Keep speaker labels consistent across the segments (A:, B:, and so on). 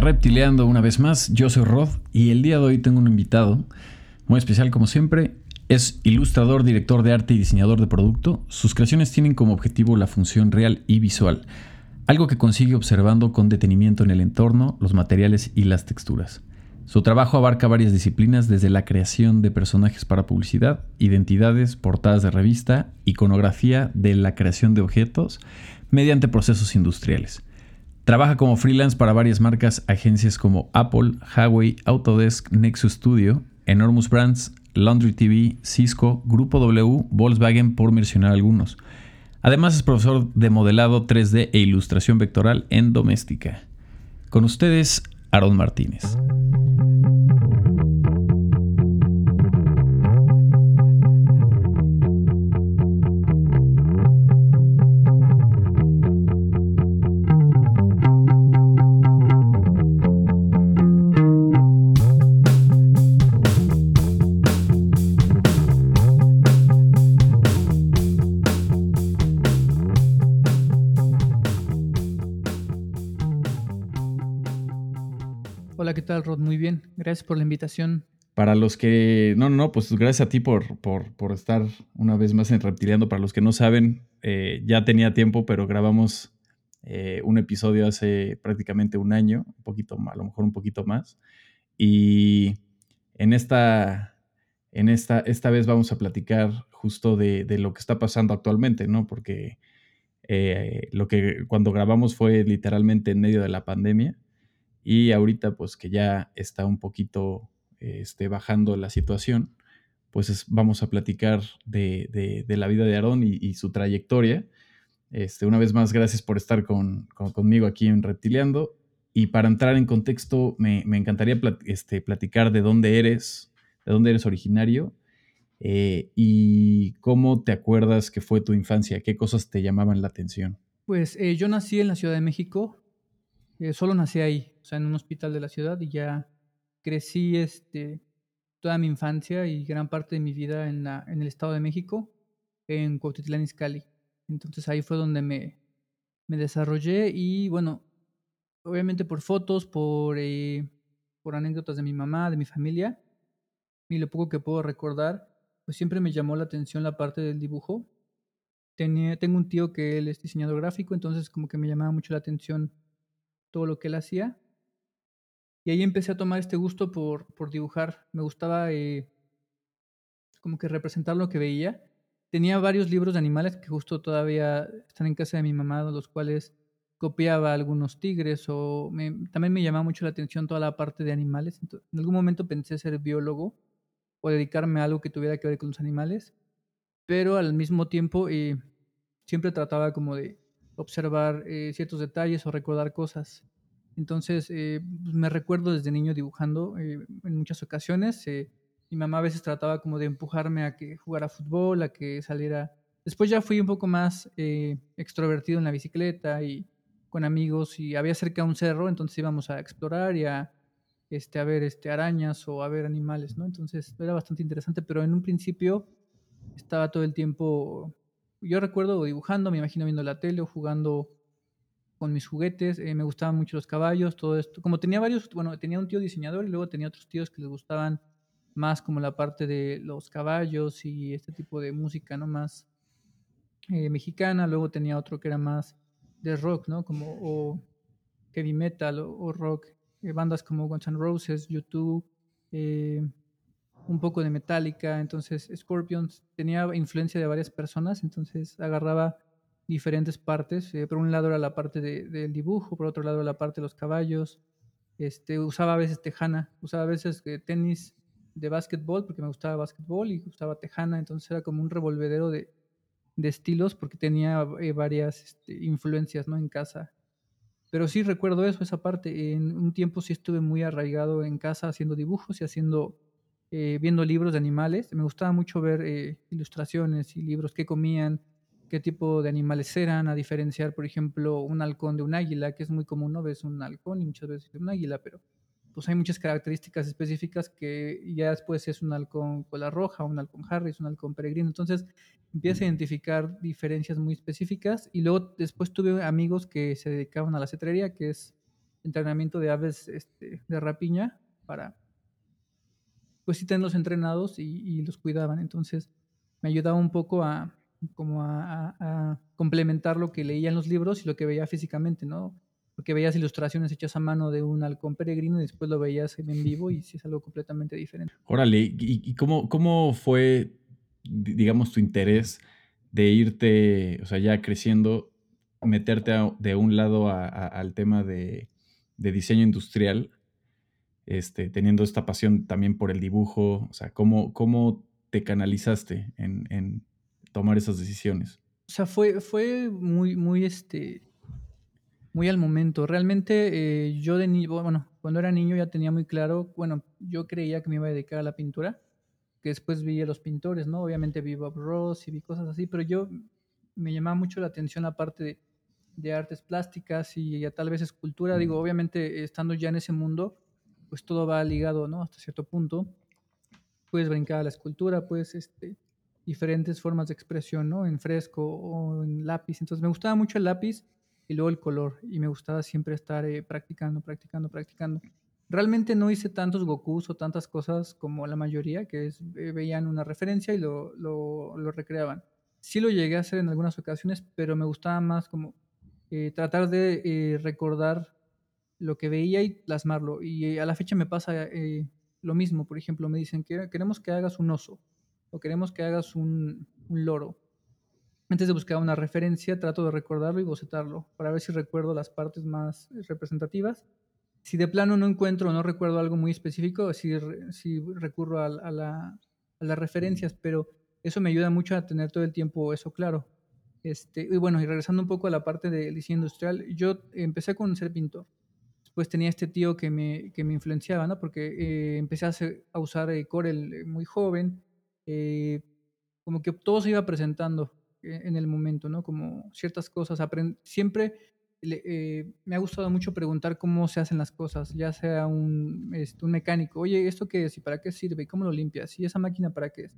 A: Reptileando una vez más. Yo soy Rod y el día de hoy tengo un invitado muy especial como siempre. Es ilustrador, director de arte y diseñador de producto. Sus creaciones tienen como objetivo la función real y visual, algo que consigue observando con detenimiento en el entorno, los materiales y las texturas. Su trabajo abarca varias disciplinas desde la creación de personajes para publicidad, identidades, portadas de revista, iconografía de la creación de objetos mediante procesos industriales. Trabaja como freelance para varias marcas, agencias como Apple, Huawei, Autodesk, Nexus Studio, Enormous Brands, Laundry TV, Cisco, Grupo W, Volkswagen, por mencionar algunos. Además es profesor de modelado 3D e ilustración vectoral en doméstica. Con ustedes, Aaron Martínez.
B: Gracias por la invitación.
A: Para los que. No, no, pues gracias a ti por, por, estar una vez más en Reptiliando. Para los que no saben, eh, ya tenía tiempo, pero grabamos eh, un episodio hace prácticamente un año, un poquito a lo mejor un poquito más. Y en esta, en esta, esta vez vamos a platicar justo de, lo que está pasando actualmente, ¿no? Porque eh, lo que cuando grabamos fue literalmente en medio de la pandemia y ahorita, pues que ya está un poquito este, bajando la situación, pues vamos a platicar de, la vida de Aarón y, su trayectoria. Este, una vez más, gracias por estar con, conmigo aquí en Reptiliando. Y para entrar en contexto, me, encantaría este, platicar de dónde eres, de dónde eres originario eh, y cómo te acuerdas que fue tu infancia, qué cosas te llamaban la atención.
B: Pues eh, yo nací en la Ciudad de México, eh, solo nací ahí, o sea, en un hospital de la ciudad y ya crecí este, toda mi infancia y gran parte de mi vida en, la, en el Estado de México, en Cuautitlán Izcalli. Entonces ahí fue donde me, me desarrollé y bueno, obviamente por fotos, por, eh, por anécdotas de mi mamá, de mi familia, y lo poco que puedo recordar, pues siempre me llamó la atención la parte del dibujo. Tenía, tengo un tío que él es diseñador gráfico, entonces como que me llamaba mucho la atención todo lo que él hacía. Y ahí empecé a tomar este gusto por, por dibujar. Me gustaba eh, como que representar lo que veía. Tenía varios libros de animales que justo todavía están en casa de mi mamá, los cuales copiaba algunos tigres o también me llamaba mucho la atención toda la parte de animales. en algún momento pensé ser biólogo o dedicarme a algo que tuviera que ver con los animales, pero al mismo tiempo eh, siempre trataba como de observar eh, ciertos detalles o recordar cosas. Entonces, eh, pues, me recuerdo desde niño dibujando eh, en muchas ocasiones. mi mamá a veces trataba como de empujarme a que jugara fútbol, a que saliera. Después ya fui un poco más extrovertido en la bicicleta y con amigos y había cerca un cerro, entonces íbamos a explorar y a, este, a ver este, arañas o a ver animales, ¿no? Entonces era bastante interesante, pero en un principio estaba todo el tiempo yo recuerdo dibujando, me imagino viendo la tele o jugando con mis juguetes, eh, me gustaban mucho los caballos, todo esto. Como tenía varios, bueno, tenía un tío diseñador y luego tenía otros tíos que les gustaban más como la parte de los caballos y este tipo de música, ¿no? Más eh, mexicana, luego tenía otro que era más de rock, ¿no? Como o heavy metal o, rock, eh, bandas como Guns N' Roses, YouTube, un poco de Metallica, entonces Scorpions tenía influencia de varias personas, entonces agarraba diferentes partes. Eh, por un lado era la parte del dibujo, por otro lado la parte de los caballos. Este, usaba a veces tejana, usaba a veces eh, tenis de básquetbol porque me gustaba básquetbol y usaba tejana, entonces era como un revolvedero de, estilos porque tenía eh, varias este, influencias ¿no? en casa. Pero sí recuerdo eso, esa parte. En un tiempo sí estuve muy arraigado en casa haciendo dibujos y haciendo viendo libros de animales. Me gustaba mucho ver ilustraciones y libros, qué comían, qué tipo de animales eran, a diferenciar, por ejemplo, un halcón de un águila, que es muy común, ¿no? Ves un halcón y muchas veces un águila, pero pues hay muchas características específicas que ya después es un halcón cola roja, un halcón Harris, un halcón peregrino. Entonces empieza a identificar diferencias muy específicas y luego después tuve amigos que se dedicaban a la cetrería, que es entrenamiento de aves este, de rapiña para, pues sí, tenerlos entrenados y, los cuidaban. Entonces, me ayudaba un poco a, como a, complementar lo que leía en los libros y lo que veía físicamente, ¿no? Porque veías ilustraciones hechas a mano de un halcón peregrino y después lo veías en vivo y sí es algo completamente diferente.
A: Órale, ¿y, cómo, cómo fue, digamos, tu interés de irte, o sea, ya creciendo, meterte de un lado al tema de, diseño industrial, este, teniendo esta pasión también por el dibujo, o sea, ¿cómo, cómo te canalizaste en, tomar esas decisiones?
B: O sea, fue, fue muy, muy, este, muy al momento. Realmente eh, yo de niño, bueno, cuando era niño ya tenía muy claro, bueno, yo creía que me iba a dedicar a la pintura, que después vi a los pintores, ¿no? Obviamente vi Bob Ross y vi cosas así, pero yo me llamaba mucho la atención la parte de de artes plásticas y tal vez escultura. Digo, obviamente estando ya en ese mundo, pues todo va ligado, ¿no? Hasta cierto punto. Puedes brincar a la escultura, pues, este, diferentes formas de expresión, ¿no? En fresco o en lápiz. Entonces me gustaba mucho el lápiz y luego el color y me gustaba siempre estar eh, practicando, practicando, practicando. Realmente no hice tantos Gokus o tantas cosas como la mayoría, que es, eh, veían una referencia y lo, lo, lo recreaban. Sí lo llegué a hacer en algunas ocasiones, pero me gustaba más como eh, tratar de eh, recordar lo que veía y plasmarlo. Y eh, a la fecha me pasa lo mismo. Por ejemplo, me dicen que queremos que hagas un oso o queremos que hagas un, loro. Antes de buscar una referencia, trato de recordarlo y bocetarlo para ver si recuerdo las partes más representativas. Si de plano no encuentro o no recuerdo algo muy específico, si, si recurro a, a, la, a las referencias, pero eso me ayuda mucho a tener todo el tiempo eso claro. Este, y bueno, y regresando un poco a la parte del diseño industrial, yo empecé con ser pintor. Después tenía este tío que me, que me influenciaba, ¿no? Porque eh, empecé a, a usar eh, Corel eh, muy joven. Como que todo se iba presentando en el momento, ¿no? Como ciertas cosas. siempre me ha gustado mucho preguntar cómo se hacen las cosas, ya sea un, este, mecánico, oye, ¿esto qué es? ¿Y para qué sirve? ¿Y cómo lo limpias? ¿Y esa máquina para qué es?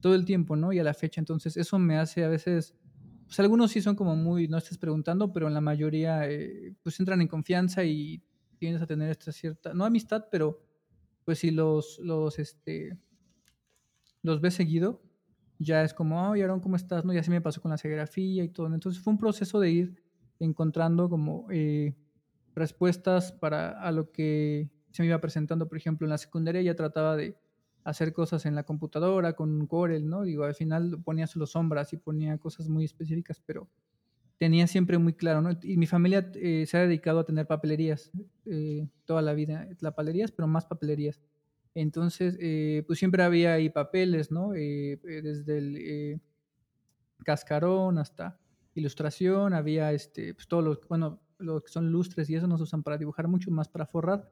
B: Todo el tiempo, ¿no? Y a la fecha. Entonces, eso me hace a veces pues algunos sí son como muy, no estés preguntando, pero en la mayoría eh, pues entran en confianza y tienes a tener esta cierta, no amistad, pero pues si los, los, este, los ves seguido, ya es como, oye, Aaron, ¿cómo estás? ¿No? Y así me pasó con la serigrafía y todo. Entonces fue un proceso de ir encontrando como eh, respuestas para a lo que se me iba presentando. Por ejemplo, en la secundaria ya trataba de hacer cosas en la computadora con Corel, ¿no? Digo, al final ponía solo sombras y ponía cosas muy específicas, pero tenía siempre muy claro, ¿no? Y mi familia eh, se ha dedicado a tener papelerías eh, toda la vida, papelerías, pero más papelerías. Entonces, eh, pues siempre había ahí papeles, ¿no? desde el cascarón hasta ilustración, había este, pues todos los, bueno, lo que son lustres y eso no se usan para dibujar mucho, más para forrar,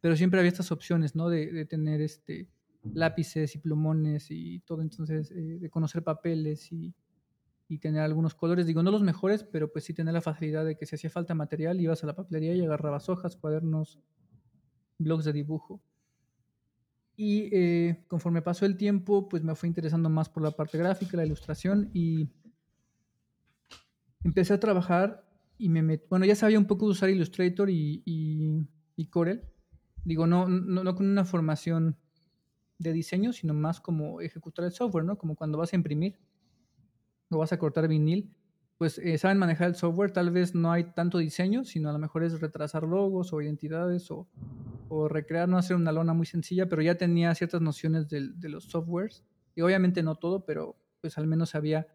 B: pero siempre había estas opciones, ¿no? De, de tener este, lápices y plumones y todo, entonces eh, de conocer papeles y, y, tener algunos colores, digo, no los mejores, pero pues sí tener la facilidad de que si hacía falta material, ibas a la papelería y agarrabas hojas, cuadernos, blogs de dibujo. Y eh, conforme pasó el tiempo, pues me fui interesando más por la parte gráfica, la ilustración y empecé a trabajar y me metí, bueno, ya sabía un poco de usar Illustrator y, y, y Corel. Digo, no, no, no con una formación de diseño, sino más como ejecutar el software, ¿no? Como cuando vas a imprimir o vas a cortar vinil, pues eh, saben manejar el software, tal vez no hay tanto diseño, sino a lo mejor es retrasar logos o identidades o, o recrear, no hacer una lona muy sencilla, pero ya tenía ciertas nociones de, de los softwares, y obviamente no todo, pero pues al menos sabía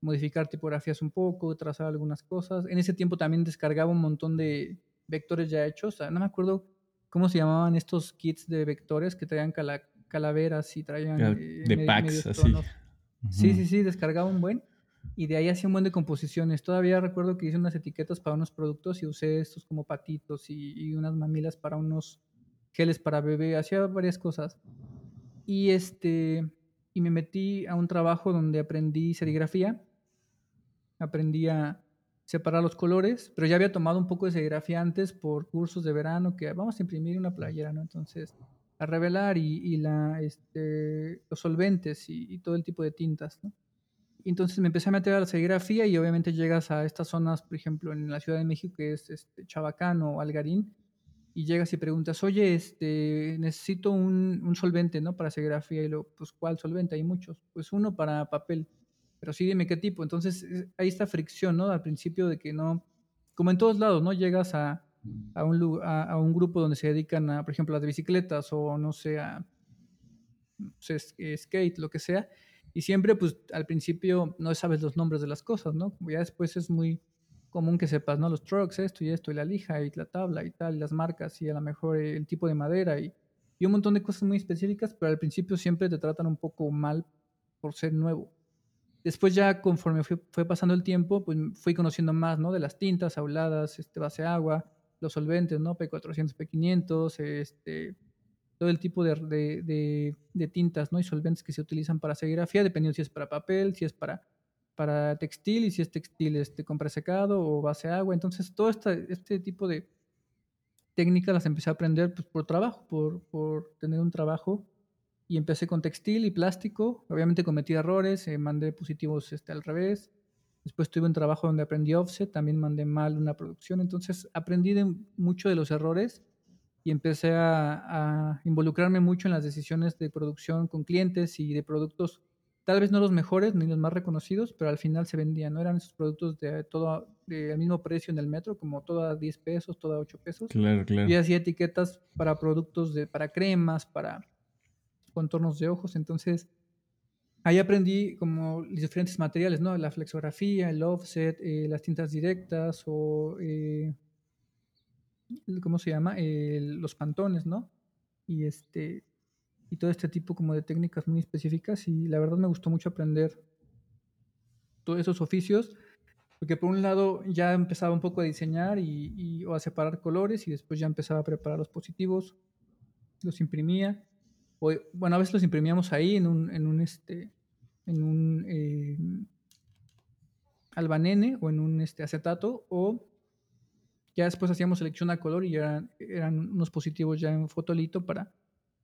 B: modificar tipografías un poco, trazar algunas cosas. En ese tiempo también descargaba un montón de vectores ya hechos, no me acuerdo cómo se llamaban estos kits de vectores que traían cala calaveras y traían...
A: Eh, de packs, así.
B: Sí, sí, sí, descargaba un buen. Y de ahí hacía un buen de composiciones. Todavía recuerdo que hice unas etiquetas para unos productos y usé estos como patitos y, unas mamilas para unos geles para bebé. Hacía varias cosas. Y este y me metí a un trabajo donde aprendí serigrafía. Aprendí a separar los colores, pero ya había tomado un poco de serigrafía antes por cursos de verano que vamos a imprimir una playera, ¿no? Entonces a revelar y, la, este, los solventes y, todo el tipo de tintas. ¿no? Entonces me empecé a meter a la serigrafía y obviamente llegas a estas zonas, por ejemplo, en la Ciudad de México, que es este, Chabacán o Algarín, y llegas y preguntas, oye, este, necesito un, un solvente, ¿no? Para serigrafía. Y luego, pues, ¿cuál solvente? Hay muchos. Pues uno para papel. Pero sí, dime qué tipo. Entonces, hay esta fricción, ¿no? Al principio de que no, como en todos lados, ¿no? Llegas a, a un, a, a, un grupo donde se dedican a, por ejemplo, a las bicicletas o no sé, a no sé, skate, lo que sea. Y siempre, pues, al principio no sabes los nombres de las cosas, ¿no? Ya después es muy común que sepas, ¿no? Los trucks, esto y esto, y la lija, y la tabla, y tal, y las marcas, y a lo mejor el tipo de madera, y, y un montón de cosas muy específicas, pero al principio siempre te tratan un poco mal por ser nuevo. Después ya conforme fue, fue pasando el tiempo, pues fui conociendo más, ¿no? De las tintas, auladas, este, base agua, los solventes, ¿no? P400, P500, este, todo el tipo de, de, de, tintas ¿no? y solventes que se utilizan para serigrafía, dependiendo si es para papel, si es para para textil y si es textil este, con presecado o base agua. Entonces, todo este, este tipo de técnicas las empecé a aprender pues, por trabajo, por, por, tener un trabajo. Y empecé con textil y plástico. Obviamente cometí errores, eh, mandé positivos este, al revés. Después tuve un trabajo donde aprendí offset, también mandé mal una producción. Entonces, aprendí de mucho de los errores y empecé a, a involucrarme mucho en las decisiones de producción con clientes y de productos tal vez no los mejores ni los más reconocidos, pero al final se vendían, ¿no? Eran esos productos de todo, de mismo precio en el metro, como toda 10 pesos, toda 8 pesos.
A: Claro, claro.
B: Y hacía etiquetas para productos, de, para cremas, para contornos de ojos. Entonces, ahí aprendí como los diferentes materiales, ¿no? La flexografía, el offset, eh, las tintas directas o, eh, ¿cómo se llama? Los pantones, ¿no? Y este, y todo este tipo como de técnicas muy específicas y la verdad me gustó mucho aprender todos esos oficios porque por un lado ya empezaba un poco a diseñar y, y, o a separar colores y después ya empezaba a preparar los positivos, los imprimía, o, bueno, a veces los imprimíamos ahí en un, en un, este, en un eh, albanene o en un este, acetato o ya después hacíamos selección a color y ya eran, unos positivos ya en fotolito para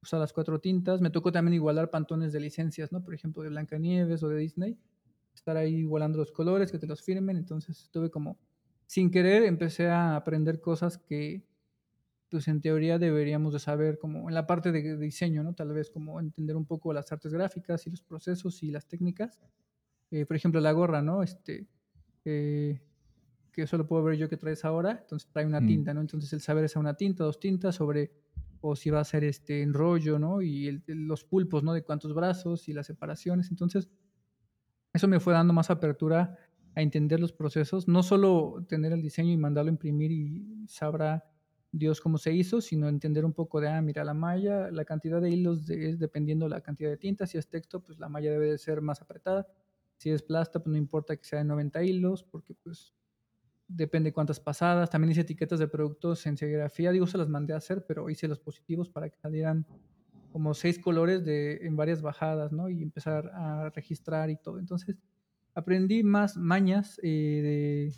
B: usar las cuatro tintas. Me tocó también igualar pantones de licencias, ¿no? Por ejemplo, de Blancanieves o de Disney. Estar ahí igualando los colores, que te los firmen. Entonces estuve como, sin querer, empecé a aprender cosas que, pues en teoría deberíamos de saber, como en la parte de diseño, ¿no? Tal vez como entender un poco las artes gráficas y los procesos y las técnicas. Eh, por ejemplo, la gorra, ¿no? Este, eh, que eso lo puedo ver yo que traes ahora. Entonces trae una mm. tinta, ¿no? Entonces el saber es una tinta, dos tintas sobre o si va a ser este enrollo, ¿no? Y el, los pulpos, ¿no? De cuántos brazos y las separaciones. Entonces, eso me fue dando más apertura a entender los procesos, no solo tener el diseño y mandarlo a imprimir y sabrá Dios cómo se hizo, sino entender un poco de, ah, mira, la malla, la cantidad de hilos de, es dependiendo la cantidad de tinta, si es texto, pues la malla debe de ser más apretada, si es plasta, pues no importa que sea de 90 hilos, porque pues depende cuántas pasadas. También hice etiquetas de productos en serigrafía. Digo, se las mandé a hacer, pero hice los positivos para que salieran como seis colores de, en varias bajadas, ¿no? Y empezar a registrar y todo. Entonces, aprendí más mañas eh,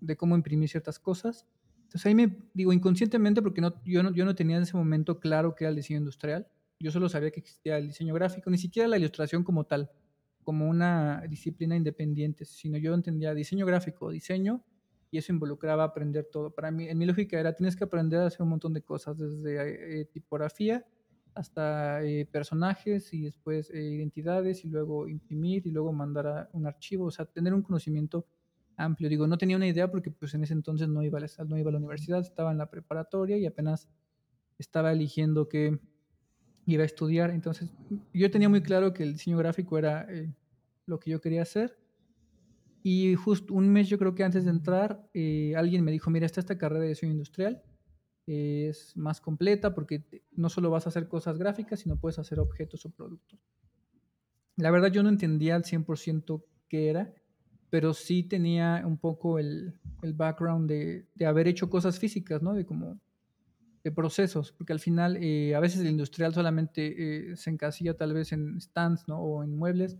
B: de, cómo imprimir ciertas cosas. Entonces ahí me digo inconscientemente porque no, yo, no, yo no tenía en ese momento claro qué era el diseño industrial. Yo solo sabía que existía el diseño gráfico, ni siquiera la ilustración como tal, como una disciplina independiente, sino yo entendía diseño gráfico, diseño y eso involucraba aprender todo. Para mí, en mi lógica era, tienes que aprender a hacer un montón de cosas, desde eh, tipografía hasta eh, personajes y después eh, identidades y luego imprimir y luego mandar a un archivo, o sea, tener un conocimiento amplio. Digo, no tenía una idea porque pues en ese entonces no iba a la, no iba a la universidad, estaba en la preparatoria y apenas estaba eligiendo qué iba a estudiar. Entonces, yo tenía muy claro que el diseño gráfico era lo que yo quería hacer y justo un mes yo creo que antes de entrar, eh, alguien me dijo, mira, está esta carrera de diseño industrial, es más completa porque no solo vas a hacer cosas gráficas, sino puedes hacer objetos o productos. La verdad yo no entendía al 100% qué era, pero sí tenía un poco el, el background de, de, haber hecho cosas físicas, ¿no? De como de procesos, porque al final eh, a veces el industrial solamente eh, se encasilla tal vez en stands, ¿no? O en muebles,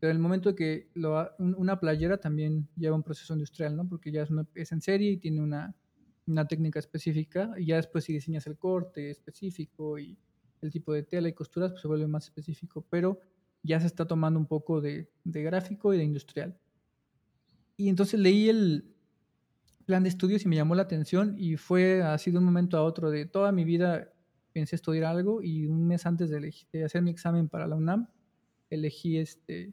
B: pero en el momento que lo, una playera también lleva un proceso industrial, ¿no? Porque ya es, una, es en serie y tiene una, una, técnica específica y ya después si diseñas el corte específico y el tipo de tela y costuras, pues se vuelve más específico, pero ya se está tomando un poco de, de gráfico y de industrial. Y entonces leí el, plan de estudios y me llamó la atención y fue así de un momento a otro de toda mi vida pensé estudiar algo y un mes antes de, de hacer mi examen para la UNAM elegí este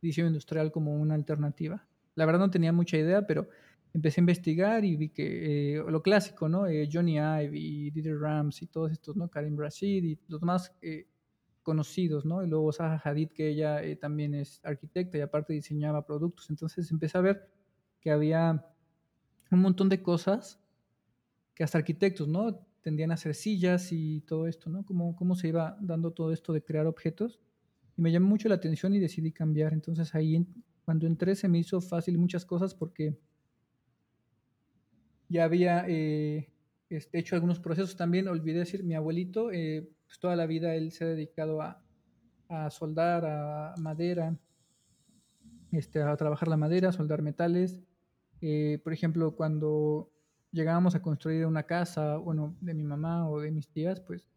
B: diseño industrial como una alternativa. La verdad no tenía mucha idea, pero empecé a investigar y vi que eh, lo clásico, ¿no? Eh, Johnny Ive y Rams y todos estos, ¿no? Karim Rashid y los más eh, conocidos, ¿no? Y luego Zaha Hadid, que ella también es arquitecta y aparte diseñaba productos. Entonces empecé a ver que había un montón de cosas que hasta arquitectos, ¿no? Tendían a hacer sillas y todo esto, ¿no? Cómo, cómo se iba dando todo esto de crear objetos. Y me llamó mucho la atención y decidí cambiar. Entonces ahí, cuando entré, se me hizo fácil muchas cosas porque ya había eh, este, hecho algunos procesos también. Olvidé decir, mi abuelito, eh, pues toda la vida él se ha dedicado a, soldar, a madera, este, a trabajar la madera, a soldar metales. Eh, por ejemplo, cuando llegábamos a construir una casa, bueno, de mi mamá o de mis tías, pues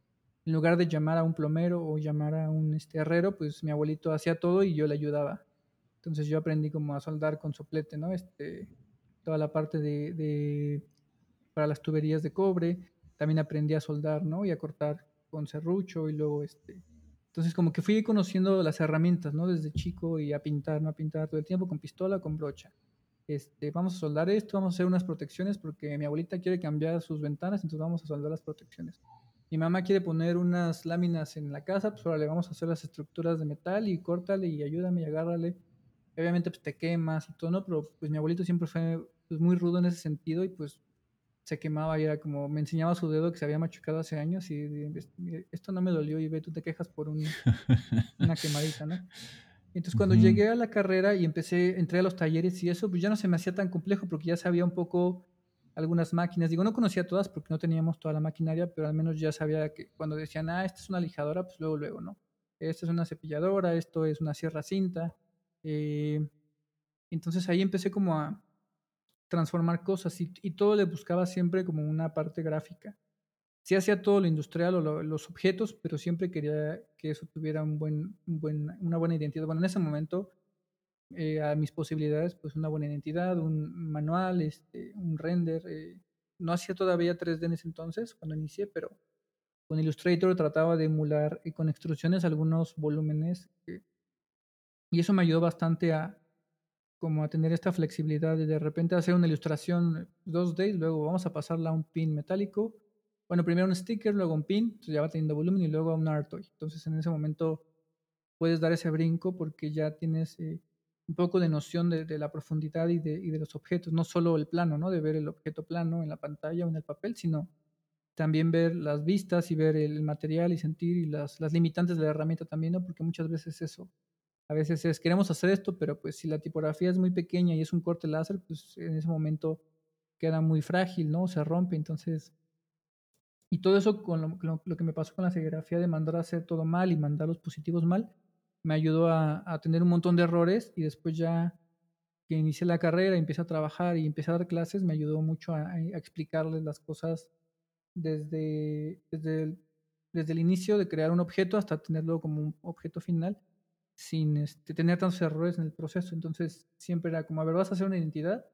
B: en lugar de llamar a un plomero o llamar a un este, herrero, pues mi abuelito hacía todo y yo le ayudaba. Entonces yo aprendí como a soldar con soplete, ¿no? Este, toda la parte de, para las tuberías de cobre. También aprendí a soldar, ¿no? Y a cortar con serrucho y luego este... Entonces como que fui conociendo las herramientas, ¿no? Desde chico y a pintar, ¿no? A pintar todo el tiempo con pistola, con brocha. Este, vamos a soldar esto, vamos a hacer unas protecciones porque mi abuelita quiere cambiar sus ventanas, entonces vamos a soldar las protecciones. Mi mamá quiere poner unas láminas en la casa, pues ahora le vamos a hacer las estructuras de metal y córtale y ayúdame y agárrale. Obviamente pues te quemas y todo, ¿no? Pero pues mi abuelito siempre fue pues, muy rudo en ese sentido y pues se quemaba y era como, me enseñaba su dedo que se había machucado hace años y esto no me dolió y ve, tú te quejas por un, una quemadita, ¿no? Entonces cuando llegué a la carrera y empecé, entré a los talleres y eso, pues ya no se me hacía tan complejo porque ya sabía un poco algunas máquinas. Digo, no conocía todas porque no teníamos toda la maquinaria, pero al menos ya sabía que cuando decían, ah, esta es una lijadora, pues luego, luego, ¿no? Esta es una cepilladora, esto es una sierra cinta. Eh, entonces ahí empecé como a transformar cosas y, todo le buscaba siempre como una parte gráfica sí hacía todo lo industrial o los objetos, pero siempre quería que eso tuviera un buen, una buena identidad. Bueno, en ese momento, eh, a mis posibilidades, pues una buena identidad, un manual, este, un render. Eh, no hacía todavía 3D en ese entonces, cuando inicié, pero con Illustrator trataba de emular y con extrusiones algunos volúmenes. Eh, y eso me ayudó bastante a como a tener esta flexibilidad de de repente hacer una ilustración 2D y luego vamos a pasarla a un pin metálico bueno, primero un sticker, luego un pin, entonces ya va teniendo volumen y luego un Artoy. Entonces en ese momento puedes dar ese brinco porque ya tienes eh, un poco de noción de, la profundidad y de, los objetos, no solo el plano, ¿no? De ver el objeto plano en la pantalla o en el papel, sino también ver las vistas y ver el material y sentir y las, las limitantes de la herramienta también, ¿no? Porque muchas veces eso, a veces es, queremos hacer esto, pero pues si la tipografía es muy pequeña y es un corte láser, pues en ese momento queda muy frágil, ¿no? Se rompe, entonces y todo eso, con lo, que me pasó con la serigrafía de mandar a hacer todo mal y mandar los positivos mal, me ayudó a, tener un montón de errores y después ya que inicié la carrera, empecé a trabajar y empecé a dar clases, me ayudó mucho a, explicarles las cosas desde, desde, el, desde el inicio de crear un objeto hasta tenerlo como un objeto final sin este, tener tantos errores en el proceso. Entonces siempre era como, a ver, vas a hacer una identidad,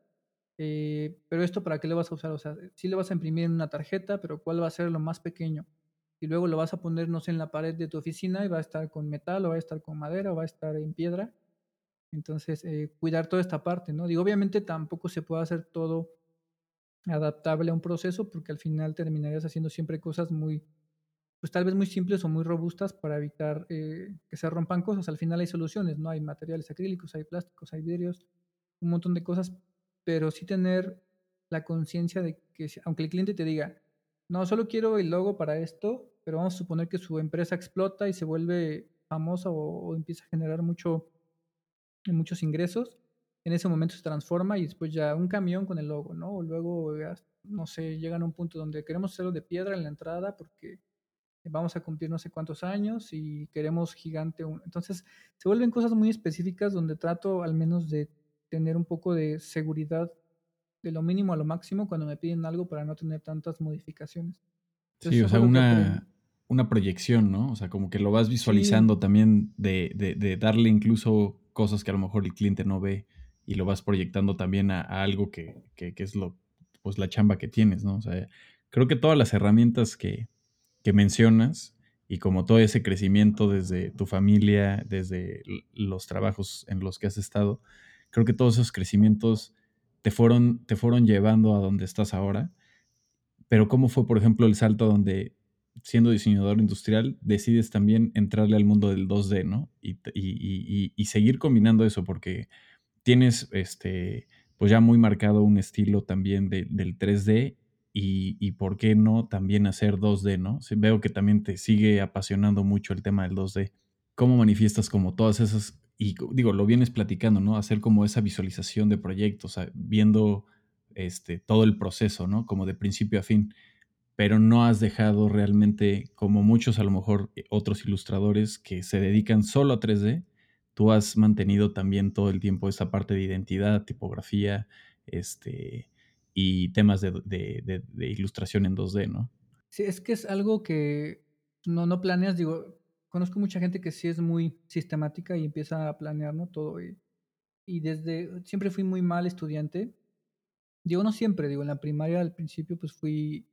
B: eh, pero esto para qué le vas a usar? O sea, sí le vas a imprimir en una tarjeta, pero ¿cuál va a ser lo más pequeño? Y luego lo vas a poner, no sé, en la pared de tu oficina y va a estar con metal o va a estar con madera o va a estar en piedra. Entonces, eh, cuidar toda esta parte, ¿no? Digo, obviamente tampoco se puede hacer todo adaptable a un proceso porque al final terminarías haciendo siempre cosas muy, pues tal vez muy simples o muy robustas para evitar eh, que se rompan cosas. Al final hay soluciones, ¿no? Hay materiales acrílicos, hay plásticos, hay vidrios, un montón de cosas, pero sí tener la conciencia de que, aunque el cliente te diga, no, solo quiero el logo para esto, pero vamos a suponer que su empresa explota y se vuelve famosa o, empieza a generar mucho, muchos ingresos, en ese momento se transforma y después ya un camión con el logo, ¿no? O luego, no sé, llegan a un punto donde queremos hacerlo de piedra en la entrada porque vamos a cumplir no sé cuántos años y queremos gigante. Entonces, se vuelven cosas muy específicas donde trato al menos de tener un poco de seguridad de lo mínimo a lo máximo cuando me piden algo para no tener tantas modificaciones.
A: sí, o sea, una, una proyección, ¿no? O sea, como que lo vas visualizando también de, de, darle incluso cosas que a lo mejor el cliente no ve y lo vas proyectando también a, algo que, que, que, es lo pues la chamba que tienes, ¿no? O sea, creo que todas las herramientas que, que mencionas y como todo ese crecimiento desde tu familia, desde los trabajos en los que has estado, creo que todos esos crecimientos te fueron, te fueron llevando a donde estás ahora. Pero ¿cómo fue, por ejemplo, el salto donde, siendo diseñador industrial, decides también entrarle al mundo del 2D, ¿no? Y, y seguir combinando eso, porque tienes, este, pues ya muy marcado un estilo también de, del 3D y, por qué no también hacer 2D, ¿no? veo que también te sigue apasionando mucho el tema del 2D. ¿Cómo manifiestas como todas esas, y digo, lo vienes platicando, ¿no? Hacer como esa visualización de proyectos, viendo este, todo el proceso, ¿no? Como de principio a fin, pero no has dejado realmente, como muchos a lo mejor eh, otros ilustradores que se dedican solo a 3D, tú has mantenido también todo el tiempo esa parte de identidad, tipografía, este, y temas de, ilustración en 2D, ¿no?
B: Sí, es que es algo que no, no planeas, digo, conozco mucha gente que sí es muy sistemática y empieza a planear, ¿no? Todo. Y, y desde, siempre fui muy mal estudiante. Digo, no siempre, digo, en la primaria al principio pues fui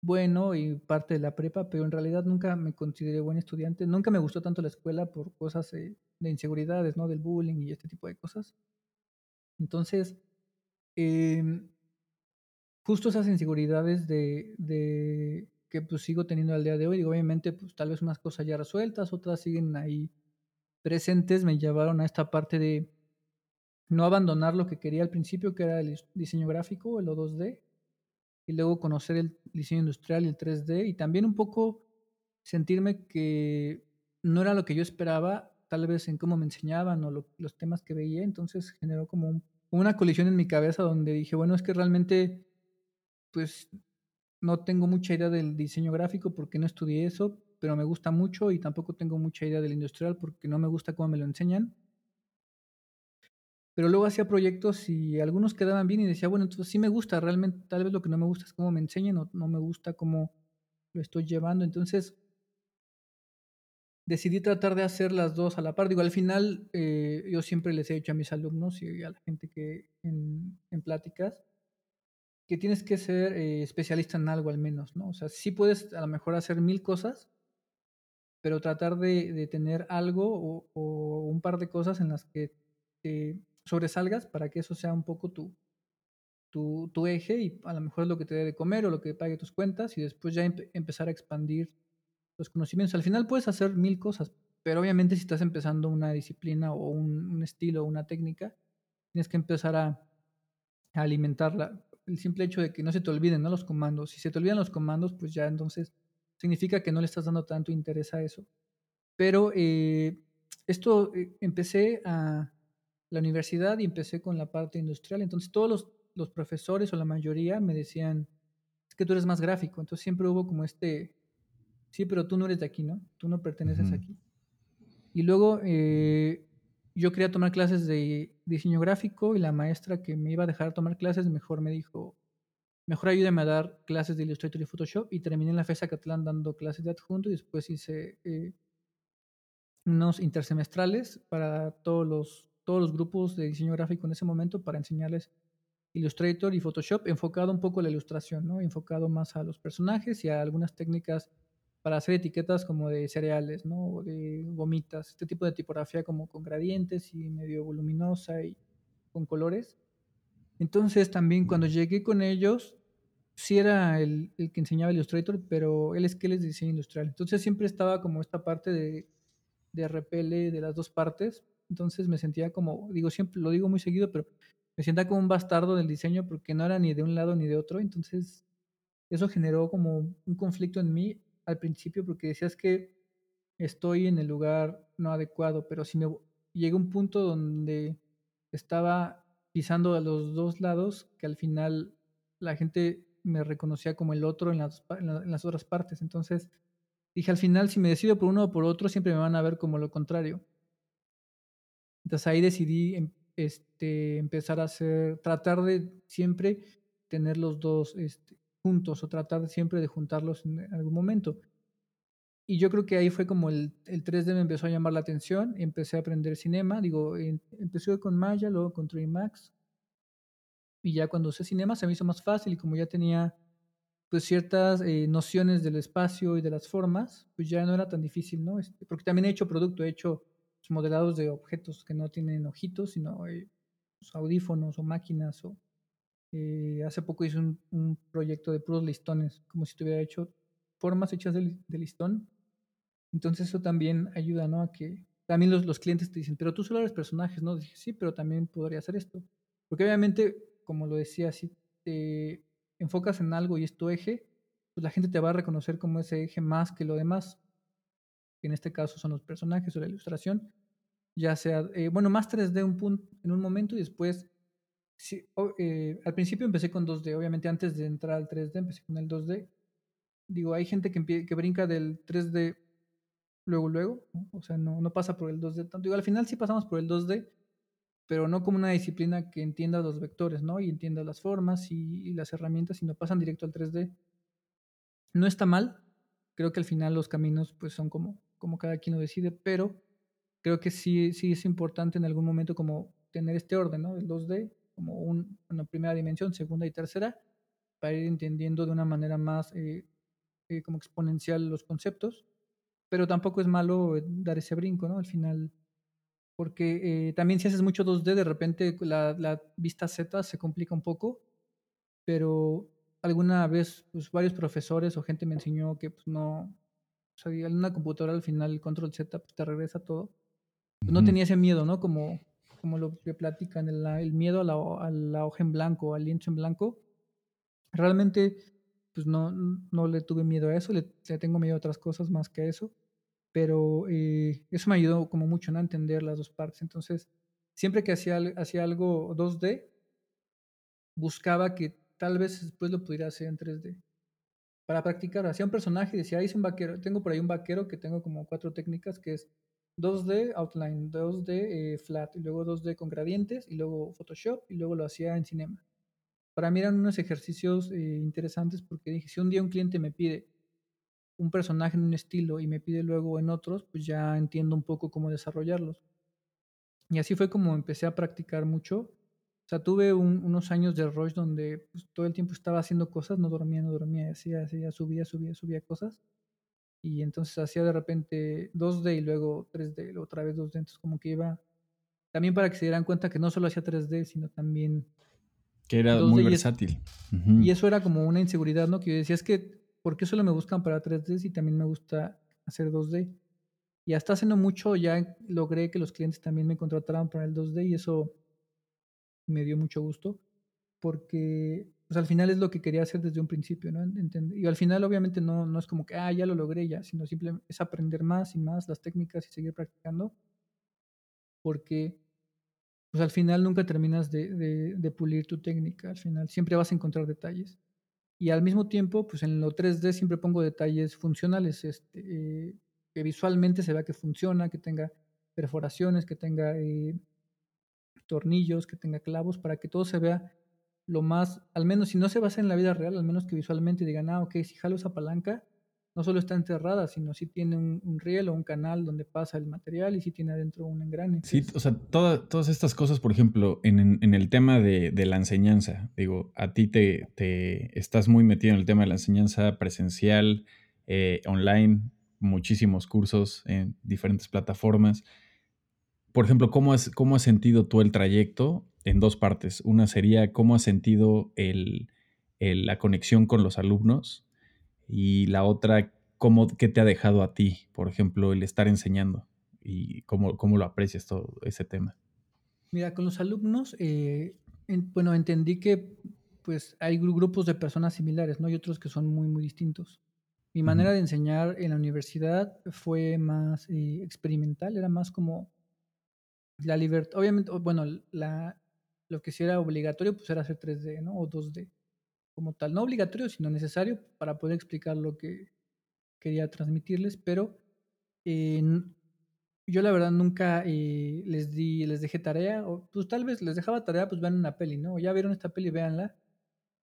B: bueno y parte de la prepa, pero en realidad nunca me consideré buen estudiante. Nunca me gustó tanto la escuela por cosas eh, de inseguridades, ¿no? Del bullying y este tipo de cosas. Entonces, em, justo esas inseguridades de, de, que pues sigo teniendo al día de hoy, digo, obviamente, pues tal vez unas cosas ya resueltas, otras siguen ahí presentes, me llevaron a esta parte de no abandonar lo que quería al principio, que era el diseño gráfico, el O2D, y luego conocer el diseño industrial y el 3D, y también un poco sentirme que no era lo que yo esperaba, tal vez en cómo me enseñaban o los temas que veía, entonces generó como una colisión en mi cabeza donde dije, bueno, es que realmente, pues, no tengo mucha idea del diseño gráfico porque no estudié eso, pero me gusta mucho y tampoco tengo mucha idea del industrial porque no me gusta cómo me lo enseñan. Pero luego hacía proyectos y algunos quedaban bien y decía, bueno, entonces sí me gusta, realmente tal vez lo que no me gusta es cómo me enseñan o no me gusta cómo lo estoy llevando. Entonces, decidí tratar de hacer las dos a la par. Digo, al final eh, yo siempre les he dicho a mis alumnos y a la gente que en, pláticas que tienes que ser eh, especialista en algo al menos, ¿no? O sea, sí puedes a lo mejor hacer mil cosas, pero tratar de, tener algo o, un par de cosas en las que te sobresalgas para que eso sea un poco tu, tu, tu, eje y a lo mejor es lo que te dé de comer o lo que pague tus cuentas y después ya empezar a expandir los conocimientos. Al final puedes hacer mil cosas, pero obviamente si estás empezando una disciplina o un, estilo o una técnica, tienes que empezar a, alimentarla. El simple hecho de que no se te olviden ¿no? los comandos. Si se te olvidan los comandos, pues ya entonces significa que no le estás dando tanto interés a eso. Pero eh, esto eh, empecé a la universidad y empecé con la parte industrial. Entonces todos los, los profesores o la mayoría me decían, es que tú eres más gráfico. Entonces siempre hubo como este sí, pero tú no eres de aquí, ¿no? Tú no perteneces aquí. Y luego eh, yo quería tomar clases de diseño gráfico y la maestra que me iba a dejar tomar clases mejor me dijo, mejor ayúdame a dar clases de Illustrator y Photoshop y terminé en la FESA Catlán dando clases de adjunto y después hice eh, unos intersemestrales para todos los, todos los grupos de diseño gráfico en ese momento para enseñarles Illustrator y Photoshop enfocado un poco a la ilustración, ¿no? enfocado más a los personajes y a algunas técnicas para hacer etiquetas como de cereales, ¿no? O de gomitas, este tipo de tipografía como con gradientes y medio voluminosa y con colores. Entonces también cuando llegué con ellos, sí era el, el que enseñaba Illustrator, pero él es que él es diseño industrial. Entonces siempre estaba como esta parte de, de repele de las dos partes. Entonces me sentía como, digo, siempre lo digo muy seguido, pero me sentía como un bastardo del diseño porque no era ni de un lado ni de otro. Entonces eso generó como un conflicto en mí al principio porque decías que estoy en el lugar no adecuado, pero si me llega un punto donde estaba pisando a los dos lados, que al final la gente me reconocía como el otro en las, en las otras partes. Entonces dije, al final, si me decido por uno o por otro, siempre me van a ver como lo contrario. Entonces ahí decidí em, este, empezar a hacer, tratar de siempre tener los dos este, juntos o tratar siempre de juntarlos en algún momento. Y yo creo que ahí fue como el, el 3D me empezó a llamar la atención, empecé a aprender cinema, digo, empecé con Maya, luego con 3Max, Y ya cuando usé Cinema se me hizo más fácil y como ya tenía pues ciertas eh, nociones del espacio y de las formas, pues ya no era tan difícil, ¿no? Este, porque también he hecho producto, he hecho modelados de objetos que no tienen ojitos, sino eh, audífonos o máquinas. O, eh, hace poco hice un, proyecto de puros listones, como si tuviera hecho formas hechas de, de, listón. Entonces eso también ayuda, ¿no? A que también los, los clientes te dicen, pero tú solo eres personajes, ¿no? Dije, sí, pero también podría hacer esto. Porque obviamente, como lo decía, si te enfocas en algo y es tu eje, pues la gente te va a reconocer como ese eje más que lo demás. Que en este caso son los personajes o la ilustración. Ya sea, eh, bueno, más 3D un punto, en un momento y después, sí, eh, al principio empecé con 2D, obviamente antes de entrar al 3D empecé con el 2D. Digo, hay gente que, que brinca del 3D luego, luego, ¿no? o sea, no, no pasa por el 2D tanto. Digo, al final sí pasamos por el 2D, pero no como una disciplina que entienda los vectores, ¿no? Y entienda las formas y, y, las herramientas, sino pasan directo al 3D. No está mal, creo que al final los caminos pues son como, como cada quien lo decide, pero creo que sí, sí es importante en algún momento como tener este orden, ¿no? El 2D como un, una primera dimensión, segunda y tercera, para ir entendiendo de una manera más eh, eh, como exponencial los conceptos, pero tampoco es malo dar ese brinco, ¿no? Al final porque eh, también si haces mucho 2D, de repente la, la, vista Z se complica un poco, pero alguna vez pues, varios profesores o gente me enseñó que pues, no, o sea, en una computadora al final el control Z pues, te regresa todo. Pues, no tenía ese miedo, ¿no? Como, como lo que platican, el, el miedo a la, a la, hoja en blanco, al lienzo en blanco. Realmente, pues no, no le tuve miedo a eso, le, le tengo miedo a otras cosas más que a eso pero eh, eso me ayudó como mucho ¿no? a entender las dos partes. Entonces, siempre que hacía, hacía algo 2D, buscaba que tal vez después lo pudiera hacer en 3D. Para practicar, hacía un personaje y decía, hice un vaquero, tengo por ahí un vaquero que tengo como cuatro técnicas, que es 2D outline, 2D eh, flat, y luego 2D con gradientes, y luego Photoshop, y luego lo hacía en Cinema. Para mí eran unos ejercicios eh, interesantes porque dije, si un día un cliente me pide, un personaje en un estilo y me pide luego en otros, pues ya entiendo un poco cómo desarrollarlos. Y así fue como empecé a practicar mucho. O sea, tuve un, unos años de rush donde pues, todo el tiempo estaba haciendo cosas, no dormía, no dormía, hacía, hacía, subía, subía, subía cosas. Y entonces hacía de repente 2D y luego 3D, luego otra vez 2D. Entonces como que iba, también para que se dieran cuenta que no solo hacía 3D, sino también...
A: Que era muy versátil.
B: Y, es, uh -huh. y eso era como una inseguridad, ¿no? Que yo decía, es que ¿por qué solo me buscan para 3D y también me gusta hacer 2D? Y hasta hace no mucho ya logré que los clientes también me contrataran para el 2D y eso me dio mucho gusto porque pues, al final es lo que quería hacer desde un principio, ¿no? Y al final obviamente no, no es como que, ah, ya lo logré ya, sino simplemente es aprender más y más las técnicas y seguir practicando porque pues al final nunca terminas de, de, de pulir tu técnica, al final siempre vas a encontrar detalles. Y al mismo tiempo, pues en lo 3D siempre pongo detalles funcionales, este, eh, que visualmente se vea que funciona, que tenga perforaciones, que tenga eh, tornillos, que tenga clavos, para que todo se vea lo más, al menos si no se basa en la vida real, al menos que visualmente digan, ah, ok, si jalo esa palanca, no solo está enterrada, sino si tiene un, riel o un canal donde pasa el material y si tiene adentro un engrane.
A: Sí, o sea, toda, todas estas cosas, por ejemplo, en, en, en el tema de, de, la enseñanza, digo, a ti te, te, estás muy metido en el tema de la enseñanza presencial, eh, online, muchísimos cursos en diferentes plataformas. Por ejemplo, ¿cómo has, ¿cómo has sentido tú el trayecto en dos partes? Una sería, ¿cómo has sentido el, el, la conexión con los alumnos? y la otra, cómo, ¿qué te ha dejado a ti, por ejemplo, el estar enseñando y cómo, cómo lo aprecias todo ese tema?
B: Mira, con los alumnos, eh, en, bueno, entendí que pues hay grupos de personas similares, ¿no? Y otros que son muy, muy distintos. Mi manera de enseñar en la universidad fue más eh, experimental, era más como la libertad, obviamente, bueno, lo que sí era obligatorio pues era hacer 3D, ¿no? O 2D como tal, no obligatorio, sino necesario para poder explicar lo que quería transmitirles, pero eh, yo la verdad nunca eh, les di, les dejé tarea, o pues tal vez les dejaba tarea, pues vean una peli, ¿no? O ya vieron esta peli, véanla,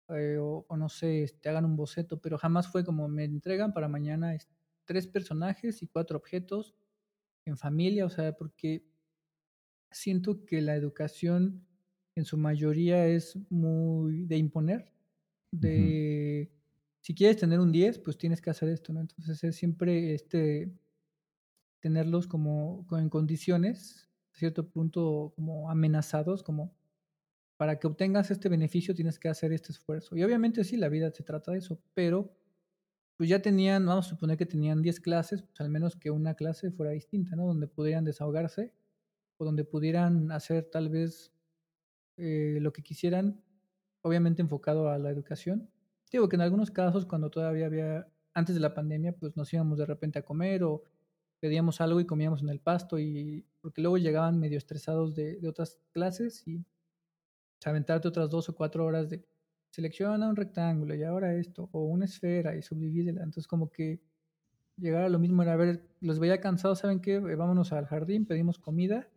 B: eh, o, no sé, este, hagan un boceto, pero jamás fue como me entregan para mañana tres personajes y cuatro objetos en familia, o sea, porque siento que la educación en su mayoría es muy de imponer, de si quieres tener un 10, pues tienes que hacer esto, ¿no? Entonces es siempre este tenerlos como, en condiciones, a cierto punto como amenazados, como para que obtengas este beneficio tienes que hacer este esfuerzo. Y obviamente sí, la vida se trata de eso, pero pues ya tenían, vamos a suponer que tenían 10 clases, pues al menos que una clase fuera distinta, ¿no? Donde pudieran desahogarse o donde pudieran hacer tal vez eh, lo que quisieran, obviamente enfocado a la educación. Digo que en algunos casos, cuando todavía había, antes de la pandemia, pues nos íbamos de repente a comer o pedíamos algo y comíamos en el pasto, y porque luego llegaban medio estresados de, otras clases y aventarte otras dos o cuatro horas de selecciona un rectángulo y ahora esto, o una esfera y subdivídela. Entonces, como que llegar a lo mismo era, a ver, los veía cansados, ¿saben qué? Eh, vámonos al jardín, pedimos comida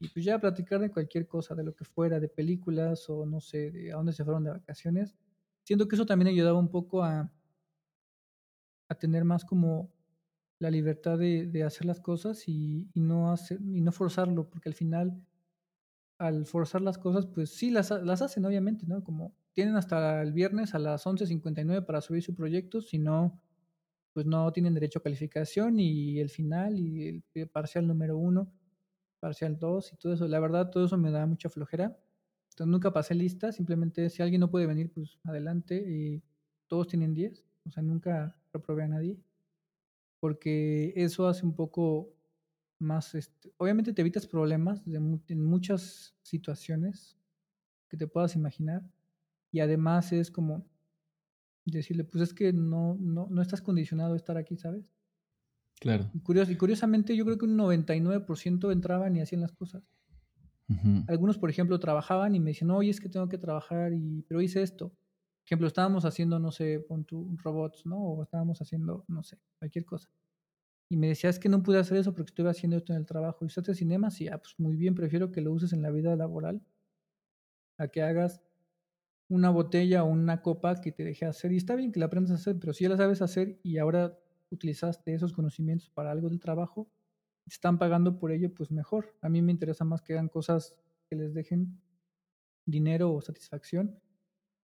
B: y pues ya platicar de cualquier cosa, de lo que fuera, de películas o no sé, de a dónde se fueron de vacaciones. Siento que eso también ayudaba un poco a, a tener más como la libertad de, de hacer las cosas y, y, no hacer, y no forzarlo, porque al final, al forzar las cosas, pues sí las, las hacen, obviamente, ¿no? Como tienen hasta el viernes a las 11.59 para subir su proyecto, si no, pues no tienen derecho a calificación y el final y el parcial número uno, parcial dos y todo eso. La verdad, todo eso me da mucha flojera. Entonces nunca pasé lista, simplemente si alguien no puede venir, pues adelante y todos tienen 10, o sea, nunca reprobé a nadie, porque eso hace un poco más, este, obviamente te evitas problemas en muchas situaciones que te puedas imaginar, y además es como decirle, pues es que no, no, no estás condicionado a estar aquí, ¿sabes?
A: Claro.
B: Y, y curiosamente yo creo que un 99% entraban y hacían las cosas. Algunos, por ejemplo, trabajaban y me decían, oye, es que tengo que trabajar, y, pero hice esto. Por ejemplo, estábamos haciendo, no sé, con tu robots, ¿no? O estábamos haciendo, no sé, cualquier cosa. Y me decía, es que no pude hacer eso porque estuve haciendo esto en el trabajo. ¿Y hace cinema? Sí, ah, pues muy bien, prefiero que lo uses en la vida laboral a que hagas una botella o una copa que te deje hacer. Y está bien que la aprendas a hacer, pero si ya la sabes hacer y ahora utilizaste esos conocimientos para algo del trabajo, están pagando por ello, pues mejor. A mí me interesa más que hagan cosas que les dejen dinero o satisfacción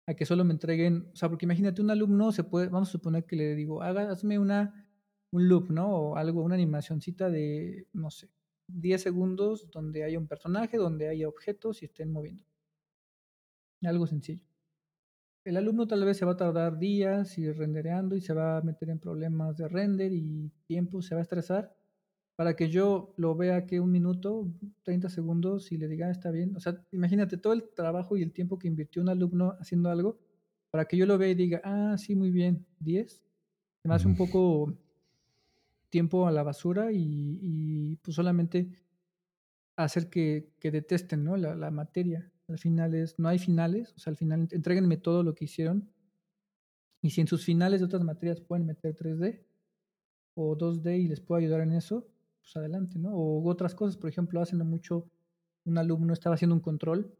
B: a que solo me entreguen, o sea, porque imagínate un alumno se puede, vamos a suponer que le digo, haga, hazme una, un loop, ¿no? O algo, una animacioncita de, no sé, 10 segundos donde haya un personaje, donde haya objetos y estén moviendo. Algo sencillo. El alumno tal vez se va a tardar días y rendereando y se va a meter en problemas de render y tiempo, se va a estresar para que yo lo vea que un minuto, 30 segundos y le diga, ah, está bien. O sea, imagínate todo el trabajo y el tiempo que invirtió un alumno haciendo algo para que yo lo vea y diga, ah, sí, muy bien, 10. Se me hace un poco tiempo a la basura y, pues solamente hacer que, detesten ¿no? la, la materia. Al final es, no hay finales, o sea, al final entreguenme todo lo que hicieron. Y si en sus finales de otras materias pueden meter 3D o 2D y les puedo ayudar en eso, pues adelante, ¿no? O otras cosas, por ejemplo, haciendo mucho, un alumno estaba haciendo un control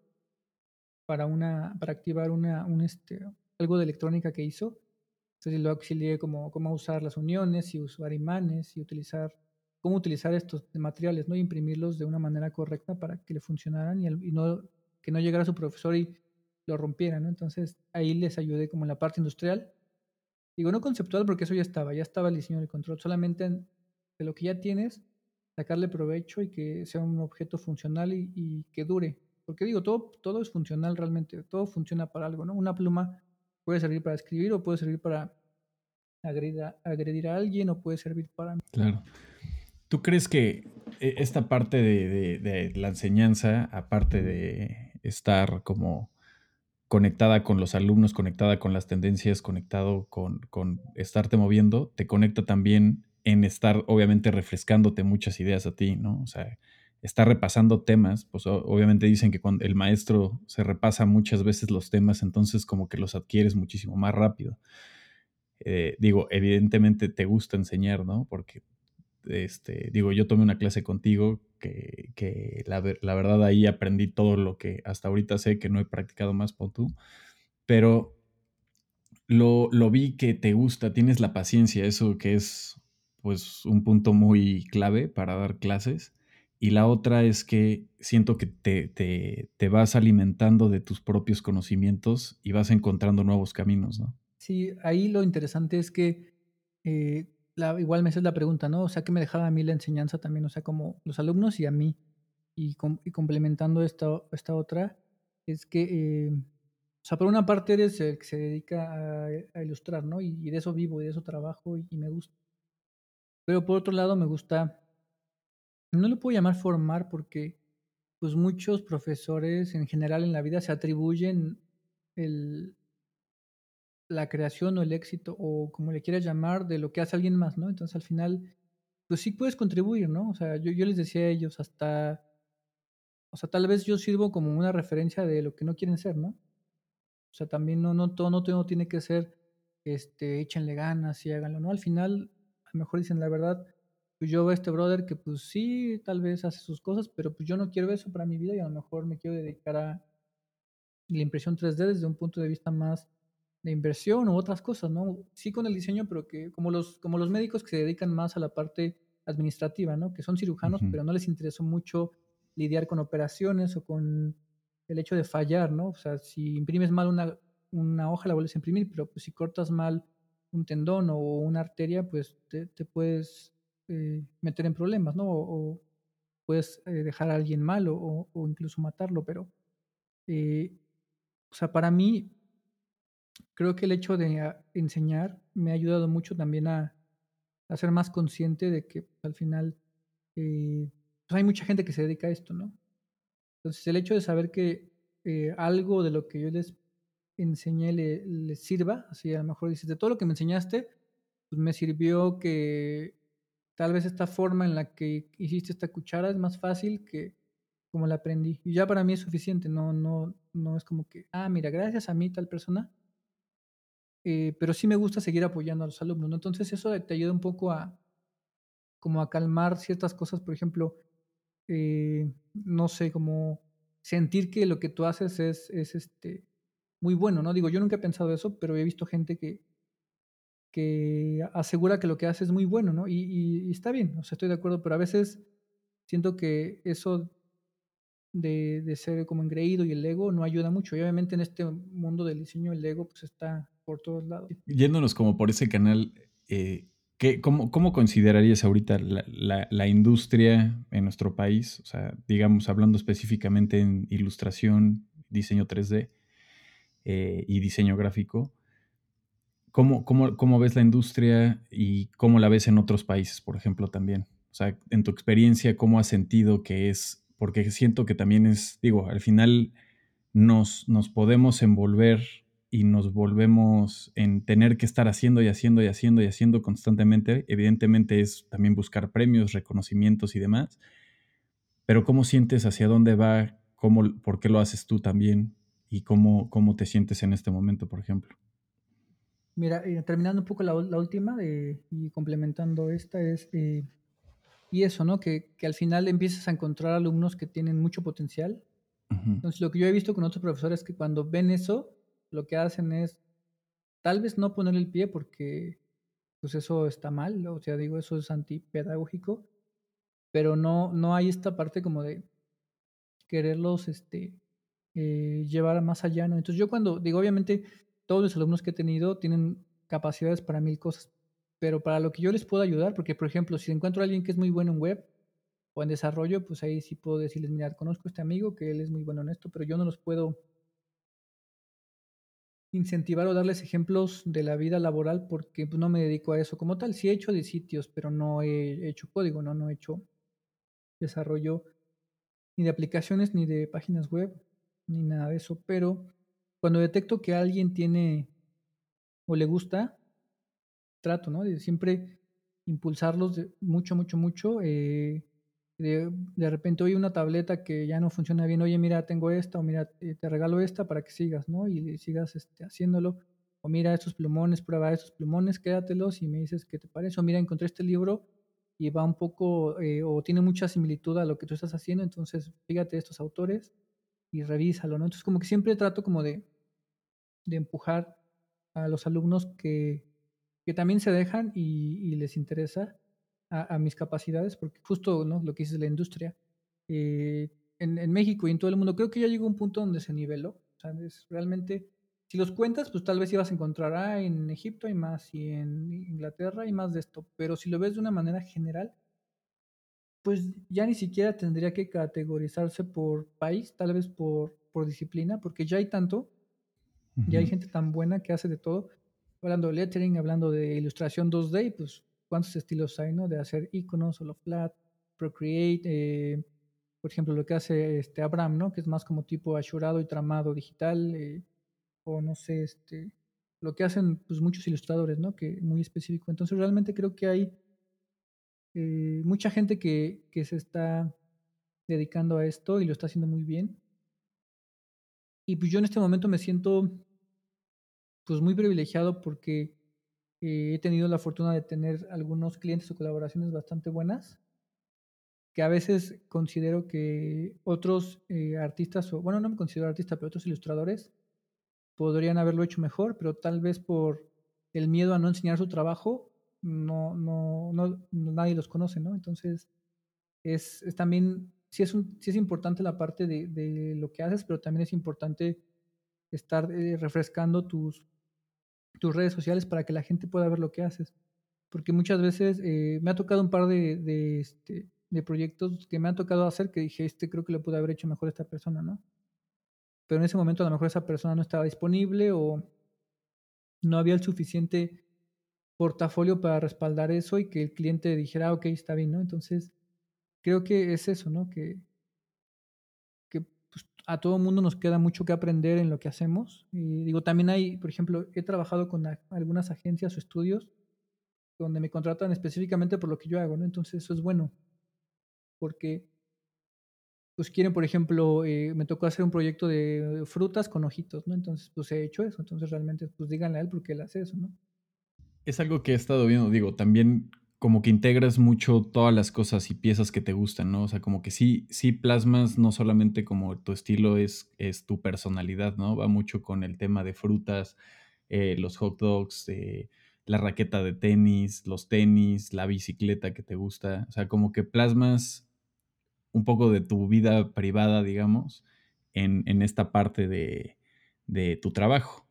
B: para, una, para activar una, un este, algo de electrónica que hizo. Entonces lo auxilié como cómo usar las uniones y usar imanes y utilizar cómo utilizar estos materiales, ¿no? Y imprimirlos de una manera correcta para que le funcionaran y no que no llegara su profesor y lo rompiera, ¿no? Entonces ahí les ayudé como en la parte industrial. Digo, no conceptual porque eso ya estaba, ya estaba el diseño del control, solamente de lo que ya tienes, sacarle provecho y que sea un objeto funcional y, que dure. Porque digo, todo, todo es funcional realmente, todo funciona para algo, ¿no? Una pluma puede servir para escribir o puede servir para agredir a, agredir a alguien o puede servir para...
A: Claro. ¿Tú crees que eh, esta parte de la enseñanza, aparte de estar como conectada con los alumnos, conectada con las tendencias, conectado con, con estarte moviendo, te conecta también en estar obviamente refrescándote muchas ideas a ti, ¿no? O sea, estar repasando temas, pues obviamente dicen que cuando el maestro se repasa muchas veces los temas, entonces como que los adquieres muchísimo más rápido. Eh, digo, evidentemente te gusta enseñar, ¿no? Porque este, digo, yo tomé una clase contigo que, la, verdad ahí aprendí todo lo que hasta ahorita sé que no he practicado más por tú, pero lo, lo, vi que te gusta, tienes la paciencia, eso que es pues un punto muy clave para dar clases Y la otra es que siento que te, te, te, vas alimentando de tus propios conocimientos y vas encontrando nuevos caminos, ¿no?
B: Sí, ahí lo interesante es que eh, la, igual me haces la pregunta, ¿no? O sea, que me dejaba a mí la enseñanza también, o sea, como los alumnos y a mí. Y, y complementando esta, esta otra, es que, eh, o sea, por una parte eres el que se dedica a, ilustrar, ¿no? Y, de eso vivo, y de eso trabajo y, y me gusta. Pero por otro lado me gusta no lo puedo llamar formar porque pues muchos profesores en general en la vida se atribuyen el, la creación o el éxito o como le quieras llamar de lo que hace alguien más, ¿no? Entonces al final, pues sí puedes contribuir, ¿no? O sea, yo, yo les decía a ellos hasta, o sea, tal vez yo sirvo como una referencia de lo que no quieren ser, ¿no? O sea, también no, no todo no, no tiene que ser, este, échenle ganas y háganlo, ¿no? Al final, a lo mejor dicen la verdad, pues yo veo este brother que pues sí, tal vez hace sus cosas, pero pues yo no quiero eso para mi vida y a lo mejor me quiero dedicar a la impresión 3D desde un punto de vista más de inversión u otras cosas, ¿no? Sí con el diseño, pero que como los, como los médicos que se dedican más a la parte administrativa, ¿no? Que son cirujanos, pero no les interesó mucho lidiar con operaciones o con el hecho de fallar, ¿no? O sea, si imprimes mal una, una hoja, la vuelves a imprimir, pero pues si cortas mal un tendón o una arteria, pues te, te puedes eh, meter en problemas, ¿no? O, puedes eh, dejar a alguien malo o, incluso matarlo, pero, eh, o sea, para mí, creo que el hecho de ah, enseñar me ha ayudado mucho también a, ser más consciente de que al final pues hay mucha gente que se dedica a esto, ¿no? Entonces, el hecho de saber que algo de lo que yo les enseñé les le sirva, así a lo mejor dices, de todo lo que me enseñaste, pues me sirvió que tal vez esta forma en la que hiciste esta cuchara es más fácil que como la aprendí. Y ya para mí es suficiente, no, no, no es como que, ah, mira, gracias a mí tal persona. Eh, pero sí me gusta seguir apoyando a los alumnos, ¿no? Entonces eso te ayuda un poco a, como a calmar ciertas cosas, por ejemplo, eh, no sé, como sentir que lo que tú haces es, es este, muy bueno, ¿no? Digo, yo nunca he pensado eso, pero he visto gente que, que asegura que lo que hace es muy bueno, ¿no? Y, está bien, o sea, estoy de acuerdo, pero a veces siento que eso de, de, ser como engreído y el ego no ayuda mucho. Y obviamente en este mundo del diseño el ego pues está por todos lados.
A: Yéndonos como por ese canal, eh, ¿qué, cómo, cómo, considerarías ahorita la, la, industria en nuestro país? O sea, digamos, hablando específicamente en ilustración, diseño 3D eh, y diseño gráfico. ¿Cómo, cómo, ves la industria y cómo la ves en otros países, por ejemplo, también? O sea, en tu experiencia, ¿cómo has sentido que es? Porque siento que también es, digo, al final nos, nos podemos envolver y nos volvemos en tener que estar haciendo y haciendo y haciendo y haciendo constantemente. Evidentemente es también buscar premios, reconocimientos y demás. Pero ¿cómo sientes hacia dónde va? ¿Cómo, ¿Por qué lo haces tú también? ¿Y cómo, cómo te sientes en este momento, por ejemplo?
B: Mira, eh, terminando un poco la, última y complementando esta es, eh, y eso, ¿no? Que, al final empiezas a encontrar alumnos que tienen mucho potencial. Entonces, lo que yo he visto con otros profesores es que cuando ven eso, lo que hacen es tal vez no poner el pie porque pues eso está mal, o sea, digo, eso es antipedagógico, pero no, no hay esta parte como de quererlos este, eh, llevar más allá, ¿no? Entonces yo cuando digo, obviamente todos los alumnos que he tenido tienen capacidades para mil cosas, pero para lo que yo les puedo ayudar, porque por ejemplo, si encuentro a alguien que es muy bueno en web o en desarrollo, pues ahí sí puedo decirles, mira, conozco a este amigo que él es muy bueno en esto, pero yo no los puedo incentivar o darles ejemplos de la vida laboral porque pues, no me dedico a eso como tal. Sí he hecho de sitios, pero no he hecho código, no, no he hecho desarrollo ni de aplicaciones, ni de páginas web, ni nada de eso, pero cuando detecto que alguien tiene o le gusta, trato, ¿no? De siempre impulsarlos de mucho, mucho, mucho. Eh, de, repente, oye, una tableta que ya no funciona bien, oye, mira, tengo esta, o mira, eh, te regalo esta para que sigas, ¿no? Y sigas este, haciéndolo. O mira estos plumones, prueba estos plumones, quédatelos y me dices qué te parece. O mira, encontré este libro y va un poco, eh, o tiene mucha similitud a lo que tú estás haciendo, entonces fíjate estos autores y revísalo, ¿no? Entonces como que siempre trato como de, de empujar a los alumnos que, que también se dejan y, les interesa a, mis capacidades, porque justo ¿no? lo que dice la industria, eh, en, México y en todo el mundo, creo que ya llegó un punto donde se niveló. ¿sabes? Realmente, si los cuentas, pues tal vez ibas a encontrar, ah, en Egipto hay más y en Inglaterra hay más de esto, pero si lo ves de una manera general, pues ya ni siquiera tendría que categorizarse por país, tal vez por, por disciplina, porque ya hay tanto, ya hay gente tan buena que hace de todo. Hablando de lettering, hablando de ilustración 2D, pues cuántos estilos hay, ¿no? De hacer iconos, solo flat, Procreate, eh, por ejemplo, lo que hace este Abraham, ¿no? Que es más como tipo ashurado y tramado digital, eh, o no sé, este, lo que hacen pues muchos ilustradores, ¿no? Que muy específico. Entonces realmente creo que hay eh, mucha gente que, que, se está dedicando a esto y lo está haciendo muy bien. Y pues yo en este momento me siento pues muy privilegiado porque he tenido la fortuna de tener algunos clientes o colaboraciones bastante buenas que a veces considero que otros eh, artistas, o bueno, no me considero artista, pero otros ilustradores podrían haberlo hecho mejor, pero tal vez por el miedo a no enseñar su trabajo, no, no, no, nadie los conoce, ¿no? Entonces, es, es también, sí es, sí es importante la parte de, de, lo que haces, pero también es importante estar eh, refrescando tus, tus redes sociales para que la gente pueda ver lo que haces. Porque muchas veces eh, me ha tocado un par de, este, de proyectos que me han tocado hacer que dije, este creo que lo puede haber hecho mejor esta persona, ¿no? Pero en ese momento a lo mejor esa persona no estaba disponible o no había el suficiente portafolio para respaldar eso y que el cliente dijera, ah, ok, está bien, ¿no? Entonces, creo que es eso, ¿no? Que, a todo mundo nos queda mucho que aprender en lo que hacemos. Y digo, también hay, por ejemplo, he trabajado con algunas agencias o estudios donde me contratan específicamente por lo que yo hago, ¿no? Entonces, eso es bueno porque pues quieren, por ejemplo, eh, me tocó hacer un proyecto de frutas con ojitos, ¿no? Entonces, pues he hecho eso. Entonces, realmente, pues díganle a él porque él hace eso, ¿no?
A: Es algo que he estado viendo, digo, también como que integras mucho todas las cosas y piezas que te gustan, ¿no? O sea, como que sí, sí plasmas no solamente como tu estilo es, es tu personalidad, ¿no? Va mucho con el tema de frutas, eh, los hot dogs, eh, la raqueta de tenis, los tenis, la bicicleta que te gusta. O sea, como que plasmas un poco de tu vida privada, digamos, en, esta parte de, tu trabajo.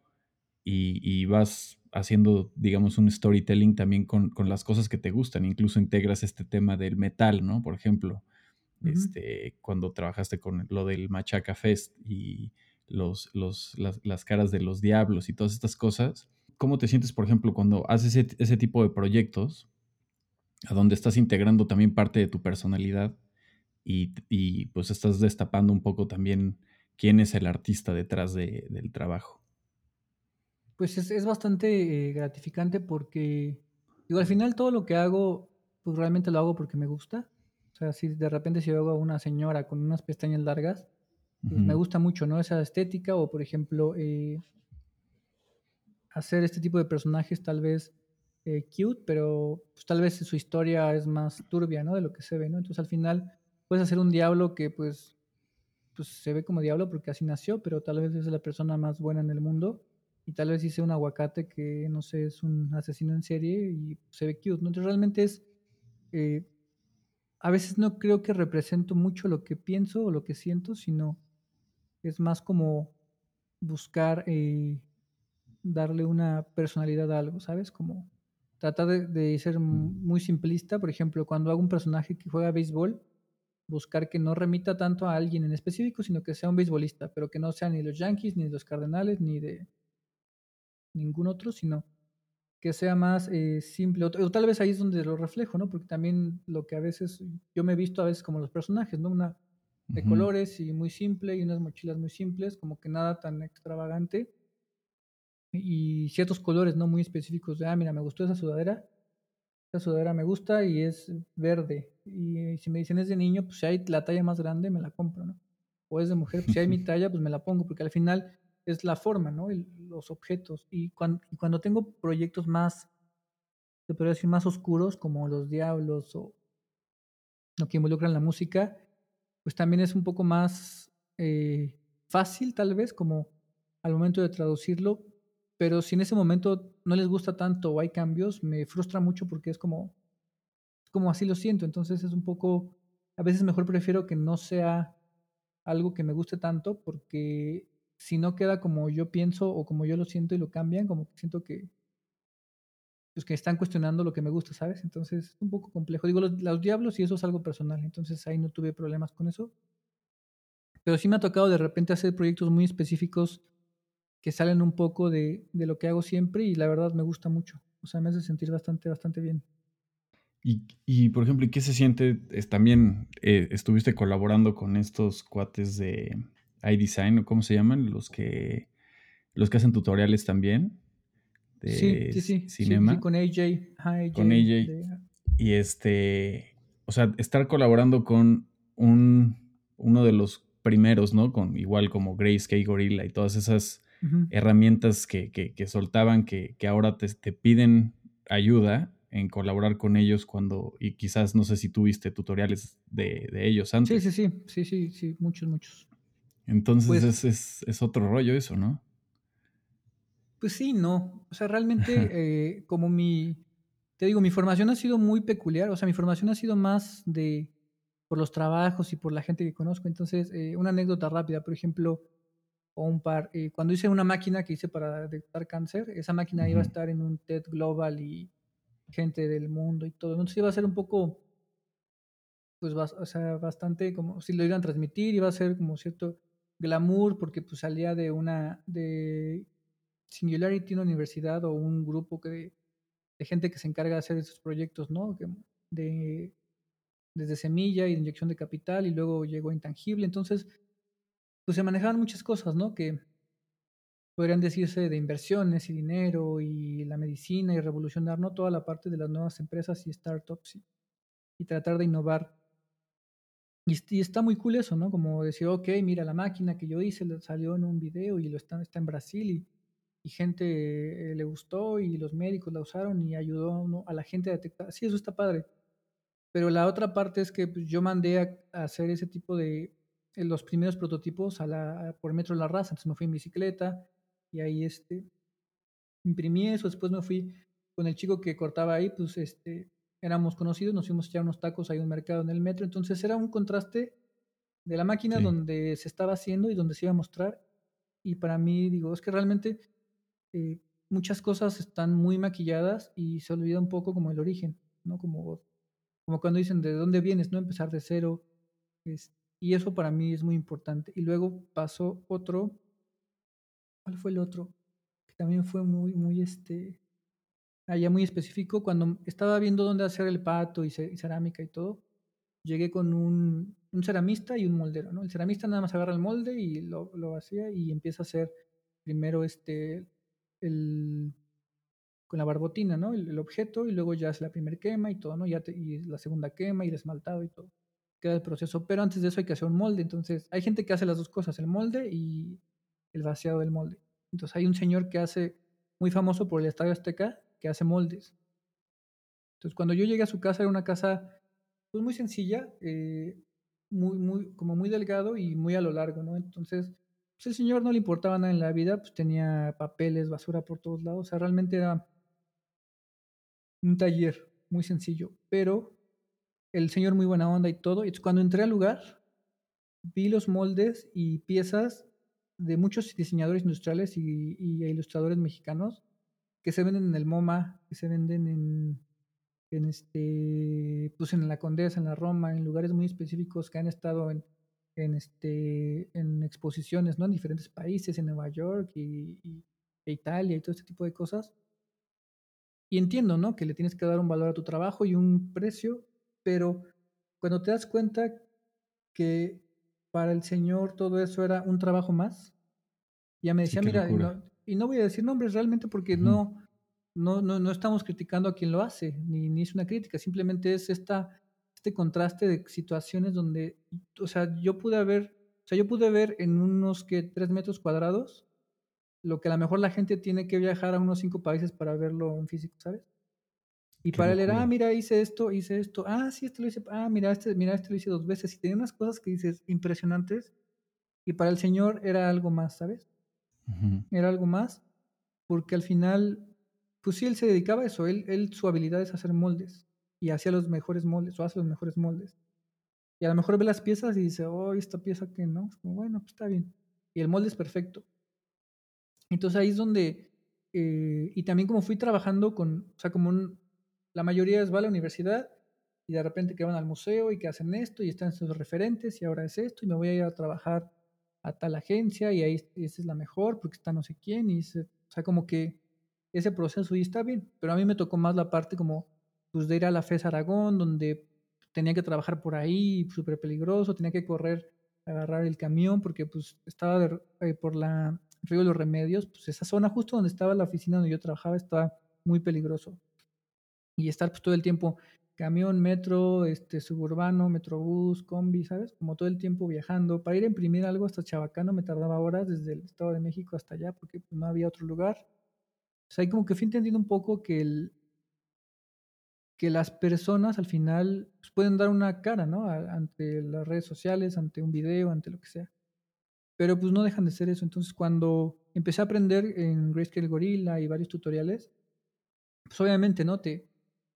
A: Y, vas haciendo, digamos, un storytelling también con, las cosas que te gustan. Incluso integras este tema del metal, ¿no? Por ejemplo, este, cuando trabajaste con lo del Machaca Fest y los, las, caras de los diablos y todas estas cosas. ¿Cómo te sientes, por ejemplo, cuando haces ese, ese tipo de proyectos a donde estás integrando también parte de tu personalidad y, pues estás destapando un poco también quién es el artista detrás del trabajo.
B: Pues es, bastante eh, gratificante porque, digo, al final todo lo que hago, pues realmente lo hago porque me gusta. O sea, si de repente si hago a una señora con unas pestañas largas, pues me gusta mucho, ¿no? Esa estética o, por ejemplo, eh, hacer este tipo de personajes tal vez eh, cute, pero pues, tal vez su historia es más turbia, ¿no? De lo que se ve, ¿no? Entonces al final puedes hacer un diablo que pues, pues se ve como diablo porque así nació, pero tal vez es la persona más buena en el mundo y tal vez hice un aguacate que, no sé, es un asesino en serie y se ve cute, ¿no? Realmente es, eh, a veces no creo que represento mucho lo que pienso o lo que siento, sino es más como buscar eh, darle una personalidad a algo, ¿sabes? Como tratar de, de, ser muy simplista. Por ejemplo, cuando hago un personaje que juega béisbol, buscar que no remita tanto a alguien en específico, sino que sea un beisbolista, pero que no sea ni los Yankees, ni los Cardenales, ni de ningún otro, sino que sea más eh, simple. O, tal vez ahí es donde lo reflejo, ¿no? Porque también lo que a veces, yo me he visto a veces como los personajes, ¿no? Una de colores y muy simple y unas mochilas muy simples, como que nada tan extravagante. Y ciertos colores, ¿no? Muy específicos de, ah, mira, me gustó esa sudadera, esa sudadera me gusta y es verde. Y si me dicen es de niño, pues si hay la talla más grande, me la compro, ¿no? O es de mujer, pues si hay mi talla, pues me la pongo, porque al final es la forma, ¿no? los objetos. Y cuando, cuando tengo proyectos más, se podría más oscuros, como los diablos o lo que involucran la música, pues también es un poco más eh, fácil, tal vez, como al momento de traducirlo, pero si en ese momento no les gusta tanto o hay cambios, me frustra mucho porque es como, como así lo siento. Entonces es un poco a veces mejor prefiero que no sea algo que me guste tanto porque si no queda como yo pienso o como yo lo siento y lo cambian, como que siento que pues que están cuestionando lo que me gusta, ¿sabes? Entonces es un poco complejo. Digo, los, los diablos y eso es algo personal, entonces ahí no tuve problemas con eso. Pero sí me ha tocado de repente hacer proyectos muy específicos que salen un poco de, de lo que hago siempre y la verdad me gusta mucho. O sea, me hace sentir bastante, bastante bien.
A: Y, y, por ejemplo, ¿y qué se siente? Es, también eh, estuviste colaborando con estos cuates de iDesign, o cómo se llaman, los que los que hacen tutoriales también
B: de sí, sí, sí,
A: cinema.
B: Sí, con AJ. AJ
A: con AJ. De... Y este, o sea, estar colaborando con un, uno de los primeros, ¿no? Con igual como Grace, K Gorilla y todas esas uh -huh. herramientas que, que, que, soltaban, que, que ahora te, te piden ayuda en colaborar con ellos cuando, y quizás no sé si tuviste tutoriales de, de ellos antes.
B: Sí, sí, sí, sí, sí, sí, muchos, muchos.
A: Entonces pues, es, es, es, otro rollo eso, ¿no?
B: Pues sí, no. O sea, realmente eh, como mi, te digo, mi formación ha sido muy peculiar, o sea, mi formación ha sido más de, por los trabajos y por la gente que conozco. Entonces, eh, una anécdota rápida, por ejemplo, o un par, eh, cuando hice una máquina que hice para detectar cáncer, esa máquina uh -huh. iba a estar en un TED Global y gente del mundo y todo. Entonces iba a ser un poco, pues, o sea, bastante como si lo iban a transmitir, iba a ser como cierto glamour porque pues salía de una, de Singularity, una universidad o un grupo que, de gente que se encarga de hacer esos proyectos, ¿no? De, desde semilla y de inyección de capital y luego llegó intangible. Entonces, pues se manejaban muchas cosas, ¿no? Que podrían decirse de inversiones y dinero y la medicina y revolucionar, ¿no? Toda la parte de las nuevas empresas y startups y, y tratar de innovar. Y, está muy cool eso, ¿no? Como decir, ok, mira la máquina que yo hice, salió en un video y lo está, está en Brasil y, y gente eh, le gustó y los médicos la usaron y ayudó a la gente a detectar. Sí, eso está padre. Pero la otra parte es que pues, yo mandé a, hacer ese tipo de eh, los primeros prototipos a por Metro La Raza. Entonces me fui en bicicleta y ahí este, imprimí eso. Después me fui con el chico que cortaba ahí, pues este, éramos conocidos, nos fuimos a echar unos tacos en un mercado en el metro. Entonces era un contraste de la máquina sí. donde se estaba haciendo y donde se iba a mostrar. Y para mí, digo, es que realmente eh, muchas cosas están muy maquilladas y se olvida un poco como el origen, ¿no? Como, como cuando dicen de dónde vienes, ¿no? Empezar de cero. Es, y eso para mí es muy importante. Y luego pasó otro, ¿cuál fue el otro? Que también fue muy, muy, este, allá muy específico. Cuando estaba viendo dónde hacer el pato y, y cerámica y todo, llegué con un, un, ceramista y un moldero, ¿no? El ceramista nada más agarra el molde y lo, lo vacía y empieza a hacer primero este el, con la barbotina, ¿no? El, el, objeto y luego ya hace la primera quema y todo, ¿no? Ya te, y la segunda quema y el esmaltado y todo. Queda el proceso, pero antes de eso hay que hacer un molde. Entonces, hay gente que hace las dos cosas, el molde y el vaciado del molde. Entonces, hay un señor que hace, muy famoso por el Estadio Azteca, que hace moldes. Entonces, cuando yo llegué a su casa, era una casa pues, muy sencilla, eh, muy, muy, como muy delgado y muy a lo largo, ¿no? Entonces, pues el señor no le importaba nada en la vida, pues tenía papeles, basura por todos lados, o sea, realmente era un taller muy sencillo, pero el señor muy buena onda y todo, y cuando entré al lugar, vi los moldes y piezas de muchos diseñadores industriales y, y ilustradores mexicanos que se venden en el MoMA, que se venden en, en este, pues en la Condesa, en la Roma, en lugares muy específicos que han estado en, en, este, en exposiciones ¿no? en diferentes países, en Nueva York y, y, e Italia y todo este tipo de cosas. Y entiendo ¿no? que le tienes que dar un valor a tu trabajo y un precio, pero cuando te das cuenta que para el Señor todo eso era un trabajo más, ya me decía, sí, mira, no, y no, voy a decir nombres realmente porque uh -huh. no, no, no, no estamos criticando a quien lo hace, ni, ni es una crítica, simplemente es esta este contraste de situaciones donde, o sea, yo pude haber, o sea, yo pude ver en unos que tres metros cuadrados lo que a lo mejor la gente tiene que viajar a unos cinco países para verlo en físico, ¿sabes? Y Qué para él era, ah, mira, hice esto, hice esto, ah, sí, este lo hice, ah, mira, este, mira, este lo hice dos veces. Y tenía unas cosas que dices impresionantes. Y para el Señor era algo más, ¿sabes? Era algo más, porque al final, pues sí, él se dedicaba a eso, él, él su habilidad es hacer moldes y hacía los mejores moldes o hace los mejores moldes. Y a lo mejor ve las piezas y dice, oh, esta pieza que no. Es como, bueno, pues está bien. Y el molde es perfecto. Entonces ahí es donde, eh, y también como fui trabajando con, o sea, como la mayoría es va a la universidad y de repente que van al museo y que hacen esto y están esos referentes y ahora es esto y me voy a ir a trabajar a tal agencia y ahí esa es la mejor porque está no sé quién y o sea, como que ese proceso y está bien, pero a mí me tocó más la parte como pues de ir a la FES Aragón donde tenía que trabajar por ahí, súper peligroso, tenía que correr, agarrar el camión porque pues estaba eh, por la Río de los Remedios, pues esa zona justo donde estaba la oficina donde yo trabajaba estaba muy peligroso. Y estar pues todo el tiempo camión, metro, este suburbano, metrobús, combi, ¿sabes? Como todo el tiempo viajando. Para ir a imprimir algo hasta Chabacano me tardaba horas desde el Estado de México hasta allá porque pues, no había otro lugar. O sea, ahí como que fui entendiendo un poco que el, que las personas al final pues, pueden dar una cara, ¿no? ante las redes sociales, ante un video, ante lo que sea. Pero pues no dejan de ser eso. Entonces cuando empecé a aprender en Grayscale Gorilla y varios tutoriales, pues obviamente, ¿no?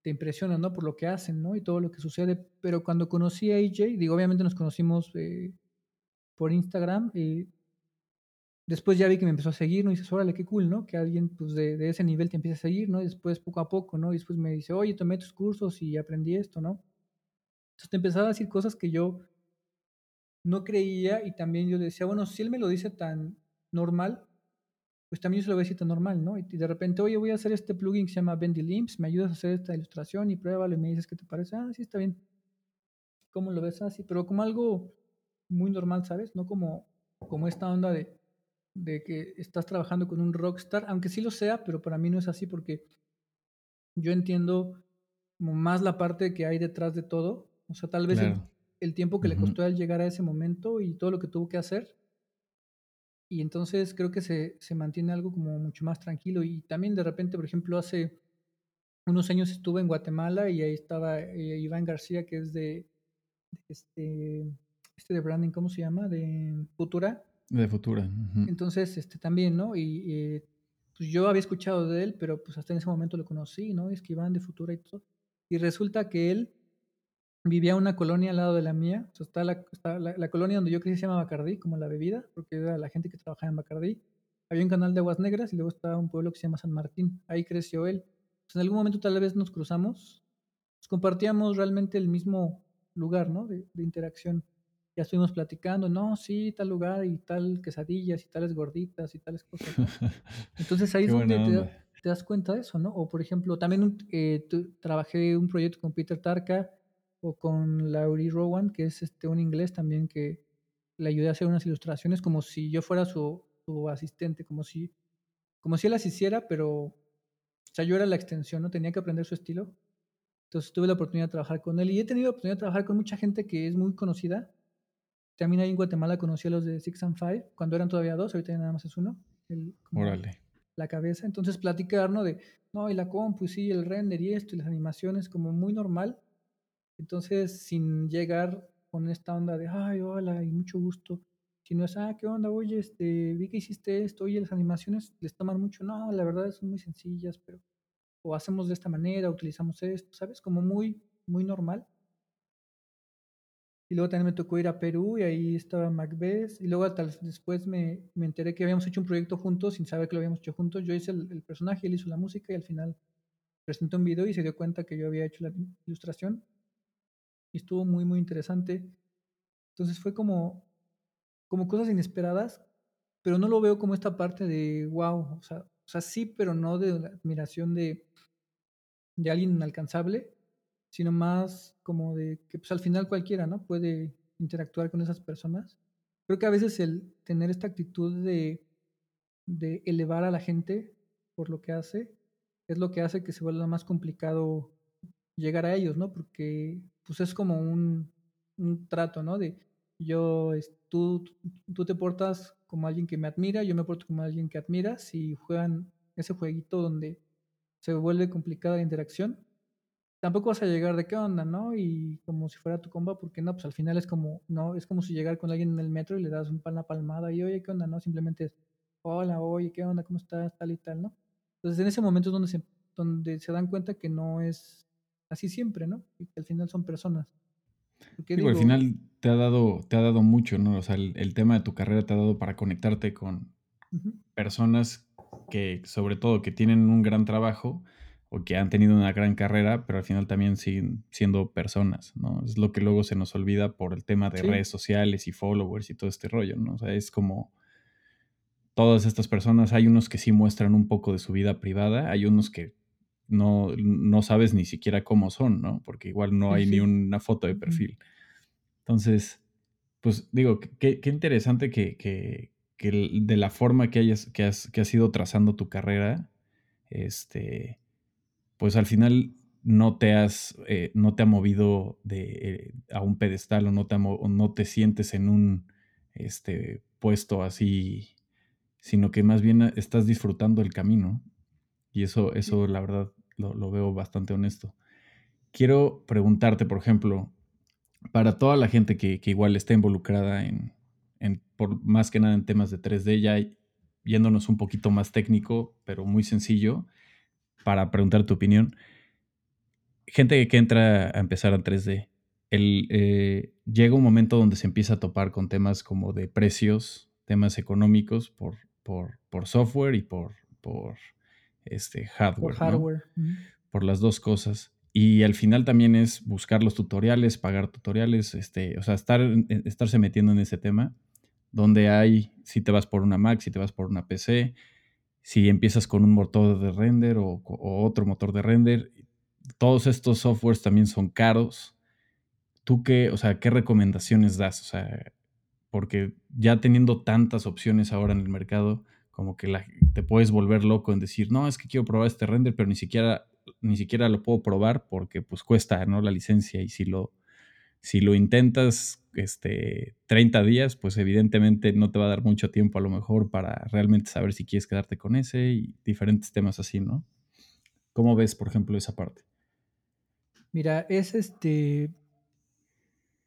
B: Te impresiona, ¿no? Por lo que hacen, ¿no? Y todo lo que sucede. Pero cuando conocí a AJ, digo, obviamente nos conocimos eh, por Instagram y después ya vi que me empezó a seguir, ¿no? Y dices, órale, qué cool, ¿no? Que alguien pues de, ese nivel te empiece a seguir, ¿no? Y después poco a poco, ¿no? Y después me dice, oye, tomé tus cursos y aprendí esto, ¿no? Entonces te empezaba a decir cosas que yo no creía y también yo decía, bueno, si él me lo dice tan normal, pues también yo se lo voy a decir tan normal, ¿no? Y de repente, oye, voy a hacer este plugin que se llama Bendy Limps, me ayudas a hacer esta ilustración y pruébalo y me dices qué te parece. Ah, sí, está bien. ¿Cómo lo ves así? Pero como algo muy normal, ¿sabes? No como, como esta onda de de que estás trabajando con un rockstar, aunque sí lo sea, pero para mí no es así porque yo entiendo más la parte que hay detrás de todo. O sea, tal vez el, tiempo que le costó a él llegar a ese momento y todo lo que tuvo que hacer. Y entonces creo que se, se mantiene algo como mucho más tranquilo. Y también de repente, por ejemplo, hace unos años estuve en Guatemala y ahí estaba eh, Iván García, que es de, este, este de branding, ¿cómo se llama? De Futura.
A: De Futura.
B: Entonces, este también, ¿no? Y pues yo había escuchado de él, pero pues hasta en ese momento lo conocí, ¿no? Es que iban de Futura y todo. Y resulta que él vivía una colonia al lado de la mía. O sea, está, la, la, colonia donde yo crecí se llama Bacardí, como la bebida, porque era la gente que trabajaba en Bacardí. Había un canal de aguas negras y luego estaba un pueblo que se llama San Martín. Ahí creció él. Pues en algún momento tal vez nos cruzamos, pues, compartíamos realmente el mismo lugar, ¿no? de interacción ya estuvimos platicando, no, sí, tal lugar y tal quesadillas y tales gorditas y tales cosas. Entonces ahí es donde te, das cuenta de eso, ¿no? O por ejemplo, también eh, trabajé un proyecto con Peter Tarka o con Laurie Rowan, que es este, un inglés también que le ayudé a hacer unas ilustraciones como si yo fuera su, su asistente, como si, como si él las hiciera, pero, o sea, yo era la extensión, ¿no? Tenía que aprender su estilo. Entonces tuve la oportunidad de trabajar con él y he tenido la oportunidad de trabajar con mucha gente que es muy conocida también ahí en Guatemala conocí a los de Six and Five, cuando eran todavía dos, ahorita ya nada más es uno.
A: Órale.
B: La cabeza. Entonces platicar, ¿no? De, no, y la compu, sí, el render y esto, y las animaciones, como muy normal. Entonces, sin llegar con esta onda de, ay, hola, y mucho gusto. Sino es, ah, ¿qué onda? Oye, este, vi que hiciste esto, oye, las animaciones les toman mucho. No, la verdad son muy sencillas, pero, o hacemos de esta manera, utilizamos esto, ¿sabes? Como muy, muy normal. Y luego también me tocó ir a Perú y ahí estaba Macbeth. Y luego hasta después me, me, enteré que habíamos hecho un proyecto juntos sin saber que lo habíamos hecho juntos. Yo hice el, personaje, él hizo la música y al final presentó un video y se dio cuenta que yo había hecho la ilustración. Y estuvo muy, muy interesante. Entonces fue como, como cosas inesperadas, pero no lo veo como esta parte de wow. O sea, o sea sí, pero no de admiración de, de alguien inalcanzable sino más como de que pues al final cualquiera, ¿no? Puede interactuar con esas personas. Creo que a veces el tener esta actitud de, de elevar a la gente por lo que hace es lo que hace que se vuelva más complicado llegar a ellos, ¿no? Porque pues es como un, un trato, ¿no? De yo, tú, tú te portas como alguien que me admira, yo me porto como alguien que admiras y juegan ese jueguito donde se vuelve complicada la interacción tampoco vas a llegar de qué onda, ¿no? Y como si fuera tu comba, porque no, pues al final es como, no, es como si llegar con alguien en el metro y le das un la palmada y oye, ¿qué onda? No, simplemente es, hola, oye, ¿qué onda? ¿Cómo estás? Tal y tal, ¿no? Entonces en ese momento es donde se, donde se dan cuenta que no es así siempre, ¿no? Y que al final son personas.
A: Digo, al final te ha dado, te ha dado mucho, ¿no? O sea, el, tema de tu carrera te ha dado para conectarte con personas que, sobre todo, que tienen un gran trabajo o que han tenido una gran carrera, pero al final también siguen siendo personas, ¿no? Es lo que luego se nos olvida por el tema de redes sociales y followers y todo este rollo, ¿no? O sea, es como todas estas personas, hay unos que sí muestran un poco de su vida privada, hay unos que no, no sabes ni siquiera cómo son, ¿no? Porque igual no hay ni una foto de perfil. Entonces, pues digo, qué, interesante que, que, de la forma que, hayas, que, has, que has ido trazando tu carrera, este, pues al final no te has, eh, no te ha movido de, eh, a un pedestal o no te, no te sientes en un este, puesto así, sino que más bien estás disfrutando el camino. Y eso, eso la verdad, lo, veo bastante honesto. Quiero preguntarte, por ejemplo, para toda la gente que, igual está involucrada en, por más que nada en temas de 3D, ya yéndonos un poquito más técnico, pero muy sencillo, para preguntar tu opinión. Gente que entra a empezar en 3D, el, eh, llega un momento donde se empieza a topar con temas como de precios, temas económicos por, por, por software y por, por este, hardware. Por hardware. Por las dos cosas. Y al final también es buscar los tutoriales, pagar tutoriales, este, o sea, estar, estarse metiendo en ese tema, donde hay, si te vas por una Mac, si te vas por una PC, si empiezas con un motor de render o, otro motor de render, todos estos softwares también son caros. ¿Tú qué, o sea, qué recomendaciones das? O sea, porque ya teniendo tantas opciones ahora en el mercado, como que te puedes volver loco en decir, no, es que quiero probar este render, pero ni siquiera, ni siquiera lo puedo probar porque pues cuesta, ¿no? La licencia y si lo, si lo intentas este, 30 días, pues evidentemente no te va a dar mucho tiempo a lo mejor para realmente saber si quieres quedarte con ese y diferentes temas así, ¿no? ¿Cómo ves, por ejemplo, esa parte?
B: Mira, es este,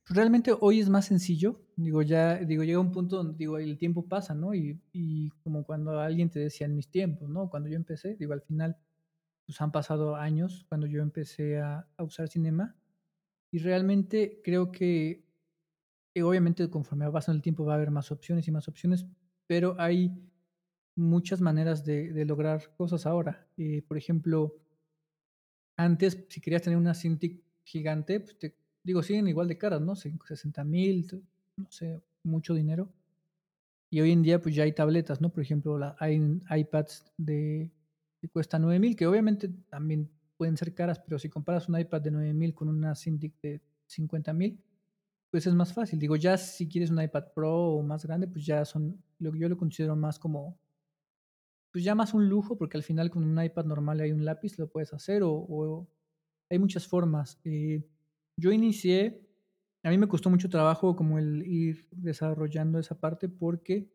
B: realmente hoy es más sencillo. Digo, ya, digo, llega un punto donde digo, el tiempo pasa, ¿no? Y, y, como cuando alguien te decía en mis tiempos, ¿no? Cuando yo empecé, digo, al final, pues han pasado años cuando yo empecé a, usar cinema. Y realmente creo que, eh, obviamente, conforme va pasando el tiempo va a haber más opciones y más opciones, pero hay muchas maneras de, de lograr cosas ahora. Eh, por ejemplo, antes, si querías tener una Cintiq gigante, pues te digo, siguen igual de caras, ¿no? 60 mil, no sé, mucho dinero. Y hoy en día pues ya hay tabletas, ¿no? Por ejemplo, hay iPads de, que cuestan 9 mil, que obviamente también pueden ser caras, pero si comparas un iPad de 9 mil con una Cintiq de 50 mil, pues es más fácil. Digo, ya si quieres un iPad Pro o más grande, pues ya son, lo que yo lo considero más como, pues ya más un lujo, porque al final con un iPad normal hay un lápiz, lo puedes hacer, o, hay muchas formas. Eh, yo inicié, a mí me costó mucho trabajo como el ir desarrollando esa parte porque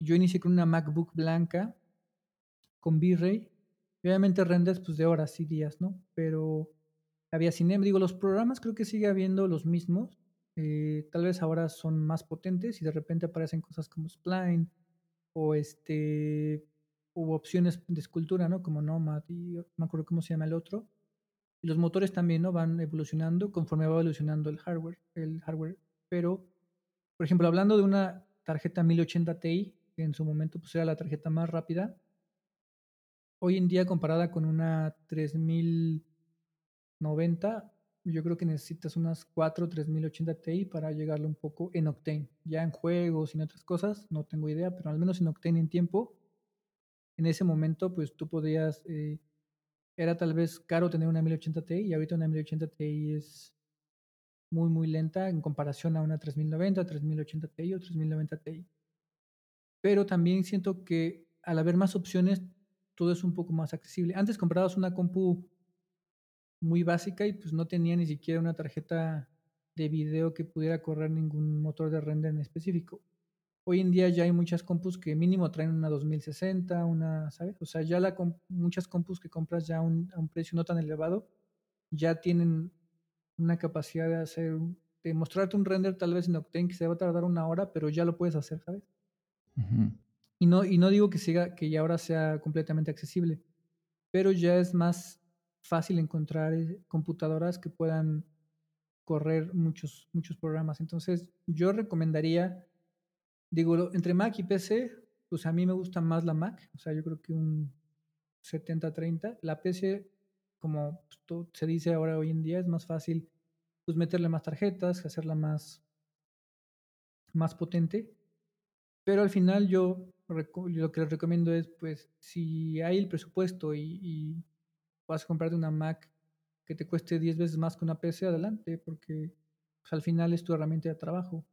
B: yo inicié con una MacBook blanca con V-Ray. Obviamente renders pues de horas y días, ¿no? Pero había cine, digo, los programas creo que sigue habiendo los mismos. Eh, tal vez ahora son más potentes y de repente aparecen cosas como Spline o este hubo opciones de escultura, ¿no? Como Nomad y no me acuerdo cómo se llama el otro. Y los motores también ¿no? van evolucionando conforme va evolucionando el hardware, el hardware. Pero, por ejemplo, hablando de una tarjeta 1080 Ti, que en su momento pues, era la tarjeta más rápida, hoy en día comparada con una 3090, yo creo que necesitas unas 4 3080 Ti para llegarle un poco en Octane. Ya en juegos y en otras cosas, no tengo idea, pero al menos en Octane en tiempo, en ese momento, pues tú podías eh, era tal vez caro tener una 1080 Ti y ahorita una 1080 Ti es muy, muy lenta en comparación a una 3090, 3080 Ti o 3090 Ti. Pero también siento que al haber más opciones, todo es un poco más accesible. Antes comprabas una compu muy básica y pues no tenía ni siquiera una tarjeta de video que pudiera correr ningún motor de render en específico. Hoy en día ya hay muchas compus que mínimo traen una 2060, una, ¿sabes? O sea, ya la muchas compus que compras ya a un precio no tan elevado, ya tienen una capacidad de hacer, de mostrarte un render tal vez en Octane que se va a tardar una hora, pero ya lo puedes hacer, ¿sabes? y, no, y no digo que, siga, que ya ahora sea completamente accesible, pero ya es más fácil encontrar eh, computadoras que puedan correr muchos, muchos programas. Entonces, yo recomendaría, digo, entre Mac y PC, pues a mí me gusta más la Mac, o sea, yo creo que un 70-30. La PC, como pues, se dice ahora hoy en día, es más fácil pues meterle más tarjetas, hacerla más, más potente. Pero al final yo lo que les recomiendo es, pues, si hay el presupuesto y, vas a comprarte una Mac que te cueste 10 veces más que una PC, adelante, porque pues, al final es tu herramienta de trabajo.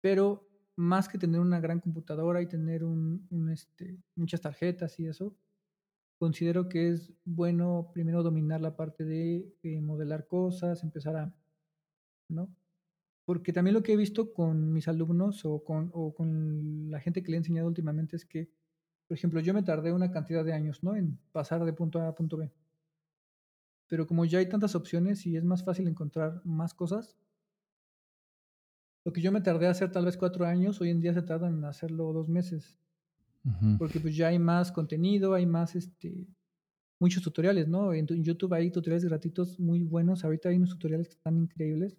B: Pero más que tener una gran computadora y tener un, este, muchas tarjetas y eso, considero que es bueno primero dominar la parte de eh, modelar cosas, empezar a, ¿no? Porque también lo que he visto con mis alumnos o con, o con la gente que le he enseñado últimamente es que, por ejemplo, yo me tardé una cantidad de años, ¿no? En pasar de punto A a punto B. Pero como ya hay tantas opciones y es más fácil encontrar más cosas, lo que yo me tardé a hacer tal vez cuatro años, hoy en día se tarda en hacerlo dos meses. Porque pues ya hay más contenido, hay más, este, muchos tutoriales, ¿no? En, en YouTube hay tutoriales gratuitos muy buenos. Ahorita hay unos tutoriales que están increíbles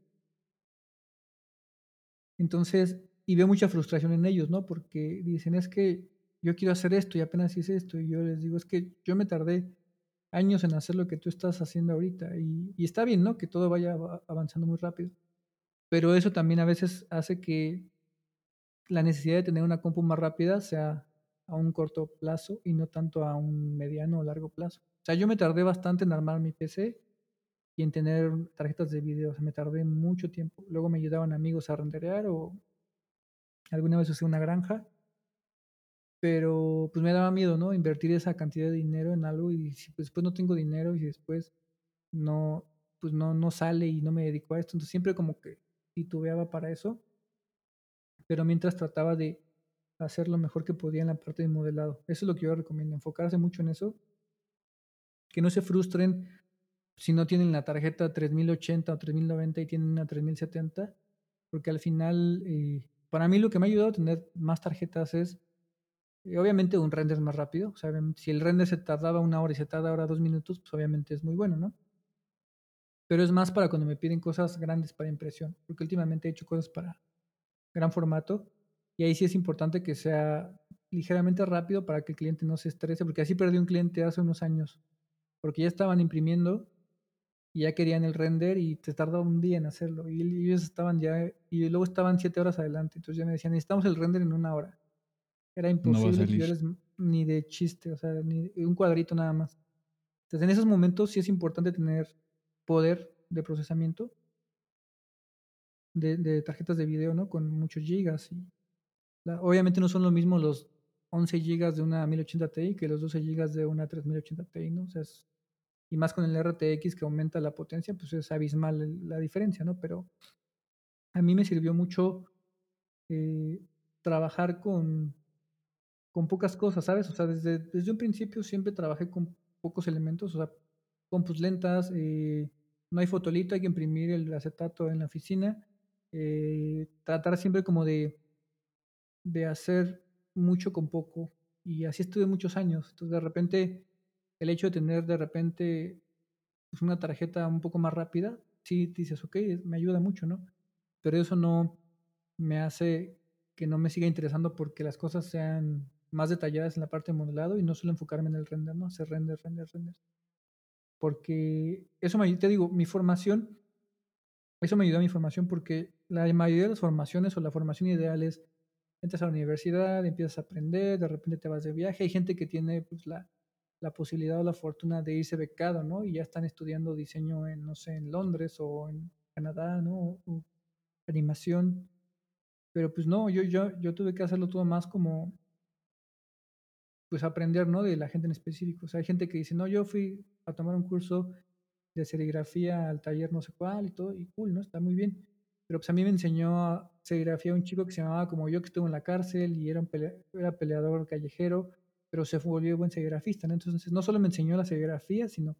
B: entonces, y veo mucha frustración en ellos, ¿no? Porque dicen, es que yo quiero hacer esto y apenas hice esto. Y yo les digo, es que yo me tardé años en hacer lo que tú estás haciendo ahorita. Y, está bien, ¿no? Que todo vaya avanzando muy rápido. Pero eso también a veces hace que la necesidad de tener una compu más rápida sea a un corto plazo y no tanto a un mediano o largo plazo. O sea, yo me tardé bastante en armar mi PC y en tener tarjetas de video. O sea, me tardé mucho tiempo. Luego me ayudaban amigos a renderear o alguna vez usé una granja. Pero pues me daba miedo, ¿no? Invertir esa cantidad de dinero en algo y si pues, después no tengo dinero y después no, pues no, no sale y no me dedico a esto. Entonces siempre como que titubeaba para eso. Pero mientras trataba de hacer lo mejor que podía en la parte de modelado. Eso es lo que yo recomiendo, enfocarse mucho en eso. Que no se frustren si no tienen la tarjeta 3080 o 3090 y tienen una 3070, porque al final, eh, para mí lo que me ha ayudado a tener más tarjetas es, eh, obviamente, un render más rápido. O sea, si el render se tardaba una hora y se tarda ahora dos minutos, pues obviamente es muy bueno, ¿no? Pero es más para cuando me piden cosas grandes para impresión, porque últimamente he hecho cosas para gran formato y ahí sí es importante que sea ligeramente rápido para que el cliente no se estrese, porque así perdí un cliente hace unos años, porque ya estaban imprimiendo y ya querían el render y te tardó un día en hacerlo. Y ellos estaban ya, y luego estaban siete horas adelante. Entonces ya me decían, necesitamos el render en una hora. Era imposible ni de chiste, o sea, ni un cuadrito nada más. Entonces en esos momentos sí es importante tener poder de procesamiento de, tarjetas de video, ¿no? Con muchos gigas. Y obviamente no son lo mismo los 11 gigas de una 1080 Ti que los 12 gigas de una 3080 Ti, ¿no? O sea, y más con el RTX que aumenta la potencia, pues es abismal la diferencia, ¿no? Pero a mí me sirvió mucho eh, trabajar con, con pocas cosas, ¿sabes? O sea, desde, desde un principio siempre trabajé con pocos elementos, o sea, compus lentas, eh, no hay fotolito, hay que imprimir el acetato en la oficina, eh, tratar siempre como de, de hacer mucho con poco. Y así estuve muchos años. Entonces, de repente, el hecho de tener de repente pues, una tarjeta un poco más rápida, sí dices, ok, me ayuda mucho, ¿no? Pero eso no me hace que no me siga interesando porque las cosas sean más detalladas en la parte de modelado y no solo enfocarme en el render, ¿no? Hacer render, render, render. Porque eso me te digo, mi formación, eso me ayudó mi formación porque la mayoría de las formaciones o la formación ideal es entras a la universidad, empiezas a aprender, de repente te vas de viaje. Hay gente que tiene pues la la posibilidad o la fortuna de irse becado, ¿no? Y ya están estudiando diseño en, no sé, en Londres o en Canadá, ¿no? O animación. Pero pues no, yo, yo, yo tuve que hacerlo todo más como, pues aprender, ¿no? De la gente en específico. O sea, hay gente que dice, no, yo fui a tomar un curso de serigrafía al taller no sé cuál y todo, y cool, ¿no? Está muy bien. Pero pues a mí me enseñó serigrafía un chico que se llamaba como yo, que estuvo en la cárcel y era, un era peleador callejero pero se volvió buen serigrafista, ¿no? Entonces, no solo me enseñó la serigrafía, sino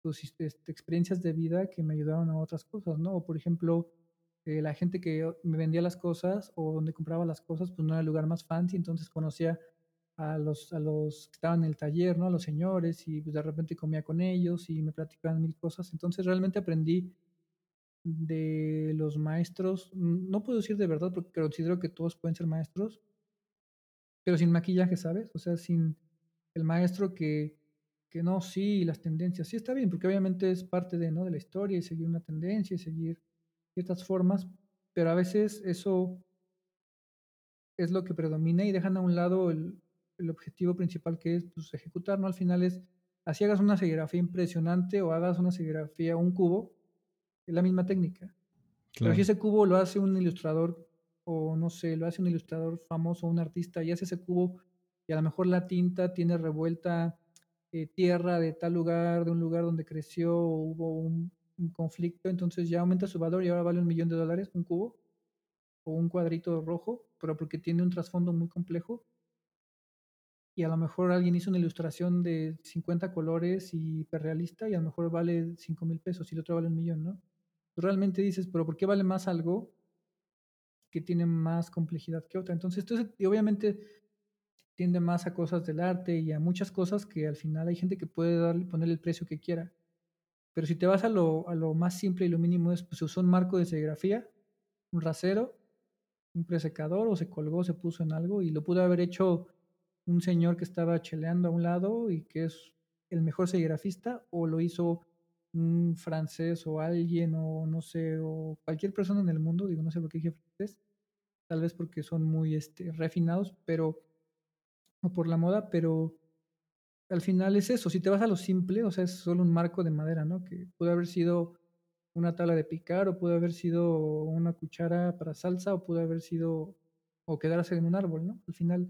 B: sus este, experiencias de vida que me ayudaron a otras cosas, ¿no? O, por ejemplo, eh, la gente que me vendía las cosas o donde compraba las cosas, pues no era el lugar más fancy, entonces conocía a los, a los que estaban en el taller, ¿no? A los señores y pues, de repente comía con ellos y me platicaban mil cosas. Entonces realmente aprendí de los maestros, no puedo decir de verdad porque considero que todos pueden ser maestros, pero sin maquillaje, ¿sabes? O sea, sin el maestro que, que no, sí, las tendencias, sí está bien, porque obviamente es parte de, ¿no? de la historia y seguir una tendencia y seguir ciertas formas, pero a veces eso es lo que predomina y dejan a un lado el, el objetivo principal que es pues, ejecutar, ¿no? Al final es, así hagas una serigrafía impresionante o hagas una serigrafía, un cubo, es la misma técnica. Pero si ese cubo lo hace un ilustrador o no sé, lo hace un ilustrador famoso, un artista, y hace ese cubo y a lo mejor la tinta tiene revuelta eh, tierra de tal lugar, de un lugar donde creció o hubo un, un, conflicto, entonces ya aumenta su valor y ahora vale un millón de dólares un cubo o un cuadrito rojo, pero porque tiene un trasfondo muy complejo. Y a lo mejor alguien hizo una ilustración de 50 colores y hiperrealista y a lo mejor vale 5 mil pesos y el otro vale un millón, ¿no? Realmente dices, pero ¿por qué vale más algo que tiene más complejidad que otra? Entonces, y obviamente tiende más a cosas del arte y a muchas cosas que al final hay gente que puede darle, poner el precio que quiera. Pero si te vas a lo, a lo más simple y lo mínimo es, pues se usó un marco de serigrafía, un rasero, un presecador o se colgó, se puso en algo y lo pudo haber hecho un señor que estaba cheleando a un lado y que es el mejor serigrafista o lo hizo un francés o alguien o no sé, o cualquier persona en el mundo, digo, no sé por qué dije francés, tal vez porque son muy este, refinados, pero, o por la moda, pero al final es eso, si te vas a lo simple, o sea, es solo un marco de madera, ¿no? Que puede haber sido una tabla de picar, o puede haber sido una cuchara para salsa, o puede haber sido, o quedarse en un árbol, ¿no? Al final,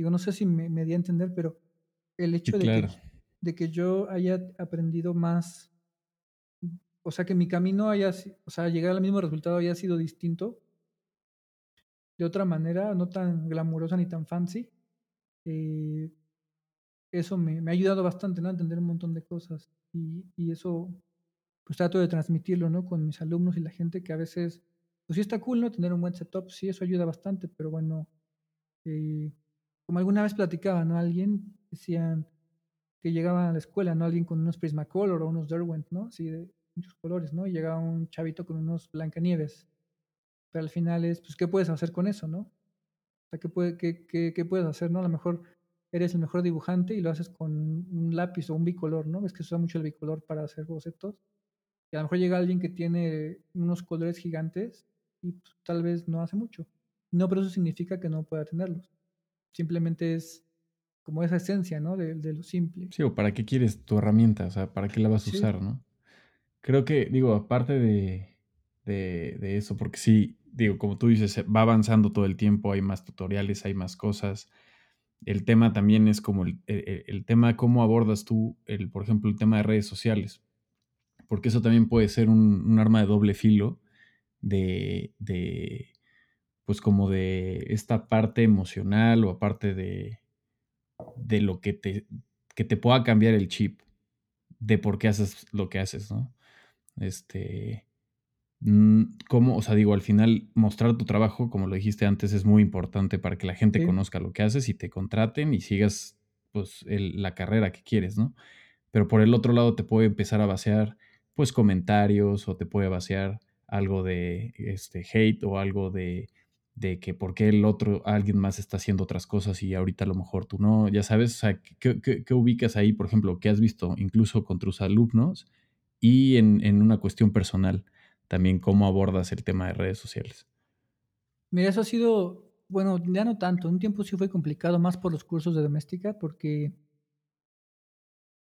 B: digo, no sé si me, me di a entender, pero el hecho de, que, de que yo haya aprendido más o sea, que mi camino haya, o sea, llegar al mismo resultado haya sido distinto, de otra manera, no tan glamurosa ni tan fancy. Eh, eso me, me, ha ayudado bastante, ¿no? A entender un montón de cosas. Y, y, eso, pues trato de transmitirlo, ¿no? Con mis alumnos y la gente que a veces, pues sí está cool, ¿no? Tener un buen setup, sí, eso ayuda bastante, pero bueno, eh, como alguna vez platicaba, ¿no? Alguien decían que llegaban a la escuela, ¿no? Alguien con unos Prismacolor o unos Derwent, ¿no? Así de, muchos colores, ¿no? Y llegaba un chavito con unos Blancanieves. Pero al final es, pues, ¿qué puedes hacer con eso, no? O sea, ¿qué, puede, qué, qué, puedes hacer, no? A lo mejor eres el mejor dibujante y lo haces con un lápiz o un bicolor, ¿no? Ves que se usa mucho el bicolor para hacer bocetos. Y a lo mejor llega alguien que tiene unos colores gigantes y pues, tal vez no hace mucho. No, pero eso significa que no pueda tenerlos. Simplemente es como esa esencia, ¿no? De, de, lo simple.
A: Sí, o para qué quieres tu herramienta, o sea, para qué la vas a sí. usar, ¿no? Creo que, digo, aparte de, de, de, eso, porque sí, digo, como tú dices, va avanzando todo el tiempo, hay más tutoriales, hay más cosas. El tema también es como el, el, el tema, cómo abordas tú, el, por ejemplo, el tema de redes sociales, porque eso también puede ser un, un arma de doble filo de, de, pues como de esta parte emocional o aparte de, de lo que te, que te pueda cambiar el chip de por qué haces lo que haces, ¿no? Este, cómo, o sea, digo, al final mostrar tu trabajo, como lo dijiste antes, es muy importante para que la gente sí. conozca lo que haces y te contraten y sigas, pues, el, la carrera que quieres, ¿no? Pero por el otro lado te puede empezar a vaciar, pues, comentarios o te puede vaciar algo de este, hate o algo de, de que por qué el otro, alguien más está haciendo otras cosas y ahorita a lo mejor tú no, ya sabes, o sea, ¿qué, qué, ubicas ahí, por ejemplo, qué has visto incluso con tus alumnos y en, en, una cuestión personal, también cómo abordas el tema de redes sociales.
B: Mira, eso ha sido, bueno, ya no tanto, un tiempo sí fue complicado, más por los cursos de doméstica, porque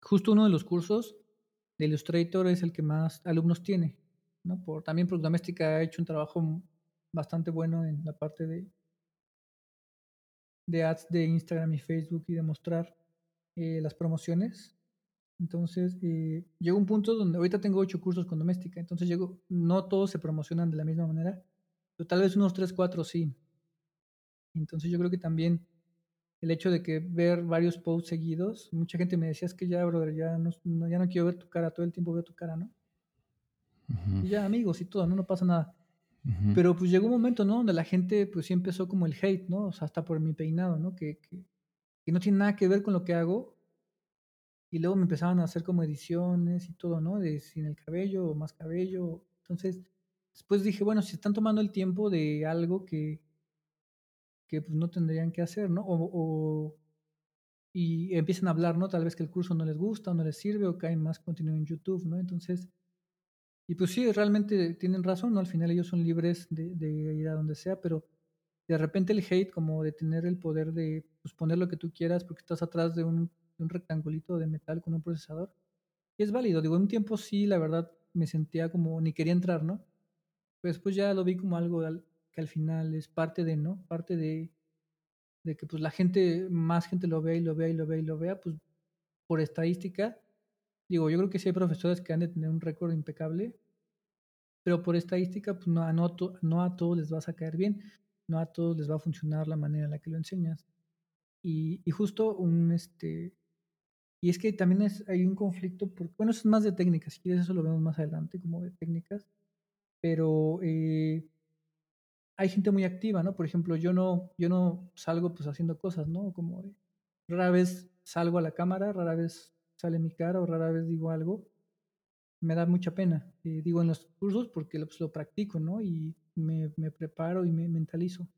B: justo uno de los cursos de Illustrator es el que más alumnos tiene, ¿no? Por, también porque doméstica ha hecho un trabajo bastante bueno en la parte de, de ads de Instagram y Facebook y de mostrar eh, las promociones entonces, eh, llegó un punto donde ahorita tengo ocho cursos con doméstica, entonces llego, no todos se promocionan de la misma manera, pero tal vez unos tres, cuatro sí. Entonces yo creo que también el hecho de que ver varios posts seguidos, mucha gente me decía, es que ya, brother, ya no, ya no quiero ver tu cara, todo el tiempo veo tu cara, ¿no? Uh -huh. Y ya amigos y todo, ¿no? No pasa nada. Pero pues llegó un momento, ¿no? Donde la gente pues sí empezó como el hate, ¿no? O sea, hasta por mi peinado, ¿no? Que, que, no tiene nada que ver con lo que hago, y luego me empezaban a hacer como ediciones y todo, ¿no? Sin el cabello o más cabello. Entonces, después dije, bueno, si están tomando el tiempo de algo que, que pues no tendrían que hacer, ¿no? O, y empiezan a hablar, ¿no? Tal vez que el curso no les gusta o no les sirve o que hay más contenido en YouTube, ¿no? Entonces, y pues sí, realmente tienen razón, ¿no? Al final ellos son libres de, ir a donde sea, pero de repente el hate como de tener el poder de pues, poner lo que tú quieras porque estás atrás de un, rectangulito de metal con un procesador. Es válido, digo, un tiempo sí, la verdad, me sentía como, ni quería entrar, ¿no? Pero después ya lo vi como algo que al final es parte de, ¿no? Parte de, de que pues la gente, más gente lo vea y lo vea y lo vea y lo vea, pues por estadística, digo, yo creo que sí hay profesores que han de tener un récord impecable, pero por estadística, pues no, no, no a todos les vas a caer bien, no a todos les va a funcionar la manera en la que lo enseñas. Y, y justo un, este, y es que también es, hay un conflicto, porque, bueno, eso es más de técnicas, si quieres eso lo vemos más adelante, como de técnicas, pero eh, hay gente muy activa, ¿no? Por ejemplo, yo no, yo no salgo pues haciendo cosas, ¿no? Como de, rara vez salgo a la cámara, rara vez sale mi cara o rara vez digo algo. Me da mucha pena. Eh, digo en los cursos porque pues, lo practico, ¿no? Y me, me, preparo y me mentalizo.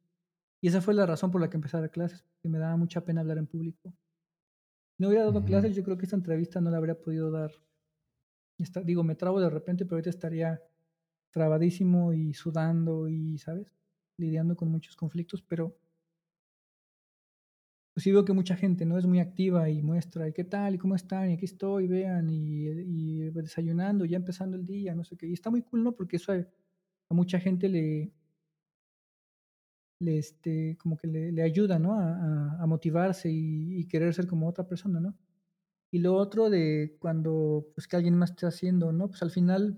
B: Y esa fue la razón por la que empecé a dar clases, porque me daba mucha pena hablar en público. No hubiera dado clases, yo creo que esta entrevista no la habría podido dar. Está, digo, me trabo de repente, pero ahorita estaría trabadísimo y sudando y, ¿sabes? Lidiando con muchos conflictos, pero pues sí veo que mucha gente no es muy activa y muestra, ¿y qué tal? ¿Y cómo están? Y aquí estoy, vean, y, y desayunando, ya empezando el día, no sé qué. Y está muy cool, ¿no? Porque eso a, mucha gente le, este, como que le, ayuda, ¿no? A, motivarse y, querer ser como otra persona, ¿no? Y lo otro de cuando, pues, que alguien más esté haciendo, ¿no? Pues al final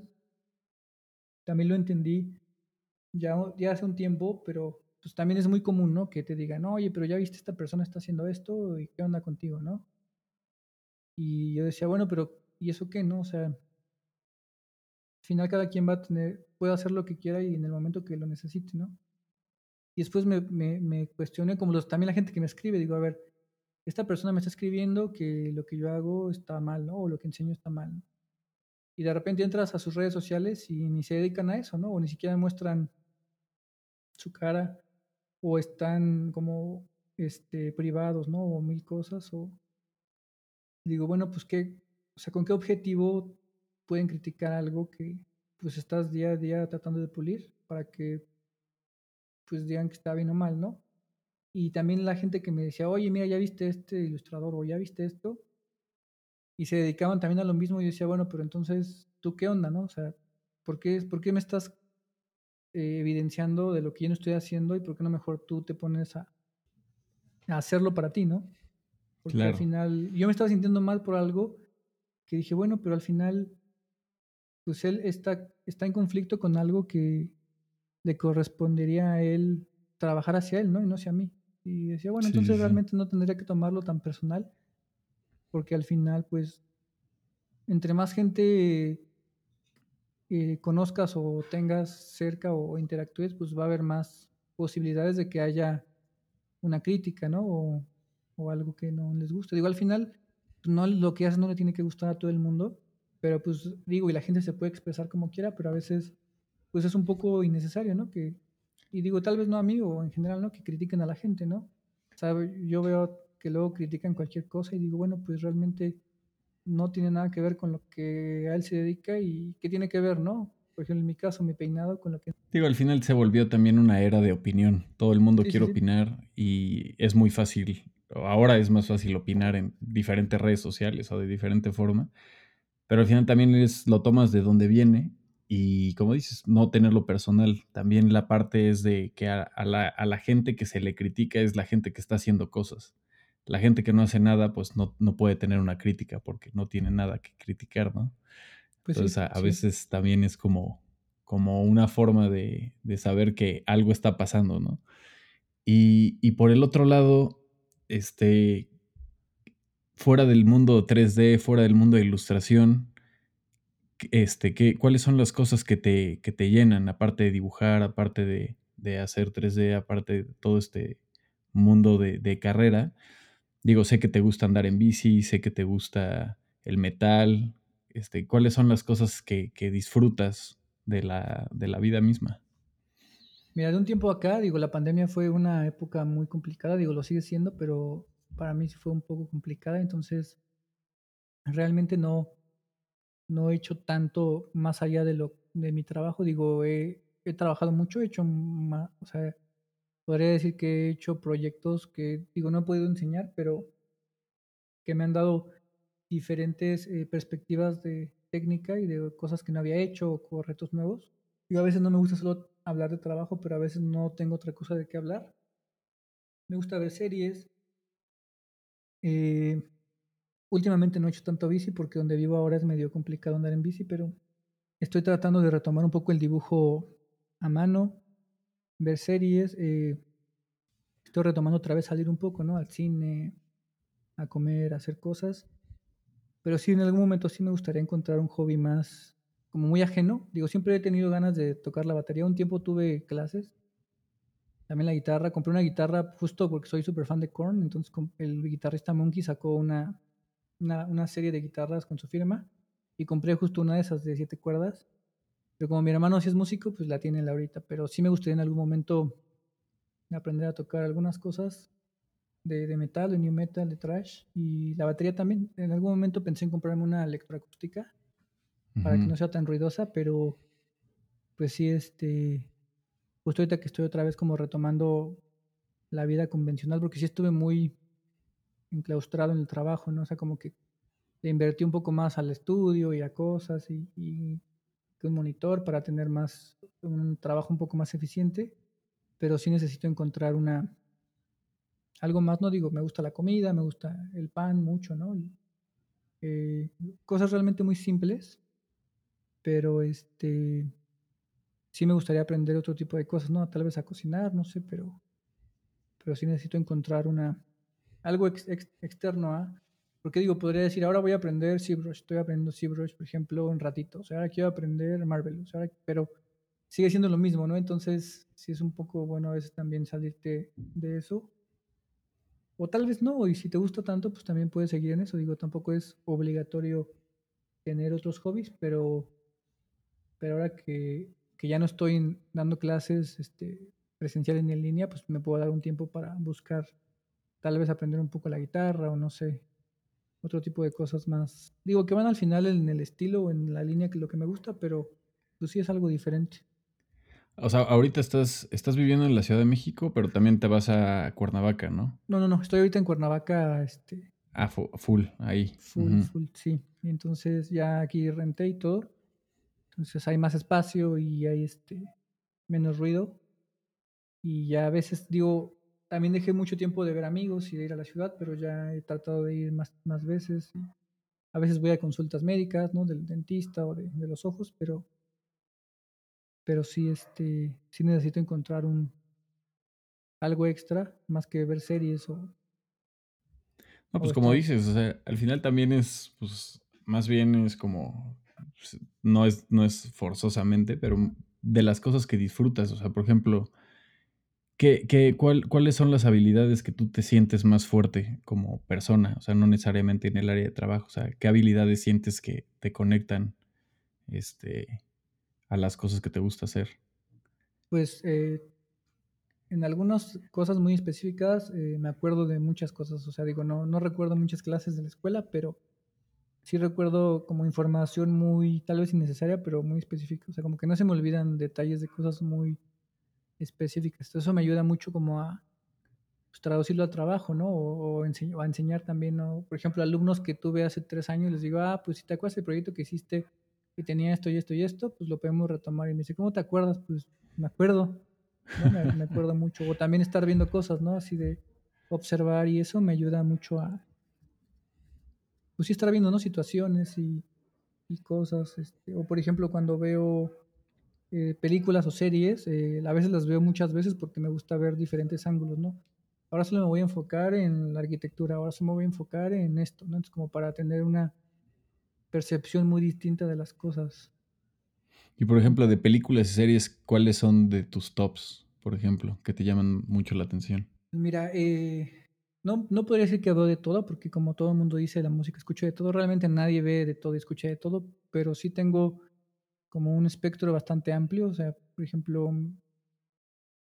B: también lo entendí ya, ya hace un tiempo, pero pues también es muy común, ¿no? Que te digan, oye, pero ya viste, esta persona está haciendo esto y qué onda contigo, ¿no? Y yo decía, bueno, pero ¿y eso qué, no? O sea, al final cada quien va a tener, puede hacer lo que quiera y en el momento que lo necesite, ¿no? Y después me, me, cuestioné, como los, también la gente que me escribe, digo, a ver, esta persona me está escribiendo que lo que yo hago está mal, ¿no? O lo que enseño está mal. Y de repente entras a sus redes sociales y ni se dedican a eso, ¿no? O ni siquiera muestran su cara, o están como este, privados, ¿no? O mil cosas, o digo, bueno, pues qué, o sea, ¿con qué objetivo pueden criticar algo que pues estás día a día tratando de pulir para que pues digan que está bien o mal, ¿no? Y también la gente que me decía, oye, mira, ya viste este ilustrador o ya viste esto. Y se dedicaban también a lo mismo y yo decía, bueno, pero entonces, ¿tú qué onda, no? O sea, ¿por qué, ¿por qué me estás eh, evidenciando de lo que yo no estoy haciendo y por qué no mejor tú te pones a, a hacerlo para ti, ¿no? Porque claro. al final, yo me estaba sintiendo mal por algo que dije, bueno, pero al final, pues él está, está en conflicto con algo que, le correspondería a él trabajar hacia él, ¿no? Y no hacia mí. Y decía, bueno, entonces sí, realmente no tendría que tomarlo tan personal, porque al final, pues, entre más gente conozcas o tengas cerca o interactúes, pues va a haber más posibilidades de que haya una crítica, ¿no? O, algo que no les guste. Digo, al final, no lo que haces no le tiene que gustar a todo el mundo, pero pues digo, y la gente se puede expresar como quiera, pero a veces pues es un poco innecesario, ¿no? Que, y digo, tal vez no a mí o en general, ¿no? Que critiquen a la gente, ¿no? O yo veo que luego critican cualquier cosa y digo, bueno, pues realmente no tiene nada que ver con lo que a él se dedica y qué tiene que ver, ¿no? Por ejemplo, en mi caso, mi peinado con lo que...
A: Digo, al final se volvió también una era de opinión. Todo el mundo sí, quiere sí, opinar y es muy fácil, ahora es más fácil opinar en diferentes redes sociales o de diferente forma, pero al final también es, lo tomas de donde viene y como dices, no tenerlo personal. También la parte es de que a, a, la, a, la, gente que se le critica es la gente que está haciendo cosas. La gente que no hace nada, pues no, no puede tener una crítica porque no tiene nada que criticar, ¿no? Pues Entonces sí, a, a sí. veces también es como, como una forma de, de, saber que algo está pasando, ¿no? Y, y por el otro lado, este, fuera del mundo 3D, fuera del mundo de ilustración, este, ¿qué, ¿cuáles son las cosas que te, que te llenan, aparte de dibujar, aparte de, de, hacer 3D, aparte de todo este mundo de, de, carrera? Digo, sé que te gusta andar en bici, sé que te gusta el metal. Este, ¿Cuáles son las cosas que, que disfrutas de la, de la vida misma.
B: Mira, de un tiempo acá, digo, la pandemia fue una época muy complicada, digo, lo sigue siendo, pero para mí fue un poco complicada, entonces realmente no, no he hecho tanto más allá de lo de mi trabajo, digo, he, he trabajado mucho, he hecho más, podría decir que he hecho proyectos que, digo, no he podido enseñar, pero que me han dado diferentes eh, perspectivas de técnica y de cosas que no había hecho o retos nuevos. Yo a veces no me gusta solo hablar de trabajo, pero a veces no tengo otra cosa de qué hablar. Me gusta ver series. Eh, últimamente no he hecho tanto bici porque donde vivo ahora es medio complicado andar en bici, pero estoy tratando de retomar un poco el dibujo a mano, ver series. Eh, estoy retomando otra vez salir un poco, ¿no? Al cine, a comer, a hacer cosas. Pero sí, en algún momento sí me gustaría encontrar un hobby más como muy ajeno. Digo, siempre he tenido ganas de tocar la batería. Un tiempo tuve clases. También la guitarra. Compré una guitarra justo porque soy súper fan de Korn. Entonces el guitarrista Monkey sacó una, una, una, serie de guitarras con su firma. Y compré justo una de esas de siete cuerdas. Pero como mi hermano sí es músico, pues la tiene él ahorita. Pero sí me gustaría en algún momento aprender a tocar algunas cosas de, de, metal, de new metal, de trash. Y la batería también. En algún momento pensé en comprarme una electroacústica para que no sea tan ruidosa, pero pues sí, este, justo ahorita que estoy otra vez como retomando la vida convencional, porque sí estuve muy enclaustrado en el trabajo, ¿no? O sea, como que le invertí un poco más al estudio y a cosas y, y un monitor para tener más, un trabajo un poco más eficiente, pero sí necesito encontrar una, algo más, no digo, me gusta la comida, me gusta el pan mucho, ¿no? Eh, cosas realmente muy simples, pero este, sí me gustaría aprender otro tipo de cosas, ¿no? Tal vez a cocinar, no sé, pero, pero sí necesito encontrar una, algo externo a, porque digo, podría decir, ahora voy a aprender ZBrush, estoy aprendiendo ZBrush, por ejemplo, un ratito, o sea, ahora quiero aprender Marvelous, pero sigue siendo lo mismo, ¿no? Entonces, sí es un poco bueno a veces también salirte de eso o tal vez no, y si te gusta tanto, pues también puedes seguir en eso. Digo, tampoco es obligatorio tener otros hobbies, pero, pero ahora que, que ya no estoy dando clases este, presenciales ni en línea, pues me puedo dar un tiempo para buscar, tal vez aprender un poco la guitarra o no sé, otro tipo de cosas más. Digo, que van al final en el estilo o en la línea que lo que me gusta, pero pues sí es algo diferente.
A: O sea, ahorita estás, estás viviendo en la Ciudad de México, pero también te vas a Cuernavaca, ¿no?
B: No, no, no. Estoy ahorita en Cuernavaca, este.
A: Ah, full, ahí.
B: Full, full, sí. Y entonces ya aquí renté y todo. Entonces hay más espacio y hay este menos ruido. Y ya a veces digo, también dejé mucho tiempo de ver amigos y de ir a la ciudad, pero ya he tratado de ir más, más veces. A veces voy a consultas médicas, ¿no? Del dentista o de, de los ojos, pero pero sí, este, sí necesito encontrar un algo extra más que ver series o.
A: No, pues como dices, o sea, al final también es, pues, más bien es como, pues, no es, no es forzosamente, pero de las cosas que disfrutas, o sea, por ejemplo, ¿qué, qué, cuál, ¿cuáles son las habilidades que tú te sientes más fuerte como persona? O sea, no necesariamente en el área de trabajo, o sea, ¿qué habilidades sientes que te conectan, este, a las cosas que te gusta hacer?
B: Pues eh, en algunas cosas muy específicas eh, me acuerdo de muchas cosas, o sea, digo, no, no recuerdo muchas clases de la escuela, pero sí recuerdo como información muy, tal vez innecesaria, pero muy específica, o sea, como que no se me olvidan detalles de cosas muy específicas. Eso me ayuda mucho como a pues, traducirlo al trabajo, ¿no? O, a enseñar también. Por ejemplo, alumnos que tuve hace tres años, les digo, ah, pues si te acuerdas del proyecto que hiciste y tenía esto y esto y esto, pues lo podemos retomar. Y me dice, ¿cómo te acuerdas? Pues me acuerdo, me, acuerdo mucho. O también estar viendo cosas, ¿no? Así de observar y eso me ayuda mucho a, pues sí, estar viendo, ¿no? Situaciones y, y cosas. Este, o por ejemplo, cuando veo eh, películas o series, eh, a veces las veo muchas veces porque me gusta ver diferentes ángulos, ¿no? Ahora solo me voy a enfocar en la arquitectura, ahora solo me voy a enfocar en esto, ¿no? Entonces, como para tener una percepción muy distinta de las cosas.
A: Y por ejemplo, de películas y series, ¿cuáles son de tus tops, por ejemplo, que te llaman mucho la atención?
B: Mira, eh, no, no podría decir que veo de todo, porque como todo el mundo dice, la música escucho de todo. Realmente nadie ve de todo y escucha de todo, pero sí tengo como un espectro bastante amplio. O sea, por ejemplo,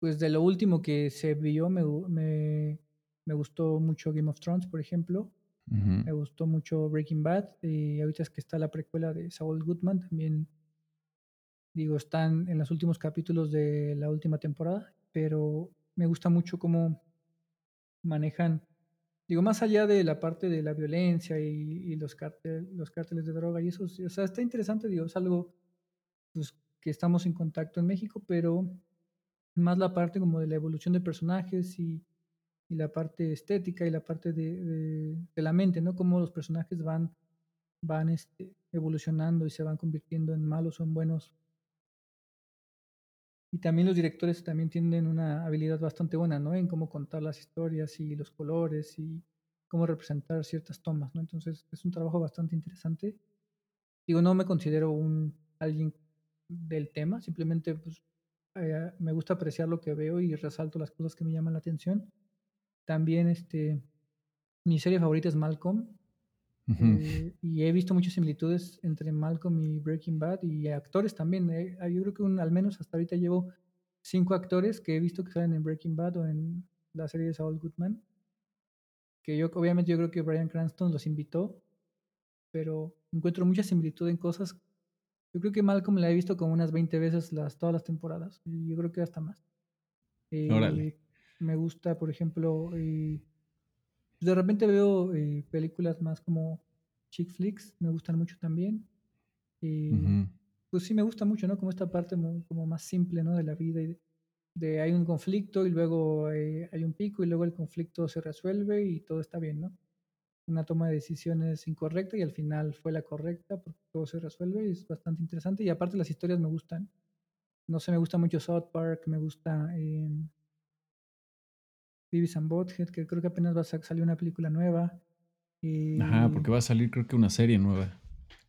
B: pues de lo último que se vio, me, me, me gustó mucho Game of Thrones, por ejemplo. Me gustó mucho Breaking Bad. Y ahorita es que está la precuela de Saul Goodman. También, digo, están en los últimos capítulos de la última temporada. Pero me gusta mucho cómo manejan, digo, más allá de la parte de la violencia y, los, los cárteles de droga y eso. O sea, está interesante, digo, es algo pues, que estamos en contacto en México, pero más la parte como de la evolución de personajes y y la parte estética y la parte de, de, la mente, ¿no? Cómo los personajes van, van este, evolucionando y se van convirtiendo en malos o en buenos. Y también los directores también tienen una habilidad bastante buena, ¿no? En cómo contar las historias y los colores y cómo representar ciertas tomas, ¿no? Entonces es un trabajo bastante interesante. Digo, no me considero un alguien del tema, simplemente pues, eh, me gusta apreciar lo que veo y resalto las cosas que me llaman la atención. También este, mi serie favorita es Malcolm. Eh, y he visto muchas similitudes entre Malcolm y Breaking Bad y actores también. Eh, yo creo que un, al menos hasta ahorita llevo cinco actores que he visto que salen en Breaking Bad o en la serie de Saul Goodman. Que yo, obviamente, yo creo que Brian Cranston los invitó, pero encuentro mucha similitud en cosas. Yo creo que Malcolm la he visto como unas 20 veces las, todas las temporadas. Yo creo que hasta más.
A: Órale.
B: Eh, me gusta, por ejemplo, eh, de repente veo eh, películas más como chick flicks, me gustan mucho también. Y Pues sí, me gusta mucho, ¿no? Como esta parte como más simple, ¿no? De la vida y de, hay un conflicto y luego eh, hay un pico y luego el conflicto se resuelve y todo está bien, ¿no? Una toma de decisiones incorrecta y al final fue la correcta porque todo se resuelve y es bastante interesante. Y aparte las historias me gustan. No sé, me gusta mucho South Park, me gusta Beavis and Bothead, que creo que apenas va a salir una película nueva.
A: Ajá, porque va a salir creo que una serie nueva.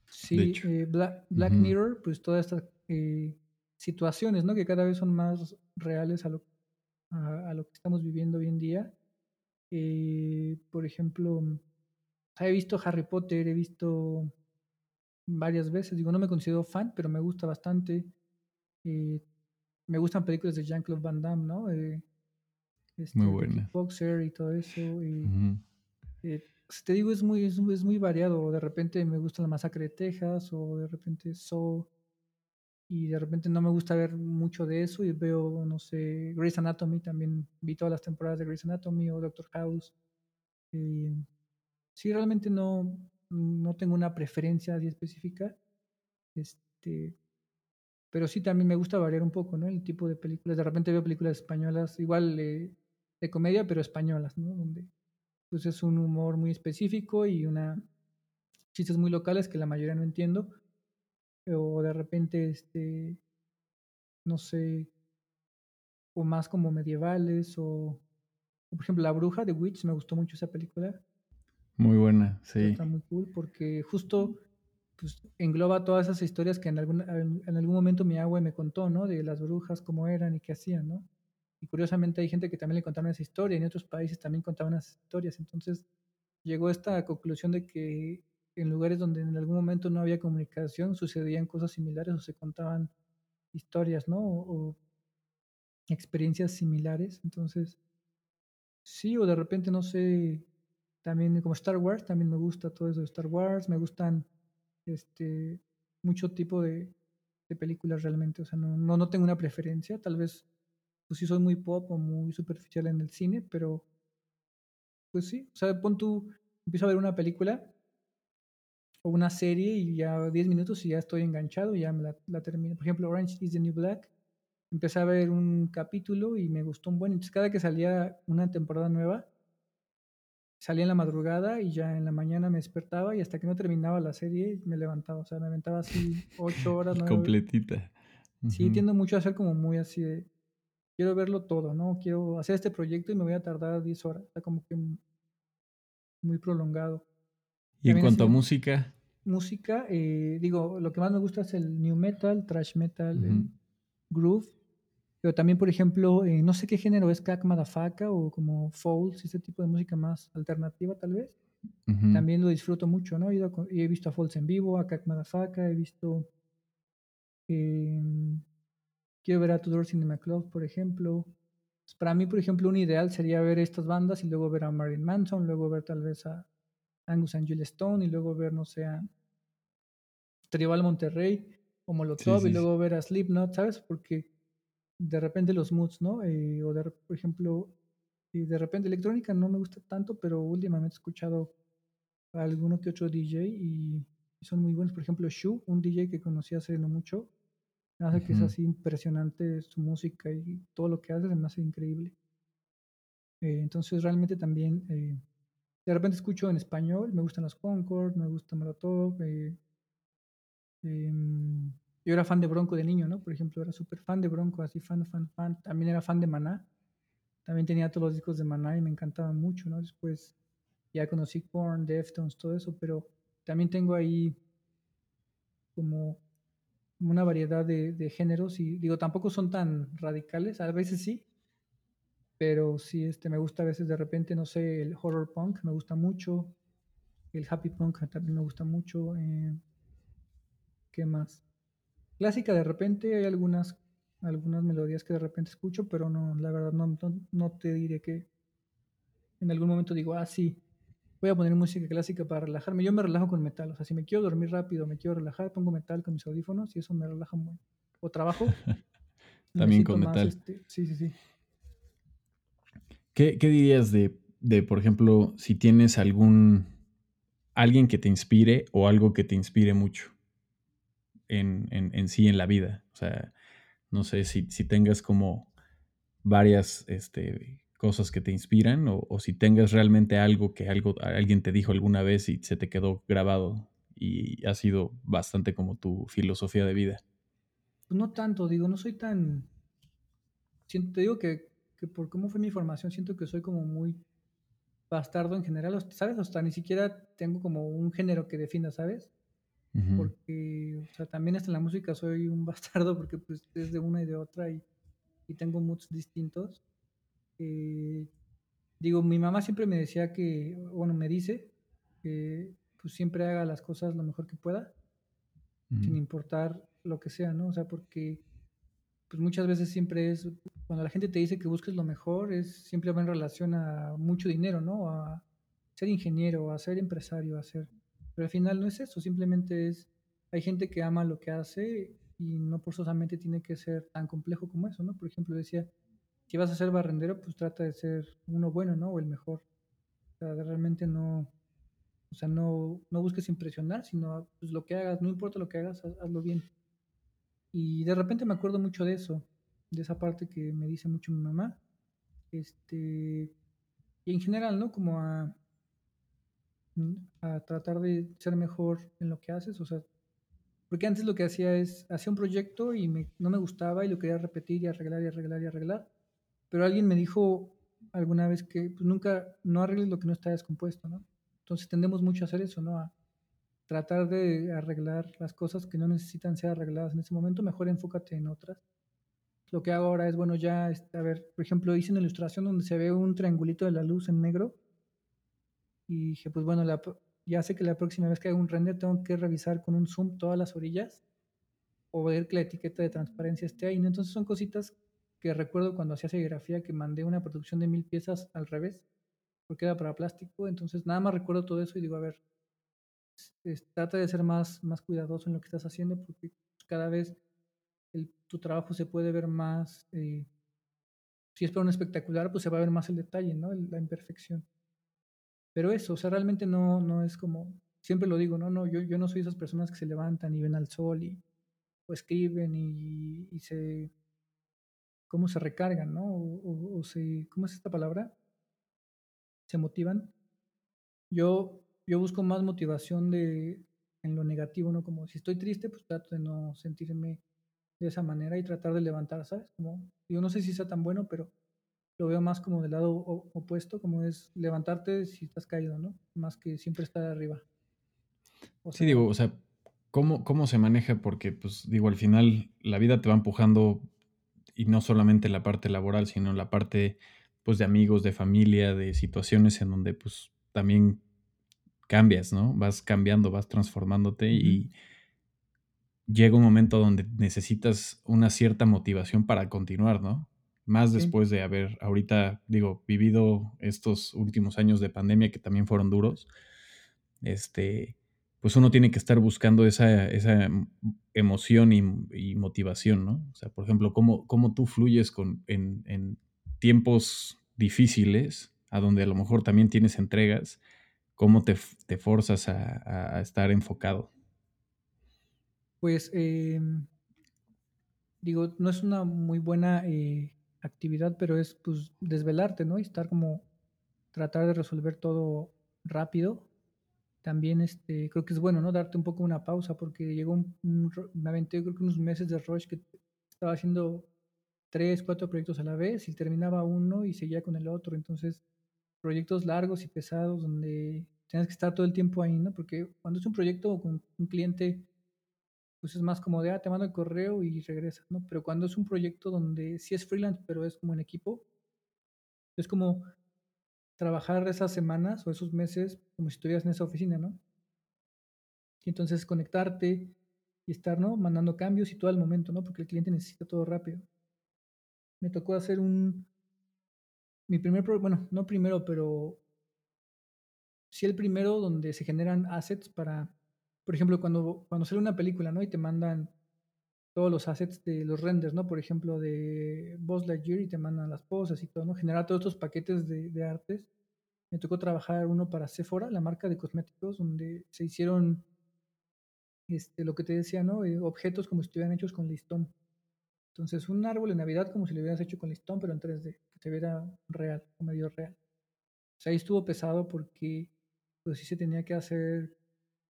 B: Sí, eh, Black, Mirror, pues todas estas eh, situaciones, ¿no? Que cada vez son más reales a lo, a, lo que estamos viviendo hoy en día. Eh, por ejemplo, he visto Harry Potter, he visto varias veces, digo, no me considero fan, pero me gusta bastante. me gustan películas de Jean-Claude Van Damme, ¿no?
A: Este, muy buena.
B: Boxer y todo eso. Y, eh, pues, te digo, es muy, es, muy variado. De repente me gusta la masacre de Texas o de repente So. Y de repente no me gusta ver mucho de eso y veo, no sé, Grey's Anatomy también. Vi todas las temporadas de Grey's Anatomy o Doctor House. Eh, sí, realmente no, no tengo una preferencia así específica. Este, pero sí también me gusta variar un poco, ¿no? El tipo de películas. De repente veo películas españolas, igual eh, de comedia, pero españolas, ¿no? Donde pues es un humor muy específico y una chistes muy locales que la mayoría no entiendo. O de repente, este, no sé, o más como medievales, o, por ejemplo La Bruja de Witch, me gustó mucho esa película.
A: Muy buena, sí.
B: Está muy cool porque justo pues, engloba todas esas historias que en algún, en algún momento mi agua me contó, ¿no? De las brujas, cómo eran y qué hacían, ¿no? Y curiosamente hay gente que también le contaron esa historia, y en otros países también contaban esas historias. Entonces llegó a esta conclusión de que en lugares donde en algún momento no había comunicación sucedían cosas similares o se contaban historias, ¿no? O, experiencias similares. Entonces, sí, o de repente, no sé, también como Star Wars, también me gusta todo eso de Star Wars, me gustan este, mucho tipo de, de películas realmente, o sea, no, no, no tengo una preferencia, tal vez pues sí soy muy pop o muy superficial en el cine, pero pues sí, o sea, pon tú, empiezo a ver una película o una serie y ya 10 minutos y ya estoy enganchado y ya me la, la, termino. Por ejemplo, Orange is the New Black, empecé a ver un capítulo y me gustó un buen, entonces cada que salía una temporada nueva, salía en la madrugada y ya en la mañana me despertaba y hasta que no terminaba la serie me levantaba, o sea, me aventaba así 8 horas.
A: Completita.
B: Sí, tiendo mucho a ser como muy así de quiero verlo todo, ¿no? Quiero hacer este proyecto y me voy a tardar 10 horas. Está como que muy prolongado.
A: ¿Y en cuanto a música?
B: Música, eh, digo, lo que más me gusta es el new metal, thrash metal, el groove. Pero también, por ejemplo, eh, no sé qué género es Kak Madafaka o como Falls, ese tipo de música más alternativa tal vez. También lo disfruto mucho, ¿no? He, he visto a Falls en vivo, a Kak Madafaka, he visto Em, quiero ver a Tudor Cinema Club, por ejemplo. Pues, para mí, por ejemplo, un ideal sería ver estas bandas y luego ver a Marilyn Manson, luego ver tal vez a Angus and Julia Stone y luego ver, no sé, a Tribal Monterrey o Molotov y luego ver a Slipknot, ¿sabes? Porque de repente los moods, ¿no? Eh, o de, por ejemplo, de repente electrónica no me gusta tanto, pero últimamente he escuchado a alguno que otro DJ y, son muy buenos. Por ejemplo, Shu, un DJ que conocí hace no mucho, me hace que es así impresionante su música y todo lo que hace, me hace increíble. Eh, entonces realmente también eh, de repente escucho en español, me gustan los Concord, me gusta Molotov. Eh, em, yo era fan de Bronco de niño, ¿no? Por ejemplo, era súper fan de Bronco, así fan, fan, fan. También era fan de Maná. También tenía todos los discos de Maná y me encantaban mucho, ¿no? Después ya conocí Korn, Deftones, todo eso, pero también tengo ahí como una variedad de, géneros y digo, tampoco son tan radicales, a veces sí, pero sí, este, me gusta a veces de repente, no sé, el horror punk me gusta mucho, el happy punk también me gusta mucho, eh, ¿qué más? Clásica de repente hay algunas, algunas melodías que de repente escucho, pero no, la verdad no, no te diré que en algún momento digo, ah, sí, voy a poner música clásica para relajarme. Yo me relajo con metal, o sea, si me quiero dormir rápido, me quiero relajar, pongo metal con mis audífonos y eso me relaja muy. O trabajo.
A: También con metal.
B: Este, sí, sí, sí.
A: ¿Qué, dirías de, de, por ejemplo, si tienes algún, alguien que te inspire o algo que te inspire mucho en, en, sí en la vida? O sea, no sé si, si tengas como varias, este, cosas que te inspiran o, si tengas realmente algo que algo, alguien te dijo alguna vez y se te quedó grabado y ha sido bastante como tu filosofía de vida.
B: No tanto, digo, no soy tan... te digo que, por cómo fue mi formación, siento que soy como muy bastardo en general, ¿sabes? Hasta ni siquiera tengo como un género que defina, ¿sabes? Porque, o sea, también hasta en la música soy un bastardo porque pues es de una y de otra y, y tengo moods distintos. Eh, digo, mi mamá siempre me decía que, bueno, me dice que pues siempre haga las cosas lo mejor que pueda, sin importar lo que sea, ¿no? O sea, porque pues muchas veces siempre es, cuando la gente te dice que busques lo mejor, es siempre va en relación a mucho dinero, ¿no? A ser ingeniero, a ser empresario, a ser... Pero al final no es eso, simplemente es, hay gente que ama lo que hace y no forzosamente tiene que ser tan complejo como eso, ¿no? Por ejemplo, decía, si vas a ser barrendero, pues trata de ser uno bueno, ¿no? O el mejor. O sea, realmente no, o sea, no, no busques impresionar, sino pues lo que hagas, no importa lo que hagas, hazlo bien. Y de repente me acuerdo mucho de eso, de esa parte que me dice mucho mi mamá. Este, y en general, ¿no? Como a, a tratar de ser mejor en lo que haces, o sea, porque antes lo que hacía es, hacía un proyecto y no me gustaba y lo quería repetir y arreglar y arreglar y arreglar. Pero alguien me dijo alguna vez que pues, nunca, no arregles lo que no está descompuesto, ¿no? Entonces tendemos mucho a hacer eso, ¿no? A tratar de arreglar las cosas que no necesitan ser arregladas en ese momento, mejor enfócate en otras. Lo que hago ahora es, bueno, ya, este, a ver, por ejemplo, hice una ilustración donde se ve un triangulito de la luz en negro y dije, pues bueno, ya sé que la próxima vez que haga un render tengo que revisar con un zoom todas las orillas o ver que la etiqueta de transparencia esté ahí. Entonces son cositas que recuerdo cuando hacía serigrafía que mandé una producción de mil piezas al revés, porque era para plástico, entonces nada más recuerdo todo eso y digo, a ver, trata de ser más, más cuidadoso en lo que estás haciendo, porque cada vez tu trabajo se puede ver más, eh, si es para un espectacular, pues se va a ver más el detalle, ¿no? la imperfección. Pero eso, o sea, realmente no, no es como, siempre lo digo, no, no, yo, yo no soy esas personas que se levantan y ven al sol y o escriben y, y se cómo se recargan, ¿no? O, se, ¿cómo es esta palabra? Se motivan. Yo, yo busco más motivación de, en lo negativo, ¿no? Como si estoy triste, pues trato de no sentirme de esa manera y tratar de levantar, ¿sabes? Como, yo no sé si sea tan bueno, pero lo veo más como del lado opuesto, como es levantarte si estás caído, ¿no? Más que siempre estar arriba.
A: sí, digo, o sea, ¿cómo, ¿cómo se maneja? Porque, pues, digo, al final la vida te va empujando y no solamente la parte laboral, sino la parte pues de amigos, de familia, de situaciones en donde pues también cambias, ¿no? Vas cambiando, vas transformándote y llega un momento donde necesitas una cierta motivación para continuar, ¿no? Más después de haber ahorita, digo, vivido estos últimos años de pandemia que también fueron duros, este, pues uno tiene que estar buscando esa, esa emoción y, motivación, ¿no? O sea, por ejemplo, cómo, cómo tú fluyes con, en, tiempos difíciles, a donde a lo mejor también tienes entregas, cómo te, te forzas a estar enfocado.
B: Pues, em, digo, no es una muy buena eh, actividad, pero es pues desvelarte, ¿no? Y estar como tratar de resolver todo rápido. También este, creo que es bueno, ¿no? Darte un poco una pausa porque llegó un, me aventé creo que unos meses de rush que estaba haciendo tres, cuatro proyectos a la vez y terminaba uno y seguía con el otro. Entonces, proyectos largos y pesados donde tienes que estar todo el tiempo ahí, ¿no? Porque cuando es un proyecto con un cliente pues es más como de, ah, te mando el correo y regresas, ¿no? Pero cuando es un proyecto donde sí es freelance, pero es como en equipo, es como trabajar esas semanas o esos meses como si estuvieras en esa oficina, ¿no? Y entonces conectarte y estar, ¿no? Mandando cambios y todo al momento, ¿no? Porque el cliente necesita todo rápido. Me tocó hacer un, mi primer, bueno, no primero, pero sí el primero donde se generan assets para por ejemplo, cuando, cuando sale una película, ¿no? Y te mandan todos los assets de los renders, ¿no? Por ejemplo, de Buzz Lightyear y te mandan las poses y todo, ¿no? Generar todos estos paquetes de, de artes. Me tocó trabajar uno para Sephora, la marca de cosméticos, donde se hicieron este, lo que te decía, ¿no? Eh, objetos como si estuvieran hechos con listón. Entonces, un árbol de Navidad como si lo hubieras hecho con listón, pero en 3D, que se viera real, o medio real. O sea, ahí estuvo pesado porque, pues sí se tenía que hacer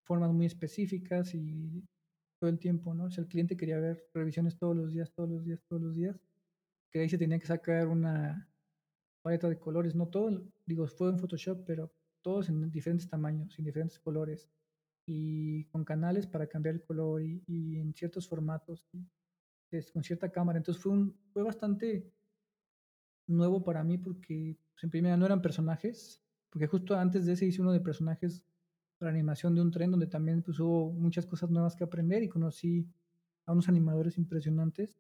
B: formas muy específicas y todo el tiempo, ¿no? O sea, el cliente quería ver revisiones todos los días, todos los días, todos los días, que ahí se tenía que sacar una paleta de colores, no todo, digo, fue en Photoshop, pero todos en diferentes tamaños, en diferentes colores y con canales para cambiar el color y, en ciertos formatos y con cierta cámara. Entonces fue, un, fue bastante nuevo para mí porque pues, en primera no eran personajes, porque justo antes de ese hice uno de personajes la animación de un tren, donde también pues, hubo muchas cosas nuevas que aprender y conocí a unos animadores impresionantes.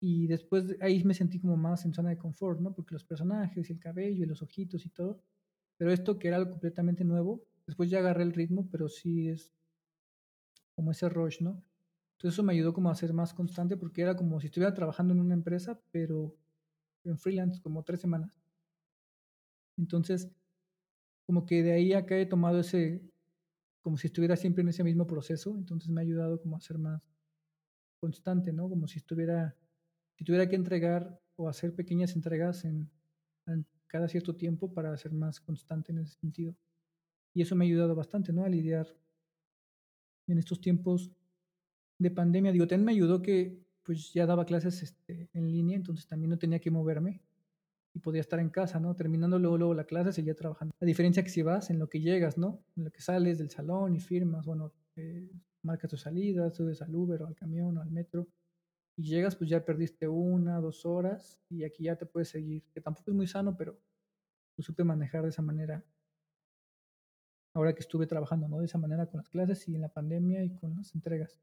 B: Y después ahí me sentí como más en zona de confort, ¿no? Porque los personajes y el cabello y los ojitos y todo. Pero esto que era algo completamente nuevo, después ya agarré el ritmo, pero sí es como ese rush, ¿no? Entonces eso me ayudó como a ser más constante porque era como si estuviera trabajando en una empresa, pero en freelance, como tres semanas. Entonces, como que de ahí acá he tomado ese, como si estuviera siempre en ese mismo proceso, entonces me ha ayudado como a ser más constante, ¿no? Como si estuviera, si tuviera que entregar o hacer pequeñas entregas en, cada cierto tiempo para ser más constante en ese sentido. Y eso me ha ayudado bastante, ¿no? A lidiar en estos tiempos de pandemia. Digo, también me ayudó que pues ya daba clases este, en línea, entonces también no tenía que moverme y podía estar en casa, ¿no? Terminando luego, luego la clase, seguía trabajando. La diferencia que si vas en lo que llegas, ¿no? En lo que sales del salón y firmas, bueno, eh, marcas tu salida, subes al Uber o al camión o al metro y llegas, pues ya perdiste una, dos horas y aquí ya te puedes seguir, que tampoco es muy sano, pero lo supe manejar de esa manera. Ahora que estuve trabajando, ¿no? De esa manera con las clases y en la pandemia y con las entregas.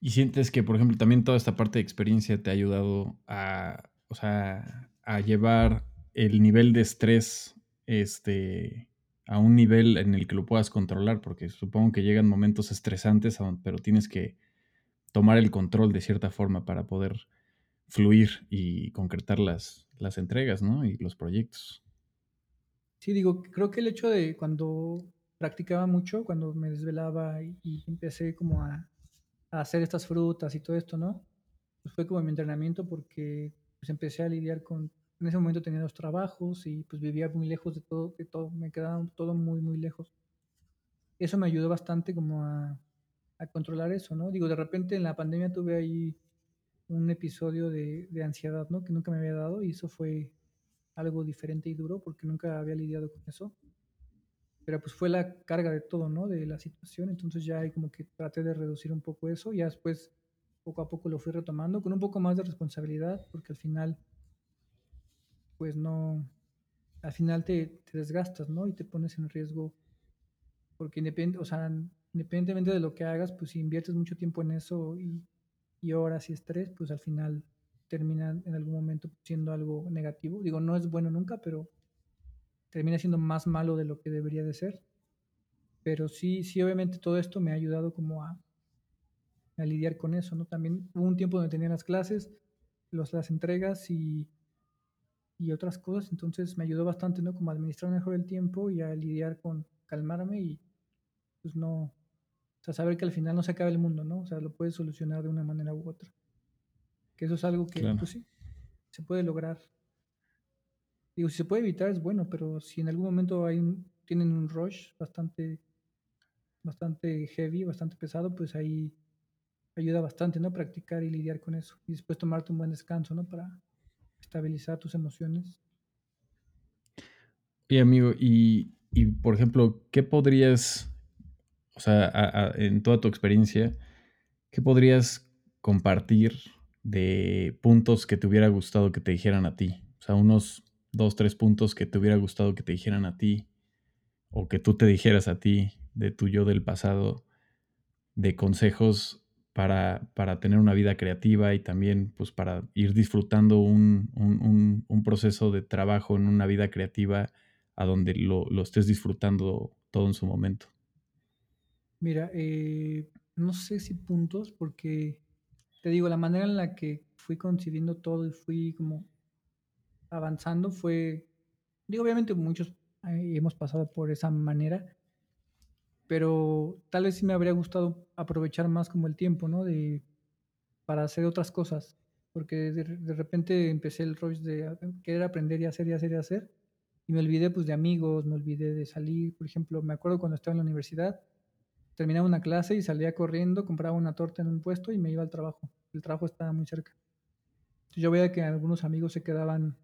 A: ¿Y sientes que, por ejemplo, también toda esta parte de experiencia te ha ayudado a o sea, a llevar el nivel de estrés este, a un nivel en el que lo puedas controlar, porque supongo que llegan momentos estresantes, pero tienes que tomar el control de cierta forma para poder fluir y concretar las, las entregas, ¿no? Y los proyectos.
B: Sí, digo, creo que el hecho de cuando practicaba mucho, cuando me desvelaba y, empecé como a, hacer estas frutas y todo esto, ¿no? Fue como mi entrenamiento porque pues empecé a lidiar con, en ese momento tenía dos trabajos y pues vivía muy lejos de todo, de todo, me quedaba todo muy, muy lejos. Eso me ayudó bastante como a, a controlar eso, ¿no? Digo, de repente en la pandemia tuve ahí un episodio de, de, ansiedad, ¿no? Que nunca me había dado y eso fue algo diferente y duro porque nunca había lidiado con eso. Pero pues fue la carga de todo, ¿no? De la situación. Entonces ya ahí como que traté de reducir un poco eso. Ya después poco a poco lo fui retomando con un poco más de responsabilidad, porque al final, pues no, al final te, te desgastas, ¿no? Y te pones en riesgo, porque independiente, o sea, independientemente de lo que hagas, pues si inviertes mucho tiempo en eso y, y horas y estrés, pues al final termina en algún momento siendo algo negativo. Digo, no es bueno nunca, pero termina siendo más malo de lo que debería de ser. Pero sí, sí, obviamente todo esto me ha ayudado como a, a lidiar con eso, ¿no? También hubo un tiempo donde tenía las clases, los, las entregas y, y otras cosas, entonces me ayudó bastante, ¿no? Como a administrar mejor el tiempo y a lidiar con calmarme y pues no, o sea, saber que al final no se acaba el mundo, ¿no? O sea, lo puedes solucionar de una manera u otra. Que eso es algo que, pues sí, se puede lograr. Digo, si se puede evitar es bueno, pero si en algún momento hay un, tienen un rush bastante, bastante heavy, bastante pesado, pues ahí ayuda bastante, ¿no? Practicar y lidiar con eso. Y después tomarte un buen descanso, ¿no? Para estabilizar tus emociones.
A: Y amigo, y, y por ejemplo, ¿qué podrías, o sea, en toda tu experiencia, qué podrías compartir de puntos que te hubiera gustado que te dijeran a ti? O sea, unos dos, tres puntos que te hubiera gustado que te dijeran a ti o que tú te dijeras a ti de tu yo del pasado, de consejos para, para, tener una vida creativa y también pues para ir disfrutando un, un, un, proceso de trabajo en una vida creativa a donde lo, lo, estés disfrutando todo en su momento.
B: Mira, eh, no sé si puntos, porque te digo, la manera en la que fui concibiendo todo y fui como avanzando fue, digo, obviamente muchos eh, hemos pasado por esa manera, pero tal vez sí me habría gustado aprovechar más como el tiempo, ¿no? De, para hacer otras cosas, porque de, repente empecé el rush de querer aprender y hacer y hacer y hacer, y me olvidé pues de amigos, me olvidé de salir, por ejemplo, me acuerdo cuando estaba en la universidad, terminaba una clase y salía corriendo, compraba una torta en un puesto y me iba al trabajo, el trabajo estaba muy cerca. Yo veía que algunos amigos se quedaban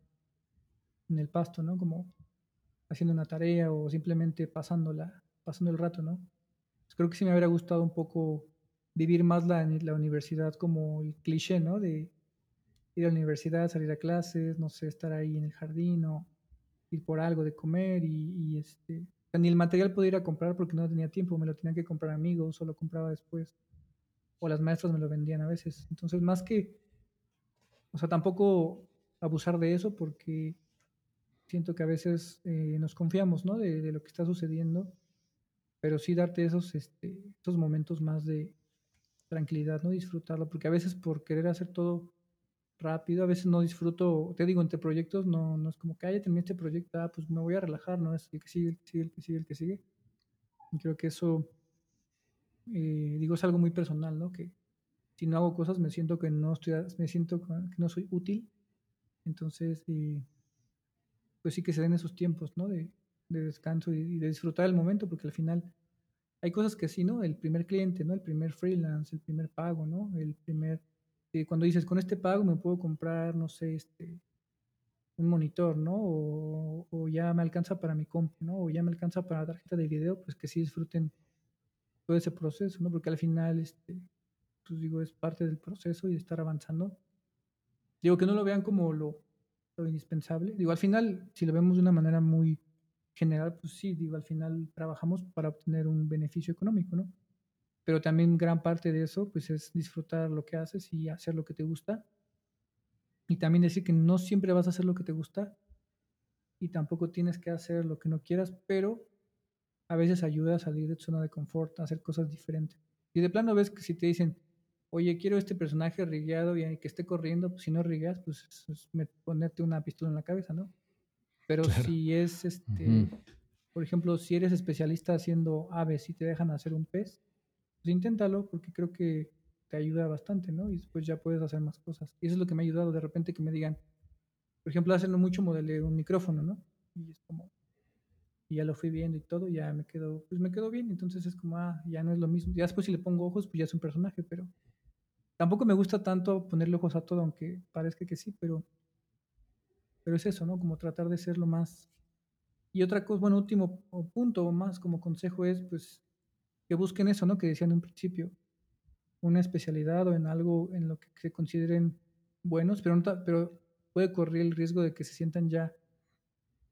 B: en el pasto, ¿no? Como haciendo una tarea o simplemente pasándola pasando el rato, ¿no? Pues creo que sí me habría gustado un poco vivir más la, universidad como el cliché, ¿no? De ir a la universidad, salir a clases, no sé, estar ahí en el jardín o ir por algo de comer y, este, ni el material podía ir a comprar porque no tenía tiempo, me lo tenían que comprar amigos o lo compraba después. O las maestras me lo vendían a veces. Entonces, más que, o sea, tampoco abusar de eso porque siento que a veces eh, nos confiamos, ¿no? De, lo que está sucediendo pero sí darte esos, este, esos momentos más de tranquilidad, ¿no? Disfrutarlo, porque a veces por querer hacer todo rápido, a veces no disfruto, te digo, entre proyectos no, no es como que, ah, ya terminé este proyecto, ah, pues me voy a relajar, ¿no? Es el que sigue, el que sigue, el que sigue, el que sigue. Y creo que eso, eh, digo, es algo muy personal, ¿no? Que si no hago cosas me siento que no estoy, me siento que no soy útil. Entonces, eh, pues sí que se den esos tiempos, ¿no? De, de descanso y, de disfrutar el momento, porque al final hay cosas que sí, ¿no? El primer cliente, ¿no? El primer freelance, el primer pago, ¿no? El primer, eh, cuando dices, con este pago me puedo comprar, no sé, este, un monitor, ¿no? O, ya me alcanza para mi compu, ¿no? O ya me alcanza para la tarjeta de video, pues que sí disfruten todo ese proceso, ¿no? Porque al final, este, pues digo, es parte del proceso y de estar avanzando. Digo, que no lo vean como lo, lo indispensable. Digo, al final, si lo vemos de una manera muy general, pues sí, digo, al final trabajamos para obtener un beneficio económico, ¿no? Pero también gran parte de eso, pues es disfrutar lo que haces y hacer lo que te gusta. Y también decir que no siempre vas a hacer lo que te gusta y tampoco tienes que hacer lo que no quieras, pero a veces ayuda a salir de tu zona de confort, a hacer cosas diferentes. Y de plano ves que si te dicen, oye, quiero este personaje rigueado y que esté corriendo, pues si no rigueas, pues es ponerte una pistola en la cabeza, ¿no? Pero si es, este, por ejemplo, si eres especialista haciendo aves y te dejan hacer un pez, pues inténtalo porque creo que te ayuda bastante, ¿no? Y después ya puedes hacer más cosas. Y eso es lo que me ha ayudado de repente que me digan, por ejemplo, haciendo mucho modeleo un micrófono, ¿no? Y es como, y ya lo fui viendo y todo, ya me quedó, pues me quedó bien, entonces es como, ah, ya no es lo mismo. Ya después si le pongo ojos, pues ya es un personaje, pero tampoco me gusta tanto ponerle ojos a todo, aunque parezca que sí, pero pero es eso, ¿no? Como tratar de ser lo más... Y otra cosa, bueno, último punto más como consejo es, pues, que busquen eso, ¿no? Que decían en un principio, una especialidad o en algo en lo que se consideren buenos, pero, puede correr el riesgo de que se sientan ya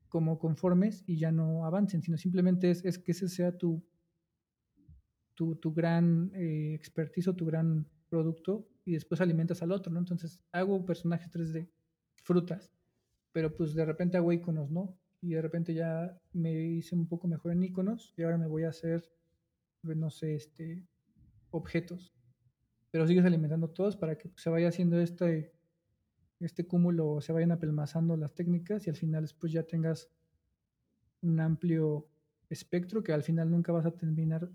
B: como conformes y ya no avancen, sino simplemente es, que ese sea tu, tu, tu gran eh, expertise o tu gran producto y después alimentas al otro, ¿no? Entonces hago personajes 3D, frutas, pero pues de repente hago iconos, ¿no? Y de repente ya me hice un poco mejor en iconos y ahora me voy a hacer, pues, no sé, este, objetos. Pero sigues alimentando todos para que se vaya haciendo este, este cúmulo, se vayan apelmazando las técnicas y al final después ya tengas un amplio espectro que al final nunca vas a terminar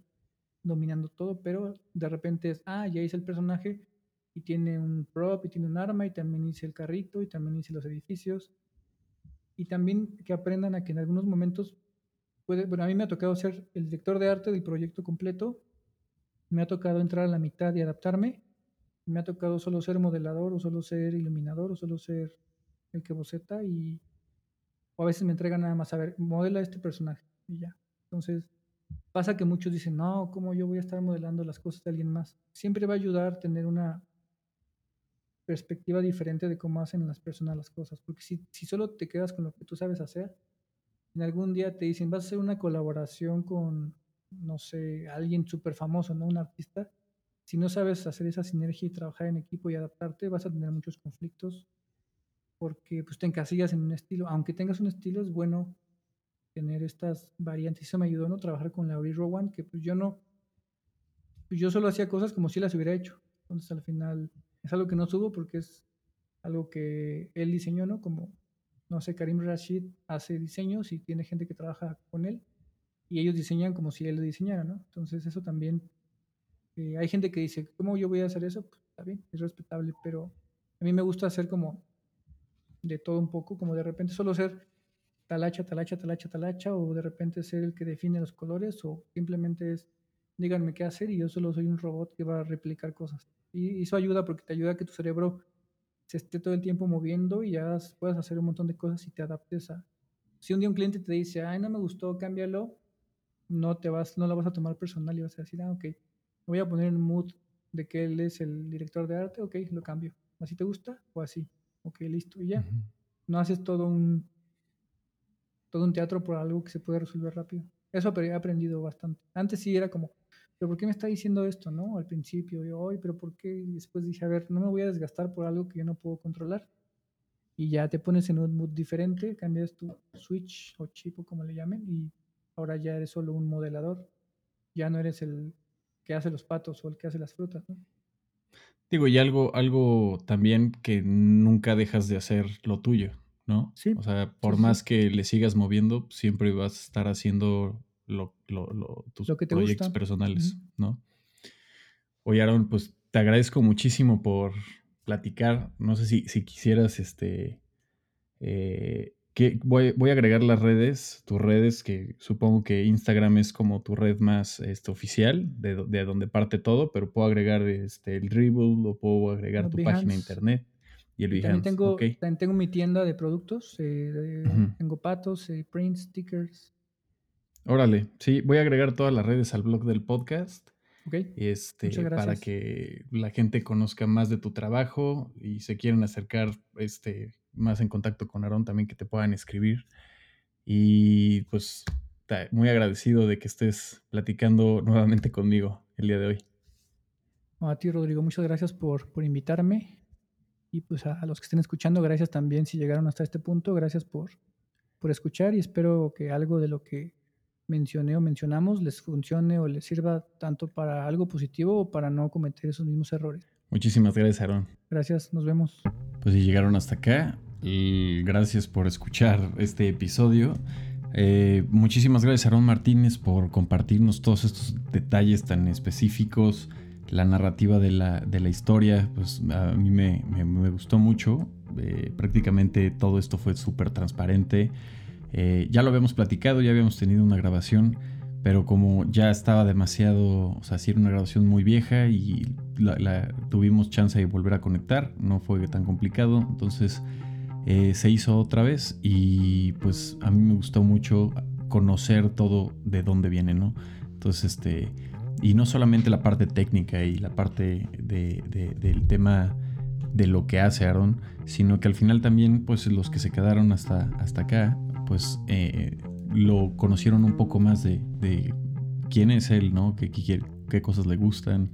B: dominando todo, pero de repente es, ah, ya hice el personaje y tiene un prop y tiene un arma y también hice el carrito y también hice los edificios. Y también que aprendan a que en algunos momentos bueno, a mí me ha tocado ser el director de arte del proyecto completo, me ha tocado entrar a la mitad y adaptarme, me ha tocado solo ser modelador o solo ser iluminador o solo ser el que boceta y o a veces me entregan nada más a ver, modela este personaje y ya. Entonces, pasa que muchos dicen, no, ¿cómo yo voy a estar modelando las cosas de alguien más? Siempre va a ayudar tener una perspectiva diferente de cómo hacen las personas las cosas, porque si, si solo te quedas con lo que tú sabes hacer, en algún día te dicen, vas a hacer una colaboración con, no sé, alguien súper famoso, ¿no? Un artista. Si no sabes hacer esa sinergia y trabajar en equipo y adaptarte, vas a tener muchos conflictos porque pues te encasillas en un estilo. Aunque tengas un estilo, es bueno tener estas variantes. Eso me ayudó ¿no? trabajar con Laurie Rowan, que pues yo no, yo solo hacía cosas como si las hubiera hecho. Entonces al final es algo que no subo porque es algo que él diseñó, ¿no? Como, no sé, Karim Rashid hace diseños y tiene gente que trabaja con él y ellos diseñan como si él lo diseñara, ¿no? Entonces eso también, eh, hay gente que dice, ¿cómo yo voy a hacer eso? Pues está bien, es respetable, pero a mí me gusta hacer como de todo un poco, como de repente solo ser talacha, talacha, talacha, talacha, o de repente ser el que define los colores, o simplemente es díganme qué hacer y yo solo soy un robot que va a replicar cosas. Y eso ayuda porque te ayuda a que tu cerebro se esté todo el tiempo moviendo y ya puedas hacer un montón de cosas y te adaptes a... Si un día un cliente te dice, ay, no me gustó, cámbialo, no te vas, no lo vas a tomar personal y vas a decir, ah, ok, voy a poner en mood de que él es el director de arte, ok, lo cambio. ¿Así te gusta? O así. Ok, listo. Y ya. No haces todo un todo un teatro por algo que se puede resolver rápido. Eso he aprendido bastante. Antes sí era como, pero ¿por qué me está diciendo esto, no? Al principio, yo, hoy, pero ¿por qué? Y después dije, a ver, no me voy a desgastar por algo que yo no puedo controlar. Y ya te pones en un mood diferente, cambias tu switch o chip o como le llamen, y ahora ya eres solo un modelador. Ya no eres el que hace los patos o el que hace las frutas, ¿no?
A: Digo, y algo, algo también que nunca dejas de hacer lo tuyo, ¿no?
B: Sí.
A: O sea, por más que le sigas moviendo, siempre vas a estar haciendo lo, tus proyectos personales, ¿no? Oye, Aaron, pues te agradezco muchísimo por platicar. No sé si, si quisieras, este, eh, que voy, voy, a agregar las redes, tus redes, que supongo que Instagram es como tu red más este, oficial, de, de donde parte todo, pero puedo agregar este, el Dribble o puedo agregar tu página de internet y el
B: Behance. También tengo, también tengo mi tienda de productos, eh, tengo patos, eh, prints, stickers.
A: Órale, sí, voy a agregar todas las redes al blog del podcast.
B: Ok.
A: Este, para que la gente conozca más de tu trabajo y se quieran acercar este, más en contacto con Aarón también que te puedan escribir. Y pues muy agradecido de que estés platicando nuevamente conmigo el día de hoy.
B: A ti, Rodrigo, muchas gracias por, por invitarme. Y pues a, los que estén escuchando, gracias también si llegaron hasta este punto. Gracias por, por escuchar y espero que algo de lo que mencioné o mencionamos les funcione o les sirva tanto para algo positivo o para no cometer esos mismos errores.
A: Muchísimas gracias, Aaron.
B: Gracias, nos vemos.
A: Pues si llegaron hasta acá, y gracias por escuchar este episodio. Eh, muchísimas gracias, Aaron Martínez, por compartirnos todos estos detalles tan específicos, la narrativa de la, de la historia. Pues a mí me, me, gustó mucho. Eh, prácticamente todo esto fue súper transparente. Eh, ya lo habíamos platicado, ya habíamos tenido una grabación pero como ya estaba demasiado, o sea, sí era una grabación muy vieja y tuvimos chance de volver a conectar, no fue tan complicado, entonces eh, se hizo otra vez y pues a mí me gustó mucho conocer todo de dónde viene, ¿no? Entonces, este, y no solamente la parte técnica y la parte del tema de lo que hace Aaron, sino que al final también, pues los que se quedaron hasta, hasta acá, pues eh, lo conocieron un poco más de, quién es él, ¿no? ¿Qué, cosas le gustan,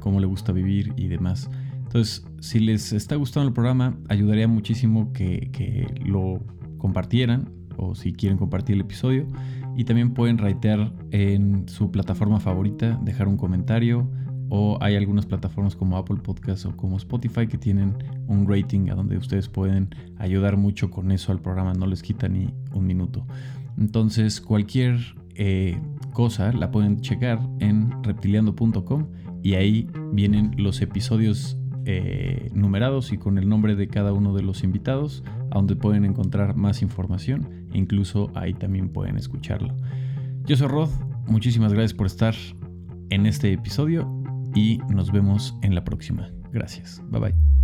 A: cómo le gusta vivir y demás. Entonces, si les está gustando el programa, ayudaría muchísimo que, que lo compartieran o si quieren compartir el episodio. Y también pueden ratear en su plataforma favorita, dejar un comentario. O hay algunas plataformas como Apple Podcasts o como Spotify que tienen un rating a donde ustedes pueden ayudar mucho con eso al programa. No les quita ni un minuto. Entonces, cualquier eh, cosa la pueden checar en reptiliando.com y ahí vienen los episodios eh, numerados y con el nombre de cada uno de los invitados, a donde pueden encontrar más información e incluso ahí también pueden escucharlo. Yo soy Rod, muchísimas gracias por estar en este episodio y nos vemos en la próxima. Gracias, bye bye.